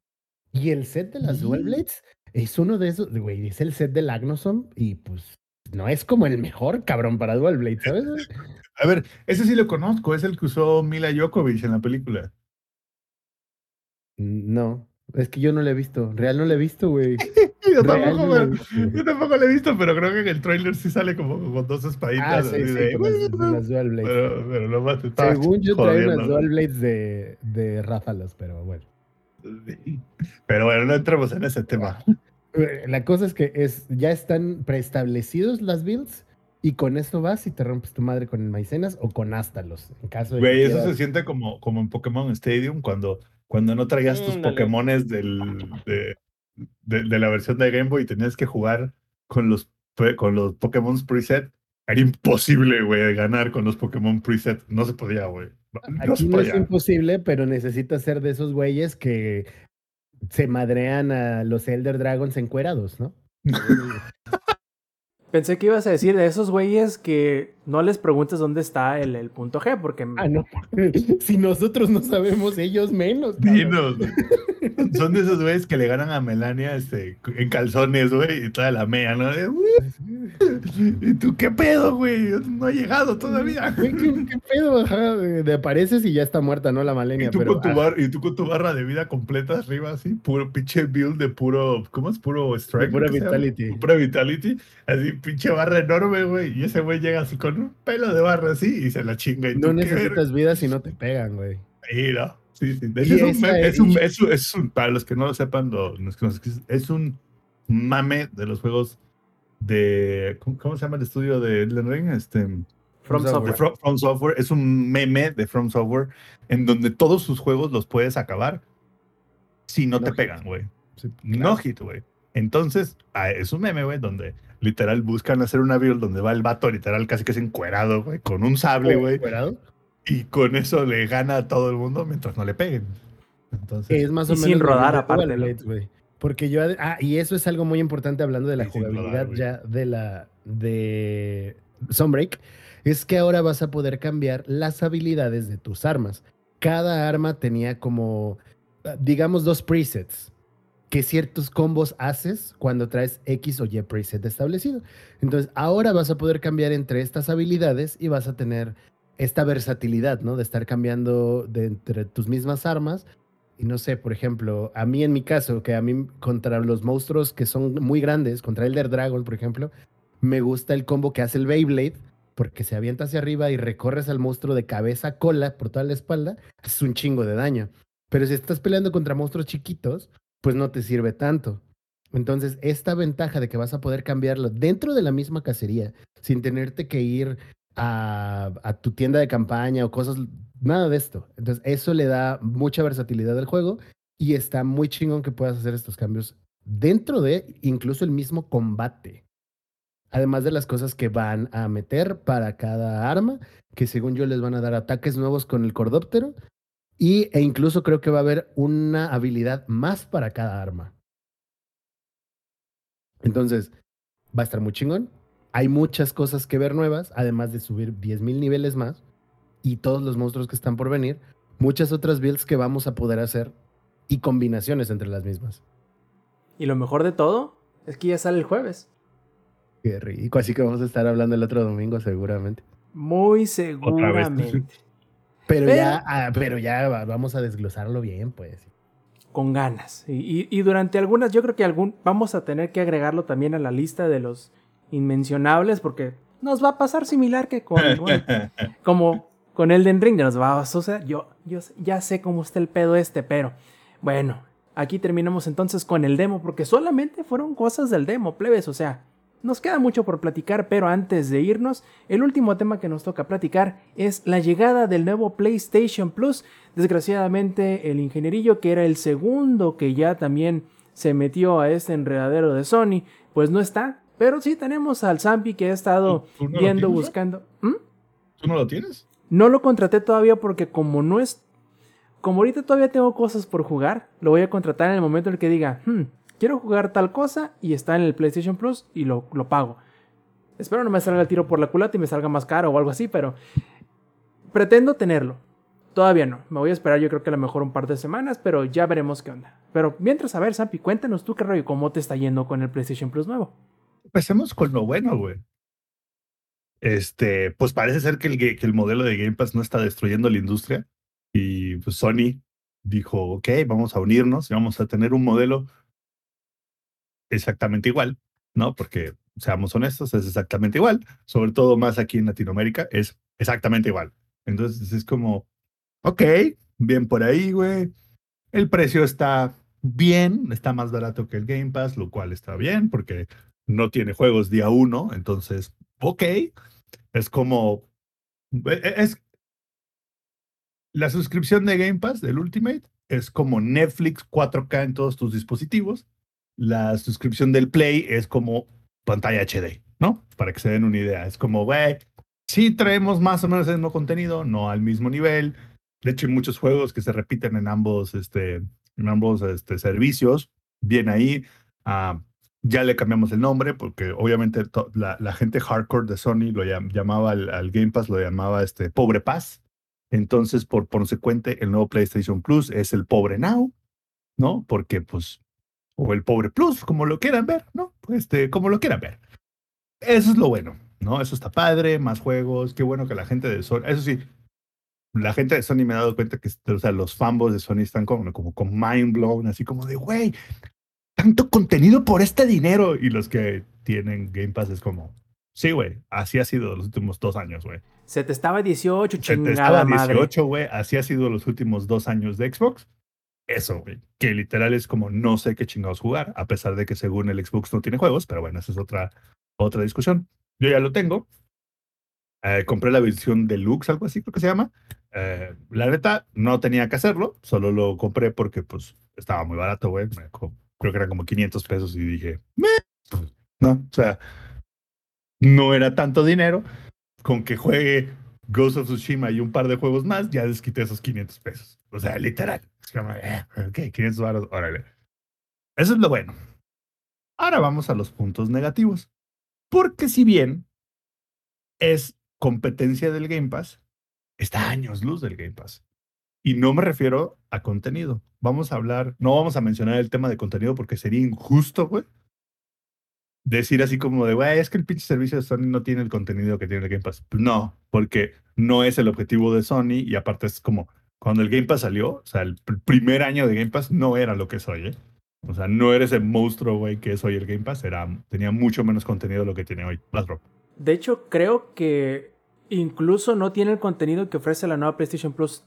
Y el set de las Dual Blades es uno de esos, güey, es el set del Agnosom y pues no es como el mejor cabrón para Dual Blades, ¿sabes? A ver, ese sí lo conozco. Es el que usó Mila Jokovic en la película. No, es que yo no lo he visto. Real no lo he visto, güey. Yo tampoco, no he yo tampoco lo he visto, pero creo que en el tráiler sí sale como con dos Ah, espaditas. sí, así sí, de, con las, con las Dual Blades. pero, pero lo más estaba Según yo trae unas. Dual Blades de, de Ráfalos, pero bueno. Pero bueno, no entremos en ese tema. Eh, La cosa es que es, ya están preestablecidos las builds y con esto vas y te rompes tu madre con el maicenas o con Ástalos. En caso de Güey, eso quieras- se siente como, como en Pokémon Stadium cuando, cuando no traías tus Ándale. Pokémones del, de, de, de la versión de Game Boy y tenías que jugar con los, con los Pokémon preset. Era imposible, güey, ganar con los Pokémon preset. No se podía, güey. No, Aquí no es imposible, pero necesitas ser de esos güeyes que se madrean a los Elder Dragons encuerados, ¿no? Pensé que ibas a decir de esos güeyes que no les preguntes dónde está el, el punto G, porque Ah, no. si nosotros no sabemos, ellos menos. Dinos, güey. Son de esos güeyes que le ganan a Melania este, en calzones, güey, y toda la mea, ¿no? ¿Y tú qué pedo, güey? No ha llegado todavía. Güey, ¿Qué, qué pedo? Ajá, de, apareces y ya está muerta, ¿no? La malenia. Y tú, pero, con tu ah, bar- y tú con tu barra de vida completa arriba, así, puro pinche build de puro, ¿cómo es? Puro strike. pura vitality. Pura vitality, así pinche barra enorme, güey. Y ese güey llega así con un pelo de barra así y se la chinga. Y no tú, ¿qué necesitas vida si no te pegan, güey. Sí, sí. De Y hecho, es un, es- un, es, un, es un- para los que no lo sepan, es un mame de los juegos de. ¿Cómo, cómo se llama el estudio de Elden Ring? Este, From Software. From, From Software. Es un meme de From Software en donde todos sus juegos los puedes acabar si no, No te hit. pegan, güey. Sí, No hit, güey. Entonces, ah, es un meme, güey, donde literal buscan hacer una build donde va el vato literal casi que es encuerado, güey, con un sable, güey. ¿Encuerado? Y con eso le gana a todo el mundo mientras no le peguen. Entonces, Es más o Y menos. sin rodar aparte, güey. Porque yo. Ah, y eso es algo muy importante hablando de la rodar, jugabilidad ya de la. de Sunbreak. Es que ahora vas a poder cambiar las habilidades de tus armas. Cada arma tenía como. ah, digamos, dos presets. Que ciertos combos haces cuando traes X o Y preset establecido. Entonces, ahora vas a poder cambiar entre estas habilidades y vas a tener esta versatilidad, ¿no? De estar cambiando de entre tus mismas armas. Y no sé, por ejemplo, a mí en mi caso, que a mí contra los monstruos que son muy grandes, contra Elder Dragon, por ejemplo, me gusta el combo que hace el Beyblade, porque se avienta hacia arriba y recorres al monstruo de cabeza a cola por toda la espalda, es un chingo de daño. Pero si estás peleando contra monstruos chiquitos, pues no te sirve tanto. Entonces, esta ventaja de que vas a poder cambiarlo dentro de la misma cacería, sin tenerte que ir a, a tu tienda de campaña o cosas, nada de esto. Entonces, eso le da mucha versatilidad al juego y está muy chingón que puedas hacer estos cambios dentro de incluso el mismo combate. Además de las cosas que van a meter para cada arma, que según yo les van a dar ataques nuevos con el cordóptero y, e incluso creo que va a haber una habilidad más para cada arma. Entonces, va a estar muy chingón. Hay muchas cosas que ver nuevas, además de subir 10.000 niveles más y todos los monstruos que están por venir. Muchas otras builds que vamos a poder hacer y combinaciones entre las mismas. Y lo mejor de todo es que ya sale el jueves. Qué rico. Así que vamos a estar hablando el otro domingo seguramente. Muy seguramente. Pero, Pero- ya, ah, pero ya va- vamos a desglosarlo bien, pues. Con ganas. Y, y- y durante algunas, yo creo que algún, vamos a tener que agregarlo también a la lista de los inmencionables, porque nos va a pasar similar que con, bueno, como con Elden Ring, nos va a suceder. Yo, yo ya sé cómo está el pedo este, pero bueno, aquí terminamos entonces con el demo, porque solamente fueron cosas del demo, plebes, o sea, nos queda mucho por platicar, pero antes de irnos, el último tema que nos toca platicar es la llegada del nuevo PlayStation Plus. Desgraciadamente, el ingenierillo, que era el segundo que ya también se metió a este enredadero de Sony, pues no está. Pero sí tenemos al Zampi que ha estado ¿Tú- tú no lo viendo, tienes, buscando. ¿Mm? ¿Tú no lo tienes? No lo contraté todavía porque como no es... Como ahorita todavía tengo cosas por jugar, lo voy a contratar en el momento en el que diga, "Hmm, quiero jugar tal cosa y está en el PlayStation Plus y lo, lo pago. Espero no me salga el tiro por la culata y me salga más caro o algo así, pero pretendo tenerlo. Todavía no. Me voy a esperar yo creo que a lo mejor un par de semanas, pero ya veremos qué onda. Pero mientras, a ver, Zampi, cuéntanos tú qué rollo, cómo te está yendo con el PlayStation Plus nuevo. Empecemos con lo bueno, güey. Este, pues parece ser que el, que el modelo de Game Pass no está destruyendo la industria. Y pues Sony dijo, ok, vamos a unirnos y vamos a tener un modelo exactamente igual, ¿no? Porque, seamos honestos, es exactamente igual. Sobre todo más aquí en Latinoamérica, es exactamente igual. Entonces es como, ok, bien por ahí, güey. El precio está bien, está más barato que el Game Pass, lo cual está bien porque no tiene juegos día uno, entonces, ok, es como, e- es, la suscripción de Game Pass del Ultimate es como Netflix 4K en todos tus dispositivos, la suscripción del Play es como pantalla HD, ¿no? Para que se den una idea, es como, güey, sí traemos más o menos el mismo contenido, no al mismo nivel, de hecho hay muchos juegos que se repiten en ambos, este, en ambos este, servicios, bien ahí. ah, ya le cambiamos el nombre porque obviamente la, gente hardcore de Sony lo llam- llamaba al, al Game Pass, lo llamaba este Pobre Paz. Entonces, por consecuente, el nuevo PlayStation Plus es el Pobre Now, ¿no? Porque, pues, o el Pobre Plus, como lo quieran ver, ¿no? Este, como lo quieran ver. Eso es lo bueno, ¿no? Eso está padre, más juegos, qué bueno que la gente de Sony, eso sí, la gente de Sony me ha dado cuenta que o sea, los fanboys de Sony están como, como con mind blown, así como de, güey, tanto contenido por este dinero. Y los que tienen Game Pass es como, sí, güey, así ha sido los últimos dos años, güey. Se te estaba 18, Se te chingada estaba madre. 18, güey, así ha sido los últimos dos años de Xbox. Eso, que literal es como no sé qué chingados jugar, a pesar de que según el Xbox no tiene juegos, pero bueno, esa es otra, otra discusión. Yo ya lo tengo. Eh, compré la versión deluxe, algo así creo que se llama. Eh, la neta, no tenía que hacerlo, solo lo compré porque pues estaba muy barato, güey. Creo que eran como 500 pesos y dije, "Meh". no, o sea, no era tanto dinero. Con que juegue Ghost of Tsushima y un par de juegos más, ya desquité esos 500 pesos. O sea, literal. Es como, eh, ok, 500 baros, órale. Eso es lo bueno. Ahora vamos a los puntos negativos. Porque si bien es competencia del Game Pass, está años luz del Game Pass. Y no me refiero a contenido. Vamos a hablar, no vamos a mencionar el tema de contenido porque sería injusto, güey. Decir así como de, güey, es que el pinche servicio de Sony no tiene el contenido que tiene el Game Pass. No, porque no es el objetivo de Sony y aparte es como cuando el Game Pass salió, o sea, el pr- primer año de Game Pass no era lo que es hoy, ¿eh? O sea, no eres el monstruo, güey, que es hoy el Game Pass, era, tenía mucho menos contenido de lo que tiene hoy. De hecho, creo que incluso no tiene el contenido que ofrece la nueva PlayStation Plus,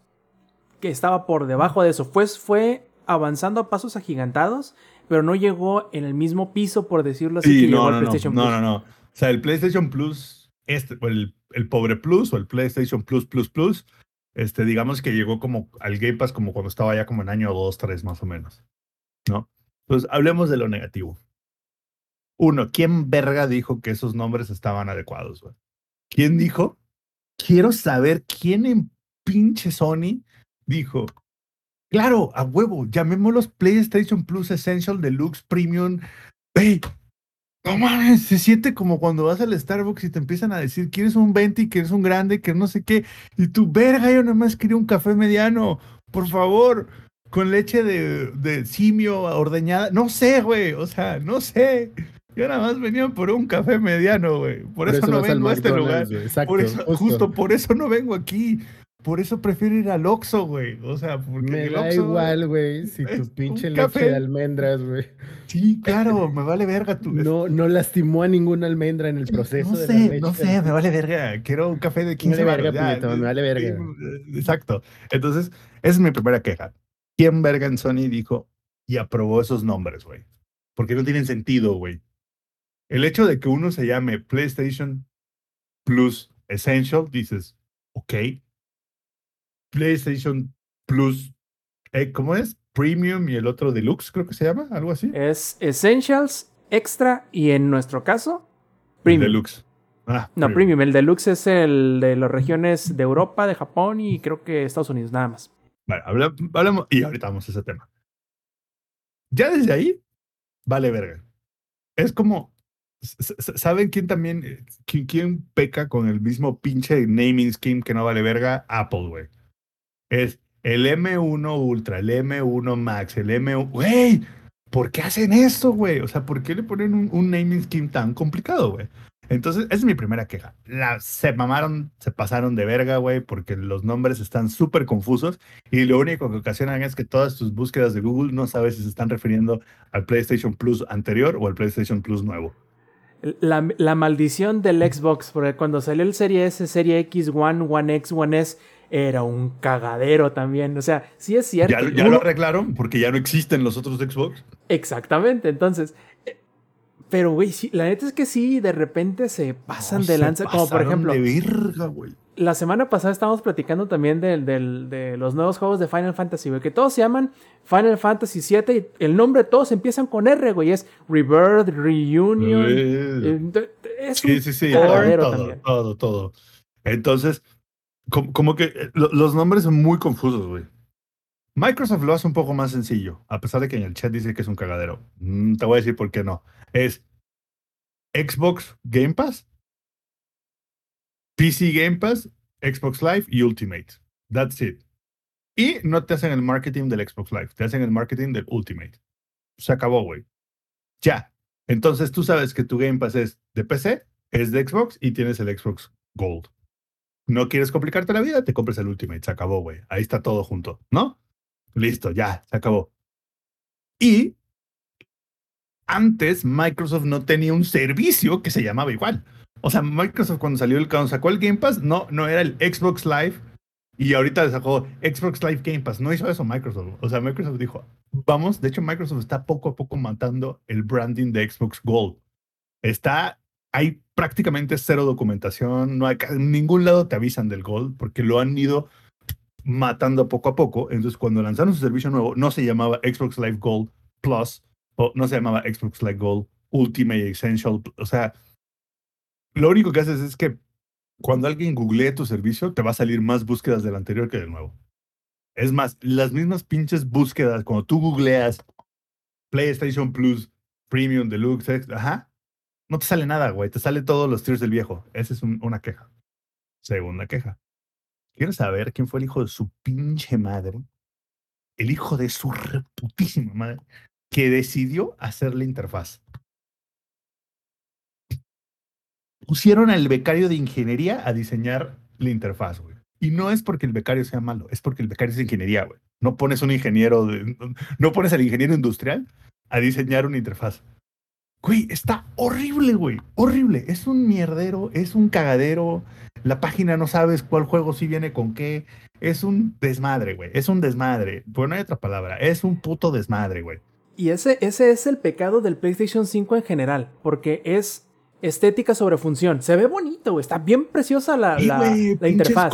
que estaba por debajo de eso. Pues fue avanzando a pasos agigantados, pero no llegó en el mismo piso, por decirlo así, que llegó no, el no, no, PlayStation no, Plus. no, no. O sea, el PlayStation Plus, este, o el, el pobre Plus o el PlayStation Plus Plus Plus, este, digamos que llegó como al Game Pass como cuando estaba ya como en año 2, 3 más o menos. ¿No? Entonces, hablemos de lo negativo. Uno, ¿quién verga dijo que esos nombres estaban adecuados? ¿Quién dijo? Quiero saber quién en pinche Sony dijo, claro, a huevo, llamémoslos PlayStation Plus Essential Deluxe Premium. Hey, no mames, se siente como cuando vas al Starbucks y te empiezan a decir, ¿quieres un 20, quieres un grande, que no sé qué? Y tú, verga, yo nada más quería un café mediano, por favor, con leche de, de simio ordeñada. No sé, güey, o sea, no sé. Yo nada más venía por un café mediano, güey. Por, eso, no vengo a este lugar. Exacto, Por eso, justo. justo por eso no vengo aquí. Por eso prefiero ir al Oxxo, güey. O sea, porque Me el da Oxxo- igual, güey, si tu pinche leche de almendras, güey. Sí, claro, me vale verga tu. No, no lastimó a ninguna almendra en el proceso no de la sé, leche. no sé, me vale verga. Quiero un café de 15 vale verga, puñetón, me vale verga. Exacto. Entonces, esa es mi primera queja. ¿Quién verga en Sony dijo y aprobó esos nombres, güey? Porque no tienen sentido, güey. El hecho de que uno se llame PlayStation Plus Essential, dices, ok. PlayStation Plus, eh, ¿cómo es? Premium y el otro Deluxe, creo que se llama, algo así. Es Essentials extra y en nuestro caso, El premium. Deluxe. Ah, No, premium. premium. El deluxe es el de las regiones de Europa, de Japón y creo que Estados Unidos, nada más. Vale, habla- hablamos y ahorita vamos a ese tema. Ya desde ahí, vale verga. Es como, ¿saben quién también, eh, quién, quién peca con el mismo pinche naming scheme que no vale verga? Apple, güey. Es el M1 Ultra, el M1 Max, el M1... Güey, ¿por qué hacen eso, güey? O sea, ¿por qué le ponen un, naming scheme tan complicado, güey? Entonces, es mi primera queja. La, se mamaron, se pasaron de verga, güey, porque los nombres están súper confusos y lo único que ocasionan es que todas tus búsquedas de Google no sabes si se están refiriendo al PlayStation Plus anterior o al PlayStation Plus nuevo. La, la maldición del Xbox, porque cuando salió el Serie S, Serie X, One, One X, One S, era un cagadero también. O sea, sí es cierto. Ya, ya Uno- lo arreglaron porque ya no existen los otros Xbox. Exactamente, entonces. eh, Pero, güey, sí, la neta es que sí, de repente se pasan No, de lanza. Como por ejemplo, De güey. la semana pasada estábamos platicando también del- del- de los nuevos juegos de Final Fantasy, güey, que todos se llaman Final Fantasy VII y el nombre de todos empiezan con R, güey, es Rebirth, Reunion. Eh, eh, de- es Sí, sí, sí, todo, todo, todo. Entonces, como, que eh, lo- los nombres son muy confusos, güey. Microsoft lo hace un poco más sencillo, a pesar de que en el chat dice que es un cagadero. Mm, te voy a decir por qué no. Es Xbox Game Pass, PC Game Pass, Xbox Live y Ultimate. That's it. Y no te hacen el marketing del Xbox Live, te hacen el marketing del Ultimate. Se acabó, güey. Ya. Entonces tú sabes que tu Game Pass es de PC, es de Xbox y tienes el Xbox Gold. No quieres complicarte la vida, te compras el Ultimate. Se acabó, güey. Ahí está todo junto, ¿no? Listo, ya, se acabó. Y antes Microsoft no tenía un servicio que se llamaba igual. O sea, Microsoft cuando salió el cuando sacó el Game Pass, no, no era el Xbox Live y ahorita sacó Xbox Live Game Pass. No hizo eso Microsoft. O sea, Microsoft dijo, vamos, de hecho Microsoft está poco a poco matando el branding de Xbox Gold. Está, hay prácticamente cero documentación, no hay, en ningún lado te avisan del Gold porque lo han ido matando poco a poco. Entonces, cuando lanzaron su servicio nuevo, no se llamaba Xbox Live Gold Plus o no se llamaba Xbox Live Gold Ultimate Essential. O sea, lo único que haces es que cuando alguien googlee tu servicio, te va a salir más búsquedas del anterior que del nuevo. Es más, las mismas pinches búsquedas, cuando tú googleas PlayStation Plus, Premium, Deluxe, ajá, no te sale nada, güey. Te sale todos los tiers del viejo. Esa es un- una queja. Segunda queja. ¿Quieres saber quién fue el hijo de su pinche madre? El hijo de su reputísima madre que decidió hacer la interfaz. Pusieron al becario de ingeniería a diseñar la interfaz, güey. Y no es porque el becario sea malo, es porque el becario es ingeniería, güey. No pones un ingeniero, no pones al ingeniero industrial a diseñar una interfaz. Güey, está horrible, güey. Horrible. Es un mierdero, es un cagadero. La página no sabes cuál juego sí viene con qué. Es un desmadre, güey. Es un desmadre. Pues no hay otra palabra. Es un puto desmadre, güey. Y ese, ese es el pecado del PlayStation 5 en general, porque es estética sobre función. Se ve bonito, güey. Está bien preciosa la, Y, la- güey, la interfaz.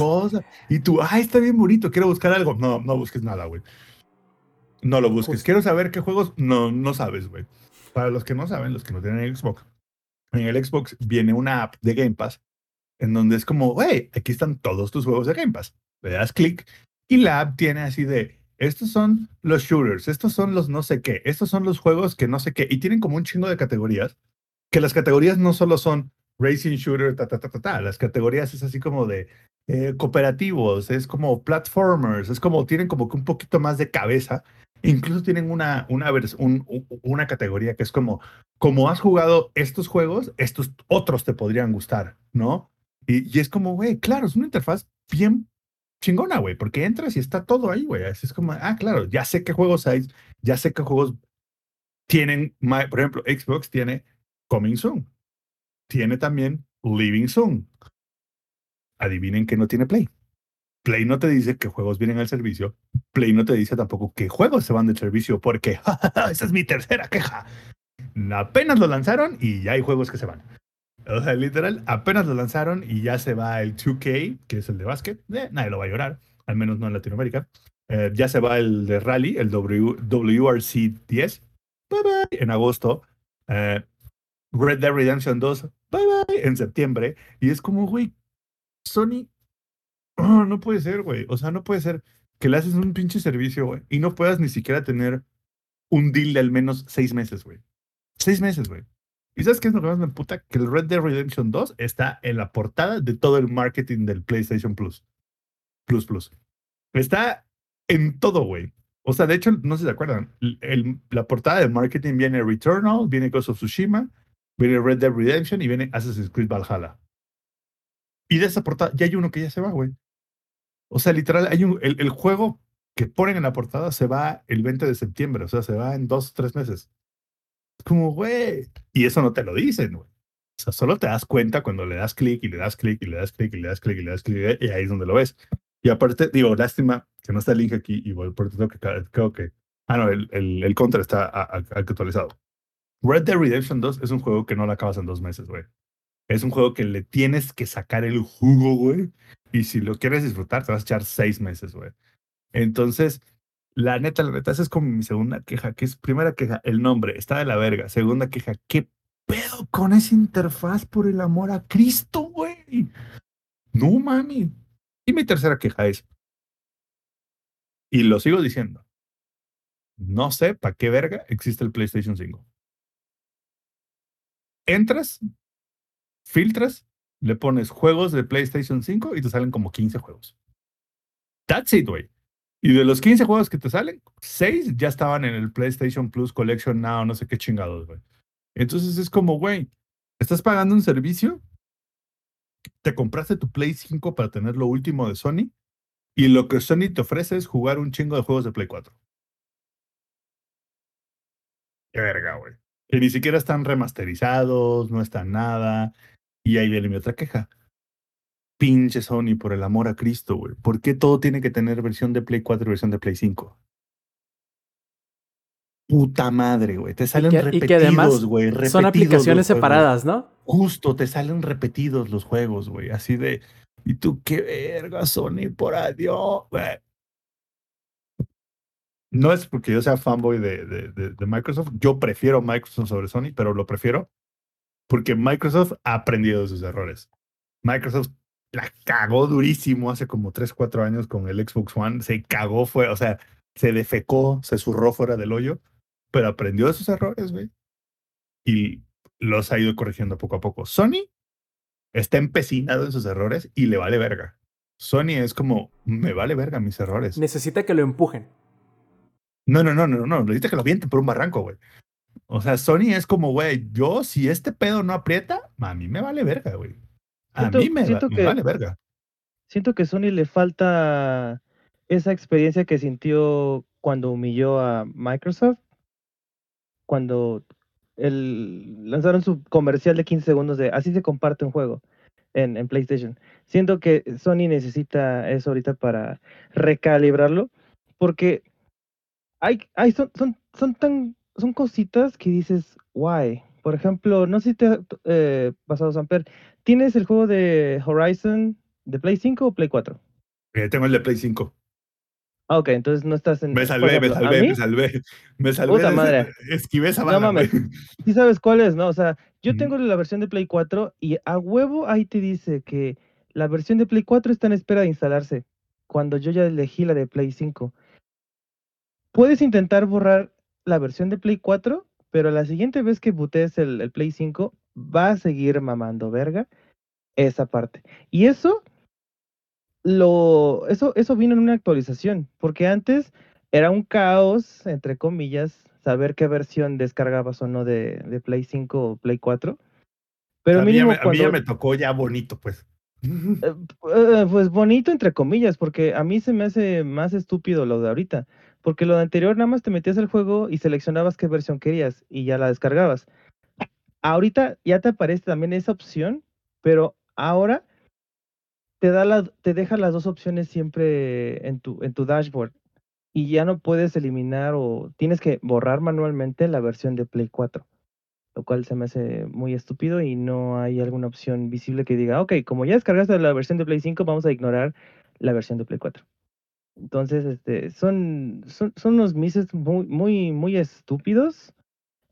Y tú, ay, está bien bonito, quiero buscar algo. No, no busques nada, güey. No lo busques. Justo. Quiero saber qué juegos. No, no sabes, güey. Para los que no saben, los que no tienen Xbox, en el Xbox viene una app de Game Pass en donde es como, güey, aquí están todos tus juegos de Game Pass. Le das clic y la app tiene así de, estos son los shooters, estos son los no sé qué, estos son los juegos que no sé qué. Y tienen como un chingo de categorías, que las categorías no solo son racing shooter, ta, ta, ta, ta, ta. Las categorías es así como de eh, cooperativos, es como platformers, es como, tienen como que un poquito más de cabeza. Incluso tienen una, una, una categoría que es como, como has jugado estos juegos, estos otros te podrían gustar, ¿no? Y, es como, güey, claro, es una interfaz bien chingona, güey, porque entras y está todo ahí, güey. Es como, ah, claro, ya sé qué juegos hay, ya sé qué juegos tienen, por ejemplo, Xbox tiene Coming Soon, tiene también Living Soon. Adivinen que no tiene Play. Play no te dice qué juegos vienen al servicio. Play no te dice tampoco qué juegos se van del servicio, porque esa es mi tercera queja. Apenas lo lanzaron y ya hay juegos que se van. O sea, literal, apenas lo lanzaron y ya se va el 2K, que es el de básquet. Eh, nadie lo va a llorar, al menos no en Latinoamérica. Eh, ya se va el de rally, el WRC 10. Bye bye. En agosto. Eh, Red Dead Redemption 2, bye bye, en septiembre. Y es como, güey, Sony, no puede ser, güey. O sea, no puede ser que le haces un pinche servicio, güey, y no puedas ni siquiera tener un deal de al menos seis meses, güey. Seis meses, güey. ¿Y sabes qué es lo que más me puta? Que el Red Dead Redemption 2 está en la portada de todo el marketing del PlayStation Plus. Plus Plus. Está en todo, güey. O sea, de hecho, no se acuerdan, la portada de marketing viene Returnal, viene Ghost of Tsushima, viene Red Dead Redemption y viene Assassin's Creed Valhalla. Y de esa portada ya hay uno que ya se va, güey. O sea, literal, hay un, el, el juego que ponen en la portada se va el 20 de septiembre, o sea, se va en dos tres meses. Es como, güey. Y eso no te lo dicen, güey. O sea, solo te das cuenta cuando le das clic y le das clic y le das clic y le das clic y le das clic y ahí es donde lo ves. Y aparte, digo, lástima que no está el link aquí y por eso creo que, creo que ah, no, el, el, el counter está a- a- actualizado. Red Dead Redemption 2 es un juego que no lo acabas en dos meses, güey. Es un juego que le tienes que sacar el jugo, güey. Y si lo quieres disfrutar, te vas a echar seis meses, güey. Entonces, la neta, la neta, esa es como mi segunda queja, que es primera queja, el nombre, está de la verga. Segunda queja, ¿qué pedo con esa interfaz por el amor a Cristo, güey? No, mami. Y mi tercera queja es, y lo sigo diciendo, no sé para qué verga existe el PlayStation 5. Entras, filtras, le pones juegos de PlayStation 5 y te salen como 15 juegos. That's it, güey. Y de los 15 juegos que te salen, 6 ya estaban en el PlayStation Plus Collection Now, no sé qué chingados, güey. Entonces es como, güey, estás pagando un servicio, te compraste tu Play 5 para tener lo último de Sony, y lo que Sony te ofrece es jugar un chingo de juegos de Play 4. Qué verga, güey. Que ni siquiera están remasterizados, no están nada. Y ahí viene mi otra queja. Pinche Sony, por el amor a Cristo, güey. ¿Por qué todo tiene que tener versión de Play 4 y versión de Play 5? Puta madre, güey. Te salen que- y repetidos, que además güey. Son aplicaciones separadas, ¿no? Justo, te salen repetidos los juegos, güey. Así de. ¿Y tú qué verga, Sony? Por adiós, güey. No es porque yo sea fanboy de, de, de, de Microsoft. Yo prefiero Microsoft sobre Sony, pero lo prefiero porque Microsoft ha aprendido de sus errores. Microsoft la cagó durísimo hace como 3, 4 años con el Xbox One. Se cagó, fue, o sea, se defecó, se zurró fuera del hoyo, pero aprendió de sus errores, güey. Y los ha ido corrigiendo poco a poco. Sony está empecinado en sus errores y le vale verga. Sony es como, me vale verga mis errores. Necesita que lo empujen. No, no, no, no, no, necesita que lo vienten por un barranco, güey. O sea, Sony es como, güey, yo si este pedo no aprieta, a mí me vale verga, güey. A Siento- mí me, va- siento me que- vale verga. Siento que Sony le falta esa experiencia que sintió cuando humilló a Microsoft, cuando el, lanzaron su comercial de 15 segundos de así se comparte un juego en, en PlayStation. Siento que Sony necesita eso ahorita para recalibrarlo, porque hay, hay son, son, son tan son cositas que dices, why. Por ejemplo, no sé si te ha eh, pasado, Samper, ¿tienes el juego de Horizon de Play 5 o Play 4? Eh, tengo el de Play 5. Ah, ok, entonces no estás en... Me salvé, me ejemplo, ¿a salvé, me salvé. Me salvé. Puta madre. Esquivé esa No bala, mames. güey. Sí sabes cuál es, ¿no? O sea, yo tengo la versión de Play 4 y a huevo ahí te dice que la versión de Play 4 está en espera de instalarse, cuando yo ya elegí la de Play 5. Puedes intentar borrar la versión de Play 4, pero la siguiente vez que bootes el, el Play 5, va a seguir mamando verga esa parte. Y eso lo eso eso vino en una actualización, porque antes era un caos entre comillas saber qué versión descargabas o no de, de Play 5 o Play 4. Pero a, mí ya a mí ya me tocó ya bonito, pues. eh, eh, pues bonito entre comillas, porque a mí se me hace más estúpido lo de ahorita, porque lo de anterior nada más te metías al juego y seleccionabas qué versión querías y ya la descargabas. Ahorita ya te aparece también esa opción, pero ahora te da la, te deja las dos opciones siempre en tu, en tu dashboard y ya no puedes eliminar o tienes que borrar manualmente la versión de Play 4 lo cual se me hace muy estúpido y no hay alguna opción visible que diga, ok, como ya descargaste la versión de Play 5, vamos a ignorar la versión de Play 4. Entonces, este, son, son, son unos mises muy, muy, muy estúpidos.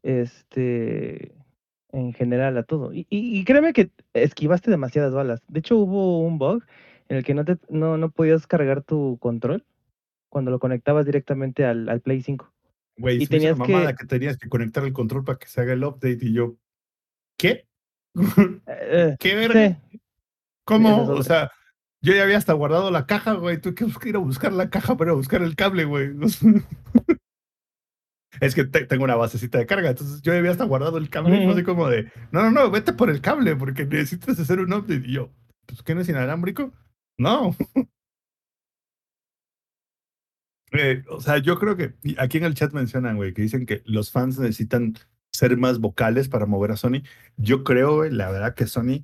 este, en general a todo. Y, y, y créeme que esquivaste demasiadas balas. De hecho, hubo un bug en el que no, te, no, no podías cargar tu control cuando lo conectabas directamente al, al Play 5. Güey, Y tenías una mamada que- que... tenías que conectar el control para que se haga el update y yo, ¿qué? Eh, ¿Qué verga? sí, ¿Cómo? esa O sea, yo ya había hasta guardado la caja, güey. Tuve que ir a buscar la caja para buscar el cable, güey. Es que te- tengo una basecita de carga, entonces yo ya había hasta guardado el cable. y fue Ujú. así como de, no, no, no, vete por el cable porque necesitas hacer un update. Y yo, pues, ¿qué no es inalámbrico? No. Eh, o sea, yo creo que y aquí en el chat mencionan, güey, que dicen que los fans necesitan ser más vocales para mover a Sony. Yo creo, güey, la verdad que Sony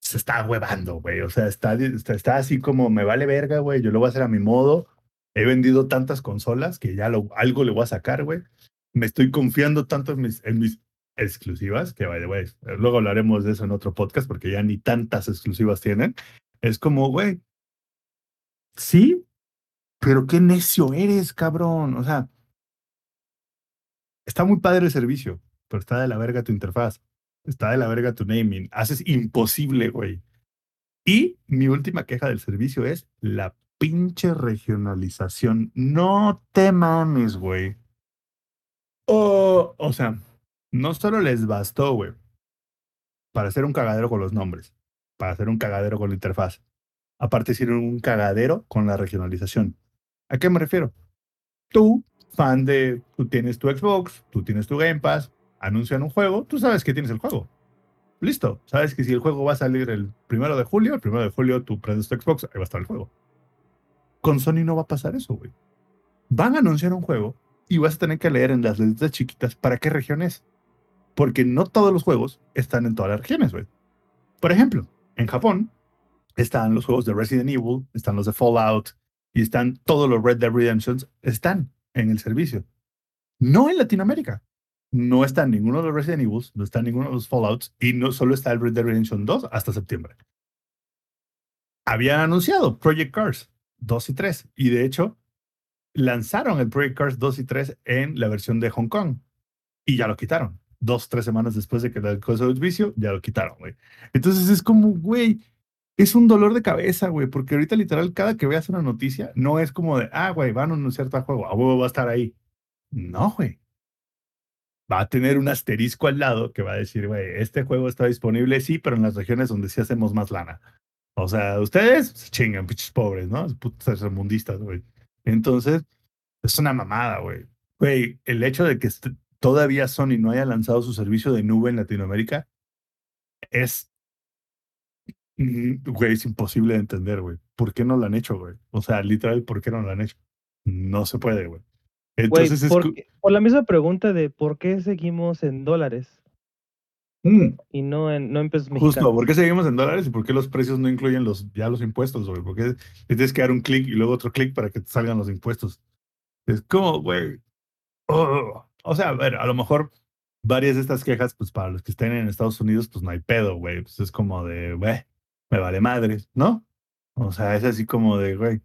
se está huevando, güey. O sea, está, está, así como me vale verga, güey. Yo lo voy a hacer a mi modo. He vendido tantas consolas que ya lo, algo le voy a sacar, güey. Me estoy confiando tanto en mis, en mis exclusivas, que vaya, güey. Luego hablaremos de eso en otro podcast porque ya ni tantas exclusivas tienen. Es como, güey. Sí, pero qué necio eres, cabrón. O sea, está muy padre el servicio, pero está de la verga tu interfaz. Está de la verga tu naming. Haces imposible, güey. Y mi última queja del servicio es la pinche regionalización. No te mames, güey. Oh, o sea, no solo les bastó, güey, para hacer un cagadero con los nombres, para hacer un cagadero con la interfaz. Aparte hicieron un cagadero con la regionalización. ¿A qué me refiero? Tú, fan de, tú tienes tu Xbox, tú tienes tu Game Pass, anuncian un juego, tú sabes que tienes el juego. Listo, sabes que si el juego va a salir el primero de julio, el primero de julio tú prendes tu Xbox, ahí va a estar el juego. Con Sony no va a pasar eso, güey. Van a anunciar un juego y vas a tener que leer en las letras chiquitas para qué región es. Porque no todos los juegos están en todas las regiones, güey. Por ejemplo, en Japón están los juegos de Resident Evil, están los de Fallout y están todos los Red Dead Redemptions, están en el servicio. No en Latinoamérica. No está ninguno de los Resident Evil, no está ninguno de los Fallouts y no solo está el Red Dead Redemption 2 hasta septiembre. Habían anunciado Project Cars 2 y 3 y de hecho lanzaron el Project Cars 2 y 3 en la versión de Hong Kong y ya lo quitaron. Dos, tres semanas después de que la cosa del vicio, ya lo quitaron, güey. Entonces es como, güey, es un dolor de cabeza, güey, porque ahorita literal cada que veas una noticia no es como de, ah, güey, van a anunciar tal juego, a huevo va a estar ahí. No, güey. Va a tener un asterisco al lado que va a decir, güey, este juego está disponible, sí, pero en las regiones donde sí hacemos más lana. O sea, ustedes se chingan, pinches pobres, ¿no? Putos mundistas, güey. Entonces, es una mamada, güey. Güey, el hecho de que todavía Sony no haya lanzado su servicio de nube en Latinoamérica es, mm, güey, es imposible de entender, güey. ¿Por qué no lo han hecho, güey? O sea, literal, ¿por qué no lo han hecho? No se puede, güey. Entonces, es por, por la misma pregunta de por qué seguimos en dólares Mm, y no en, no en pesos Justo, mexicanos. ¿por qué seguimos en dólares y por qué los precios no incluyen los, ya los impuestos, güey? ¿Por qué tienes que dar un clic y luego otro clic para que te salgan los impuestos? Es como, güey. oh. O sea, a ver, a lo mejor varias de estas quejas, pues para los que estén en Estados Unidos, pues no hay pedo, güey. Pues es como de, güey, me vale madres, ¿no? O sea, es así como de, güey.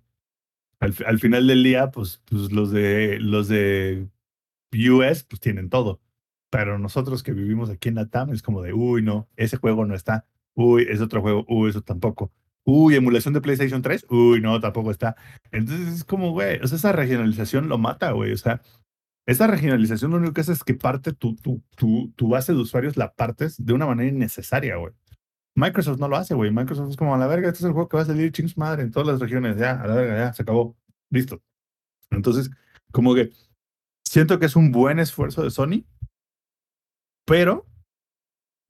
Al, al final del día, pues, pues los de los de US, pues tienen todo. Pero nosotros que vivimos aquí en Latam es como de, uy, no, ese juego no está. Uy, es otro juego. Uy, eso tampoco. Uy, emulación de PlayStation 3. Uy, no, tampoco está. Entonces es como, güey, o sea, esa regionalización lo mata, güey. O sea, esa regionalización lo único que hace es que parte tu, tu, tu, tu base de usuarios la partes de una manera innecesaria, güey. Microsoft no lo hace, güey. Microsoft es como, a la verga, este es el juego que va a salir chingos madre en todas las regiones. Ya, a la verga, ya, se acabó. Listo. Entonces, como que siento que es un buen esfuerzo de Sony, pero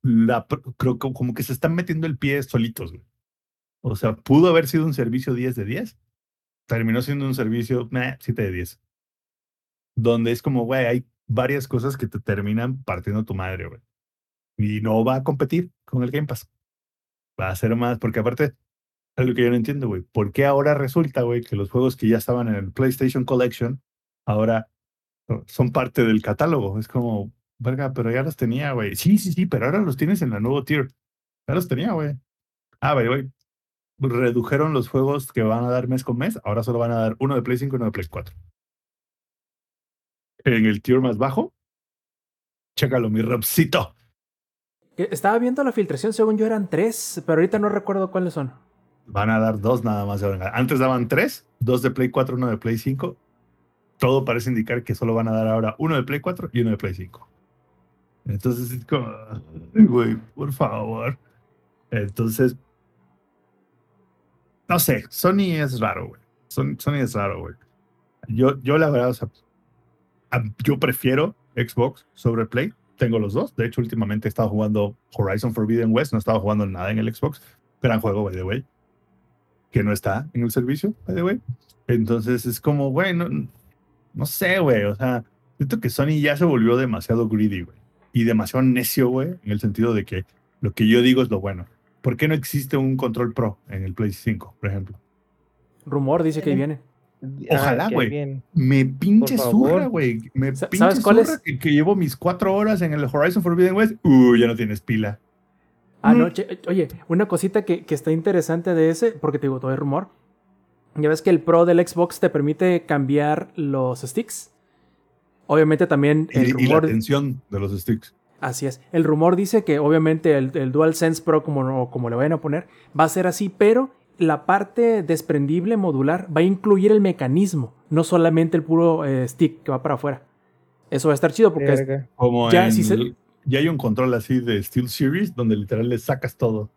la, creo que como que se están metiendo el pie solitos, güey. O sea, pudo haber sido un servicio 10 de 10, terminó siendo un servicio meh, 7 de 10. Donde es como, güey, hay varias cosas que te terminan partiendo tu madre, güey. Y no va a competir con el Game Pass. Va a ser más, porque aparte, algo que yo no entiendo, güey. ¿Por qué ahora resulta, güey, que los juegos que ya estaban en el PlayStation Collection ahora son parte del catálogo? Es como, verga, pero ya los tenía, güey. Sí, sí, sí, pero ahora los tienes en la nuevo tier. Ya los tenía, güey. Ah, güey, güey. Redujeron los juegos que van a dar mes con mes. Ahora solo van a dar uno de Play 5 y uno de Play 4. En el tier más bajo, Chécalo, mi Robcito. Que Estaba viendo la filtración, según yo eran tres, pero ahorita no recuerdo cuáles son. Van a dar dos nada más. Antes daban tres, dos de Play 4, uno de Play 5. Todo parece indicar que solo van a dar ahora uno de Play 4 y uno de Play 5. Entonces es como, güey, por favor. Entonces, no sé, Sony es raro, güey. Son- Sony es raro, güey. Yo, yo la verdad, o sea, yo prefiero Xbox sobre Play. Tengo los dos. De hecho, últimamente he estado jugando Horizon Forbidden West. No estaba jugando nada en el Xbox. Gran juego, by the way. Que no está en el servicio, by the way. Entonces es como, güey, no, no sé, güey. O sea, siento que Sony ya se volvió demasiado greedy, güey. Y demasiado necio, güey. En el sentido de que lo que yo digo es lo bueno. ¿Por qué no existe un control pro en el Play 5, por ejemplo? Rumor dice que ahí viene. Ojalá, qué güey. Me pinche zurra, güey. Me pinche ¿sabes cuál es? zurra que, que llevo mis cuatro horas en el Horizon Forbidden West. Uh, ya no tienes pila. Ah, Mm. oye, una cosita que, que está interesante de ese, porque te digo, todo es rumor. Ya ves que el Pro del Xbox te permite cambiar los sticks. Obviamente también Y, el y la rumor. tensión de los sticks. Así es. El rumor dice que obviamente el, el DualSense Pro, como, como le vayan a poner, va a ser así, pero la parte desprendible modular va a incluir el mecanismo, no solamente el puro eh, stick que va para afuera. Eso va a estar chido porque es-. Como Ya, en si se- el- ya hay un control así de Steel Series donde literal le sacas todo.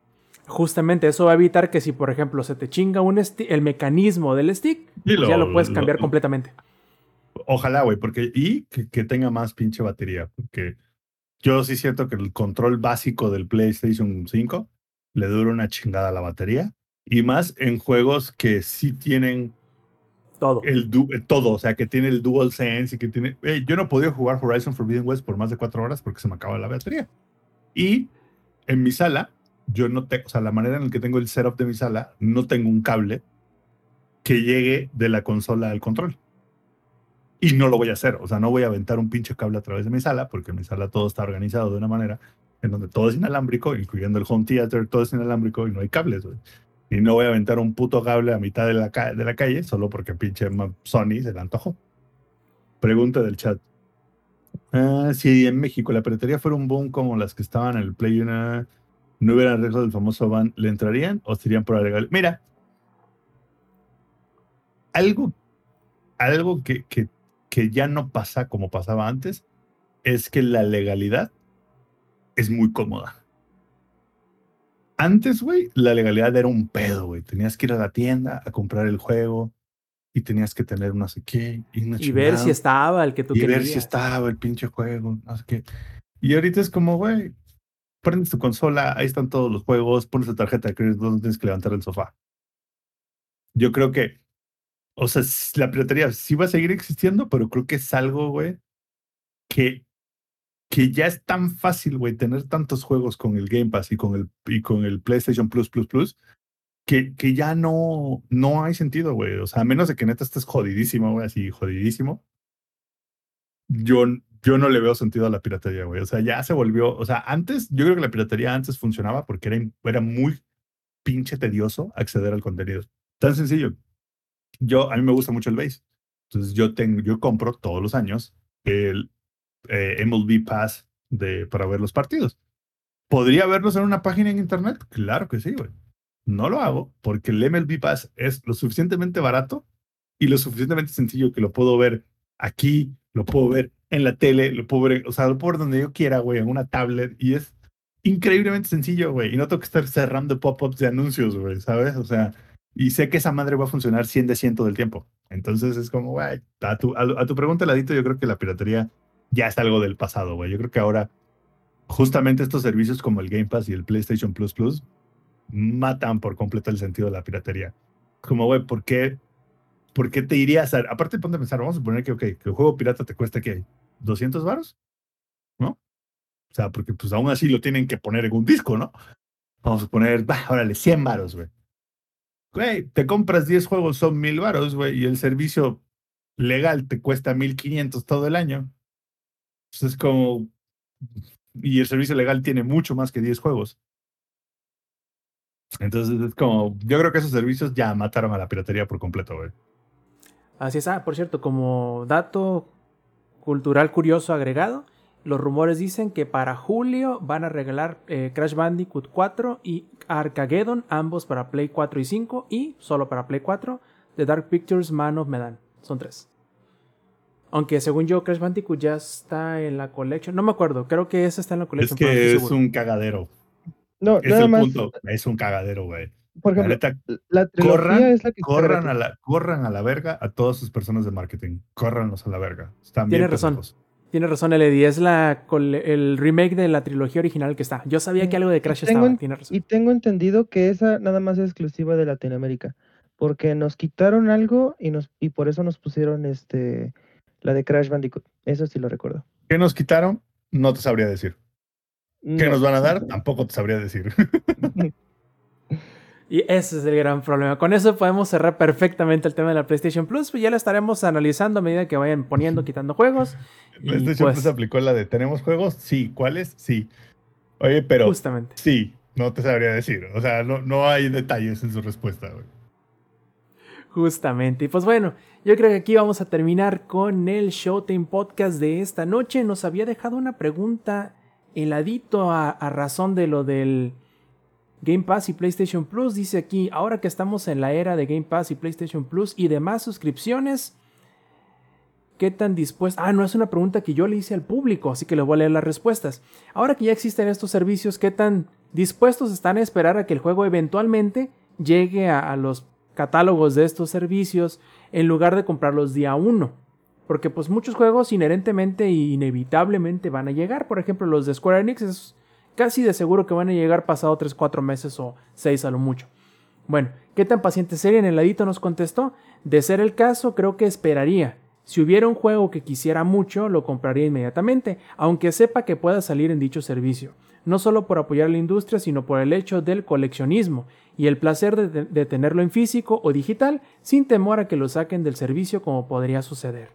justamente eso va a evitar que si, por ejemplo, se te chinga un el mecanismo del stick, Y pues ya lo puedes cambiar completamente. Ojalá, güey, porque y que, que tenga más pinche batería, porque yo sí siento que el control básico del PlayStation 5 le dura una chingada la batería y más en juegos que sí tienen Todo. el eh, todo, o sea, que tiene el Dual Sense y que tiene. Ey, yo no podido jugar Horizon Forbidden West por más de cuatro horas porque se me acaba la batería. Y en mi sala, yo no tengo, o sea, la manera en la que tengo el setup de mi sala, no tengo un cable que llegue de la consola al control. Y no lo voy a hacer, o sea, no voy a aventar un pinche cable a través de mi sala, porque en mi sala todo está organizado de una manera en donde todo es inalámbrico, incluyendo el home theater, todo es inalámbrico y no hay cables, güey. Y no voy a aventar un puto cable a mitad de la, la calle solo porque pinche Sony se le antojó. Pregunta del chat. Ah, si en México la piratería fuera un boom como las que estaban en el Play 1, no hubieran reglas del famoso ban, ¿le entrarían o serían por legal? Mira, algo, algo que, que, que ya no pasa como pasaba antes es que la legalidad es muy cómoda. Antes, güey, la legalidad era un pedo, güey. Tenías que ir a la tienda a comprar el juego y tenías que tener no sé qué y, una Y ver si estaba el que tú y ver querías. si estaba el pinche juego, no sé qué. Y ahorita es como, güey, prendes tu consola, ahí están todos los juegos, pones la tarjeta de crédito, no tienes que levantar el sofá. Yo creo que, o sea, la piratería sí va a seguir existiendo, pero creo que es algo, güey, que, que ya es tan fácil, güey, tener tantos juegos con el Game Pass y con el, y con el PlayStation Plus Plus Plus, que, que ya no, no hay sentido, güey. O sea, a menos de que neta estés jodidísimo, güey, así jodidísimo. Yo, yo no le veo sentido a la piratería, güey. O sea, ya se volvió, o sea, antes, yo creo que la piratería antes funcionaba porque era, era muy pinche tedioso acceder al contenido. Tan sencillo. Yo, a mí me gusta mucho el base. Entonces yo tengo, yo compro todos los años el eh, MLB Pass de, para ver los partidos. ¿Podría verlos en una página en internet? Claro que sí, güey. No lo hago porque el MLB Pass es lo suficientemente barato y lo suficientemente sencillo que lo puedo ver aquí, lo puedo ver en la tele, lo puedo ver, o sea, lo puedo ver donde yo quiera, güey, en una tablet y es increíblemente sencillo, güey. Y no tengo que estar cerrando pop-ups de anuncios, güey, ¿sabes? O sea, y sé que esa madre va a funcionar 100 de 100 del tiempo. Entonces es como, güey, a tu, a, a tu pregunta, Ladito, yo creo que la piratería ya es algo del pasado, güey. Yo creo que ahora justamente estos servicios como el Game Pass y el PlayStation Plus Plus matan por completo el sentido de la piratería. Como, güey, ¿por qué, ¿por qué te irías a... Aparte, ponte a pensar, vamos a poner que, ok, que el juego pirata te cuesta, ¿qué? ¿200 varos? ¿No? O sea, porque pues aún así lo tienen que poner en un disco, ¿no? Vamos a poner, bah, órale, 100 varos, güey. Güey, te compras 10 juegos, son 1000 varos, güey, y el servicio legal te cuesta 1500 todo el año. Pues es como... Y el servicio legal tiene mucho más que 10 juegos. Entonces es como, yo creo que esos servicios ya mataron a la piratería por completo, güey. Así es. Ah, por cierto, como dato cultural curioso agregado, los rumores dicen que para julio van a regalar eh, Crash Bandicoot 4 y Arcageddon, ambos para Play 4 y 5 y solo para Play 4, The Dark Pictures Man of Medan. Son tres. Aunque según yo, Crash Bandicoot ya está en la collection. No me acuerdo, creo que esa está en la Es collection. pero no que es un cagadero. No, Es nada el más. punto. Es un cagadero, güey. Por La ejemplo, neta, la trilogía corran, es la que corran a la, corran a la verga a todas sus personas de marketing. Córranlos a la verga. Están bien Tienes razón. Tiene razón, Lady. Es la, el remake de la trilogía original que está. Yo sabía que algo de Crash Tengo estaba. en- Tiene razón. Y tengo entendido que esa nada más es exclusiva de Latinoamérica. Porque nos quitaron algo y nos y por eso nos pusieron este la de Crash Bandicoot. Eso sí lo recuerdo. ¿Qué nos quitaron? No te sabría decir. ¿Qué No. nos van a dar? Tampoco te sabría decir. Y ese es el gran problema. Con eso podemos cerrar perfectamente el tema de la PlayStation Plus. Pues ya la estaremos analizando a medida que vayan poniendo, quitando juegos. PlayStation pues, Plus aplicó la de ¿tenemos juegos? Sí. ¿Cuáles? Sí. Oye, pero justamente. sí, no te sabría decir. O sea, no, no hay detalles en su respuesta, güey. Justamente. Y pues bueno, yo creo que aquí vamos a terminar con el Showtime Podcast de esta noche. Nos había dejado una pregunta heladito a, a razón de lo del Game Pass y PlayStation Plus. Dice aquí, ahora que estamos en la era de Game Pass y PlayStation Plus y demás suscripciones, ¿qué tan dispuesto? Ah, no es una pregunta que yo le hice al público, así que le voy a leer las respuestas. Ahora que ya existen estos servicios, ¿qué tan dispuestos están a esperar a que el juego eventualmente llegue a, a los catálogos de estos servicios en lugar de comprarlos día uno? Porque pues muchos juegos inherentemente e inevitablemente van a llegar. Por ejemplo, los de Square Enix es casi de seguro que van a llegar pasado 3, 4 meses o 6 a lo mucho. Bueno, ¿qué tan paciente serían? El ladito nos contestó. De ser el caso, creo que esperaría. Si hubiera un juego que quisiera mucho, lo compraría inmediatamente, aunque sepa que pueda salir en dicho servicio. No solo por apoyar la industria, sino por el hecho del coleccionismo y el placer de, tenerlo en físico o digital, sin temor a que lo saquen del servicio como podría suceder.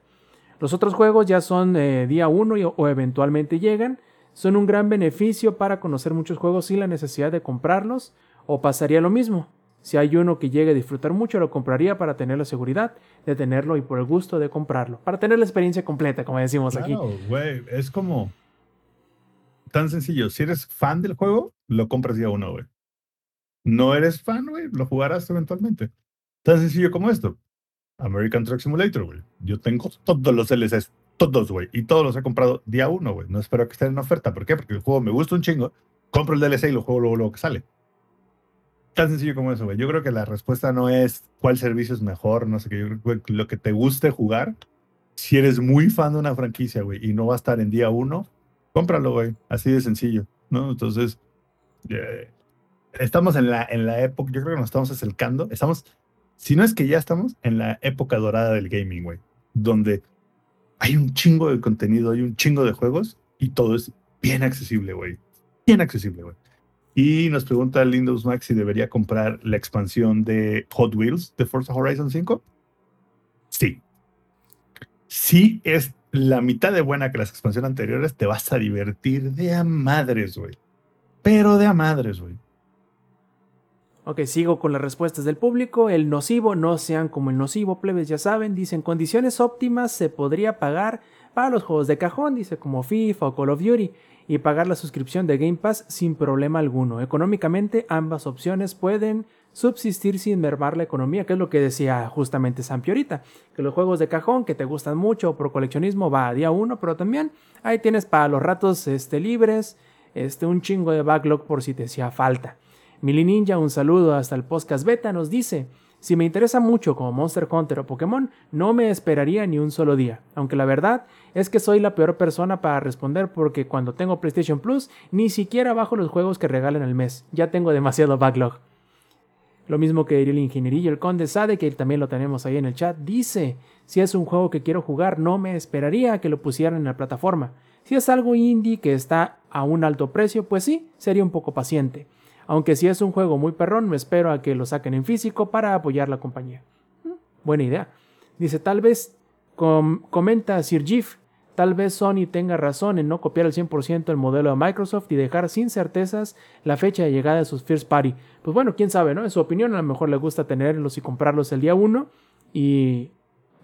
Los otros juegos ya son eh, día 1 o eventualmente llegan, son un gran beneficio para conocer muchos juegos sin la necesidad de comprarlos, o pasaría lo mismo. Si hay uno que llegue a disfrutar mucho, lo compraría para tener la seguridad de tenerlo y por el gusto de comprarlo. Para tener la experiencia completa, como decimos aquí. Es como tan sencillo. Si eres fan del juego, lo compras día uno, güey. No eres fan, güey, lo jugarás eventualmente. Tan sencillo como esto. American Truck Simulator, güey. Yo tengo todos los LCs, todos, güey. Y todos los he comprado día uno, güey. No espero que estén en oferta. ¿Por qué? Porque el juego me gusta un chingo. Compro el DLC y lo juego luego, que sale. Tan sencillo como eso, güey. Yo creo que la respuesta no es cuál servicio es mejor, no sé qué. Yo creo que lo que te guste jugar, si eres muy fan de una franquicia, güey, y no va a estar en día uno, cómpralo, güey. Así de sencillo, ¿no? Entonces, eh, estamos en la, en la época, yo creo que nos estamos acercando, estamos, si no es que ya estamos en la época dorada del gaming, güey, donde hay un chingo de contenido, hay un chingo de juegos y todo es bien accesible, güey. Bien accesible, güey. Y nos pregunta Windows Max si debería comprar la expansión de Hot Wheels de Forza Horizon 5. Sí. Sí es la mitad de buena que las expansiones anteriores, te vas a divertir de a madres, güey. Pero de a madres, güey. Ok, sigo con las respuestas del público. El nocivo, no sean como el nocivo, plebes, ya saben. Dice, en condiciones óptimas se podría pagar para los juegos de cajón, dice, como FIFA o Call of Duty, y pagar la suscripción de Game Pass sin problema alguno. Económicamente, ambas opciones pueden subsistir sin mermar la economía, que es lo que decía justamente Sampi ahorita, que los juegos de cajón que te gustan mucho por coleccionismo va a día uno, pero también ahí tienes para los ratos este, libres, este, un chingo de backlog por si te hacía falta. Mili Ninja, un saludo hasta el podcast beta, nos dice, si me interesa mucho como Monster Hunter o Pokémon, no me esperaría ni un solo día, aunque la verdad es que soy la peor persona para responder porque cuando tengo PlayStation Plus ni siquiera bajo los juegos que regalan al mes, ya tengo demasiado backlog. Lo mismo que diría el ingenierillo, el conde Sade, que también lo tenemos ahí en el chat, dice, si es un juego que quiero jugar, no me esperaría que lo pusieran en la plataforma. Si es algo indie que está a un alto precio, pues sí, sería un poco paciente. Aunque si es un juego muy perrón, me espero a que lo saquen en físico para apoyar la compañía. Mm, buena idea. Dice, tal vez, com comenta Sir Gif, tal vez Sony tenga razón en no copiar al 100% el modelo de Microsoft y dejar sin certezas la fecha de llegada de sus First Party. Pues bueno, quién sabe, ¿no? En su opinión, a lo mejor le gusta tenerlos y comprarlos el día 1 y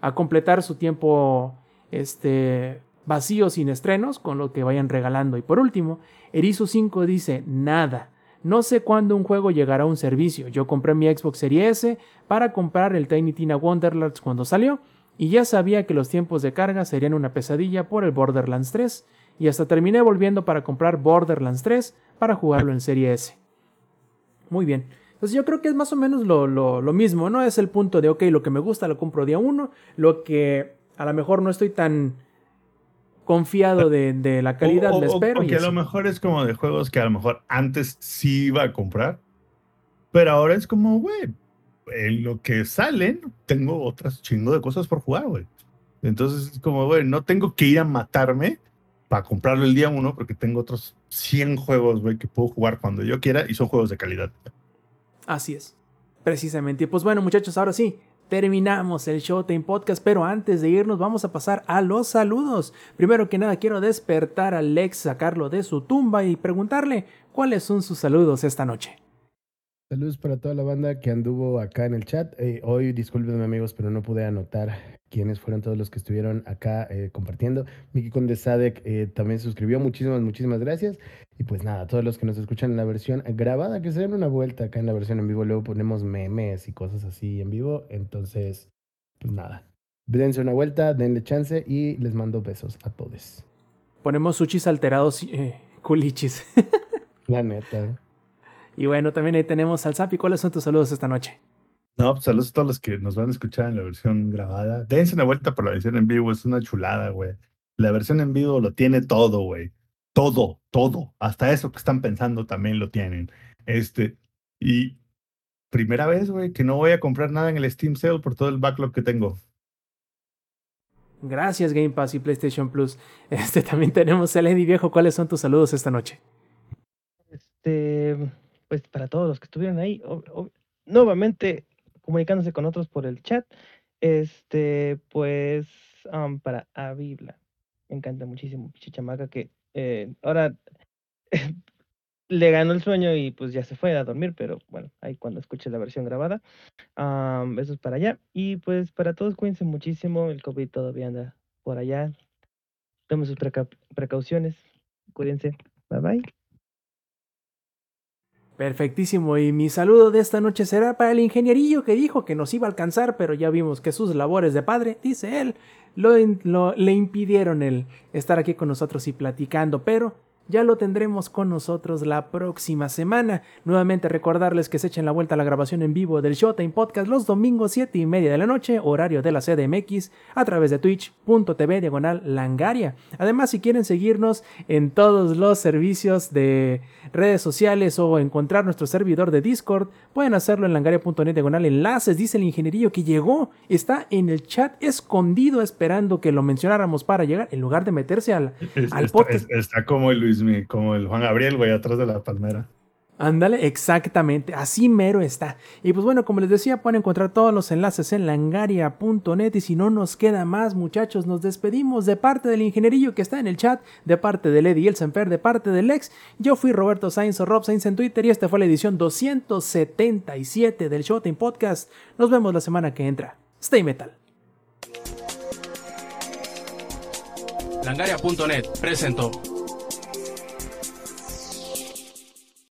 a completar su tiempo este, vacíos sin estrenos con lo que vayan regalando. Y por último, Erizo5 dice, nada. No sé cuándo un juego llegará a un servicio. Yo compré mi Xbox Series S para comprar el Tiny Tina Wonderlands cuando salió y ya sabía que los tiempos de carga serían una pesadilla por el Borderlands 3 y hasta terminé volviendo para comprar Borderlands 3 para jugarlo en Serie S. Muy bien. Entonces yo creo que es más o menos lo, lo, mismo, ¿no? Es el punto de, ok, lo que me gusta lo compro día uno, lo que a lo mejor no estoy tan confiado de, la calidad, le espero. Porque a lo mejor es como de juegos que a lo mejor antes sí iba a comprar, pero ahora es como, güey, en lo que salen, tengo otras chingo de cosas por jugar, güey. Entonces es como, güey, no tengo que ir a matarme para comprarlo el día uno porque tengo otros 100 juegos, güey, que puedo jugar cuando yo quiera y son juegos de calidad. Así es. Precisamente. Pues bueno, muchachos, ahora sí, terminamos el Showtime Podcast, pero antes de irnos vamos a pasar a los saludos. Primero que nada, quiero despertar a Lex, sacarlo de su tumba y preguntarle cuáles son sus saludos esta noche. Saludos para toda la banda que anduvo acá en el chat. Eh, hoy, discúlpenme amigos, pero no pude anotar quiénes fueron todos los que estuvieron acá eh, compartiendo. Miki Conde Sadek eh, también suscribió. Muchísimas, muchísimas gracias. Y pues nada, todos los que nos escuchan en la versión grabada, que se den una vuelta acá en la versión en vivo. Luego ponemos memes y cosas así en vivo. Entonces, pues nada. Dense una vuelta, denle chance y les mando besos a todos. Ponemos sushis alterados, culichis. la neta. Y bueno, también ahí tenemos al Zapi. ¿Cuáles son tus saludos esta noche? No, pues saludos a todos los que nos van a escuchar en la versión grabada. Dense una vuelta por la versión en vivo, es una chulada, güey. La versión en vivo lo tiene todo, güey. Todo, todo. Hasta eso que están pensando también lo tienen. Este, y primera vez, güey, que no voy a comprar nada en el Steam Sale por todo el backlog que tengo. Gracias, Game Pass y PlayStation Plus. Este también tenemos a Lady Viejo. ¿Cuáles son tus saludos esta noche? Este, pues para todos los que estuvieron ahí, nuevamente comunicándose con otros por el chat, este, pues para Avibla, me encanta muchísimo, Chichamaca, que eh, ahora le ganó el sueño y pues ya se fue a dormir, pero bueno, ahí cuando escuche la versión grabada, eso es para allá. Y pues para todos, cuídense muchísimo, el COVID todavía anda por allá, tomen sus precauciones, cuídense, bye bye. Perfectísimo, y mi saludo de esta noche será para el ingenierillo que dijo que nos iba a alcanzar, pero ya vimos que sus labores de padre, dice él, lo, le impidieron el estar aquí con nosotros y platicando, pero ya lo tendremos con nosotros la próxima semana. Nuevamente recordarles que se echen la vuelta a la grabación en vivo del Showtime Podcast los domingos 7 y media de la noche, horario de la CDMX, a través de twitch.tv diagonal langaria. Además, si quieren seguirnos en todos los servicios de redes sociales o encontrar nuestro servidor de Discord, pueden hacerlo en langaria.net diagonal enlaces. Dice el ingenierillo que llegó, está en el chat escondido esperando que lo mencionáramos para llegar, en lugar de meterse al, al podcast. está como el Luis como el Juan Gabriel, güey, atrás de la palmera. Ándale, exactamente, así mero está. Y pues bueno, como les decía, pueden encontrar todos los enlaces en langaria.net y si no nos queda más, muchachos, nos despedimos de parte del ingenierillo que está en el chat, de parte de Lady Elsenfer, de parte del ex. Yo fui Roberto Sainz o Rob Sainz en Twitter y esta fue la edición 277 del Showtime Podcast. Nos vemos la semana que entra. Stay metal. Langaria.net presentó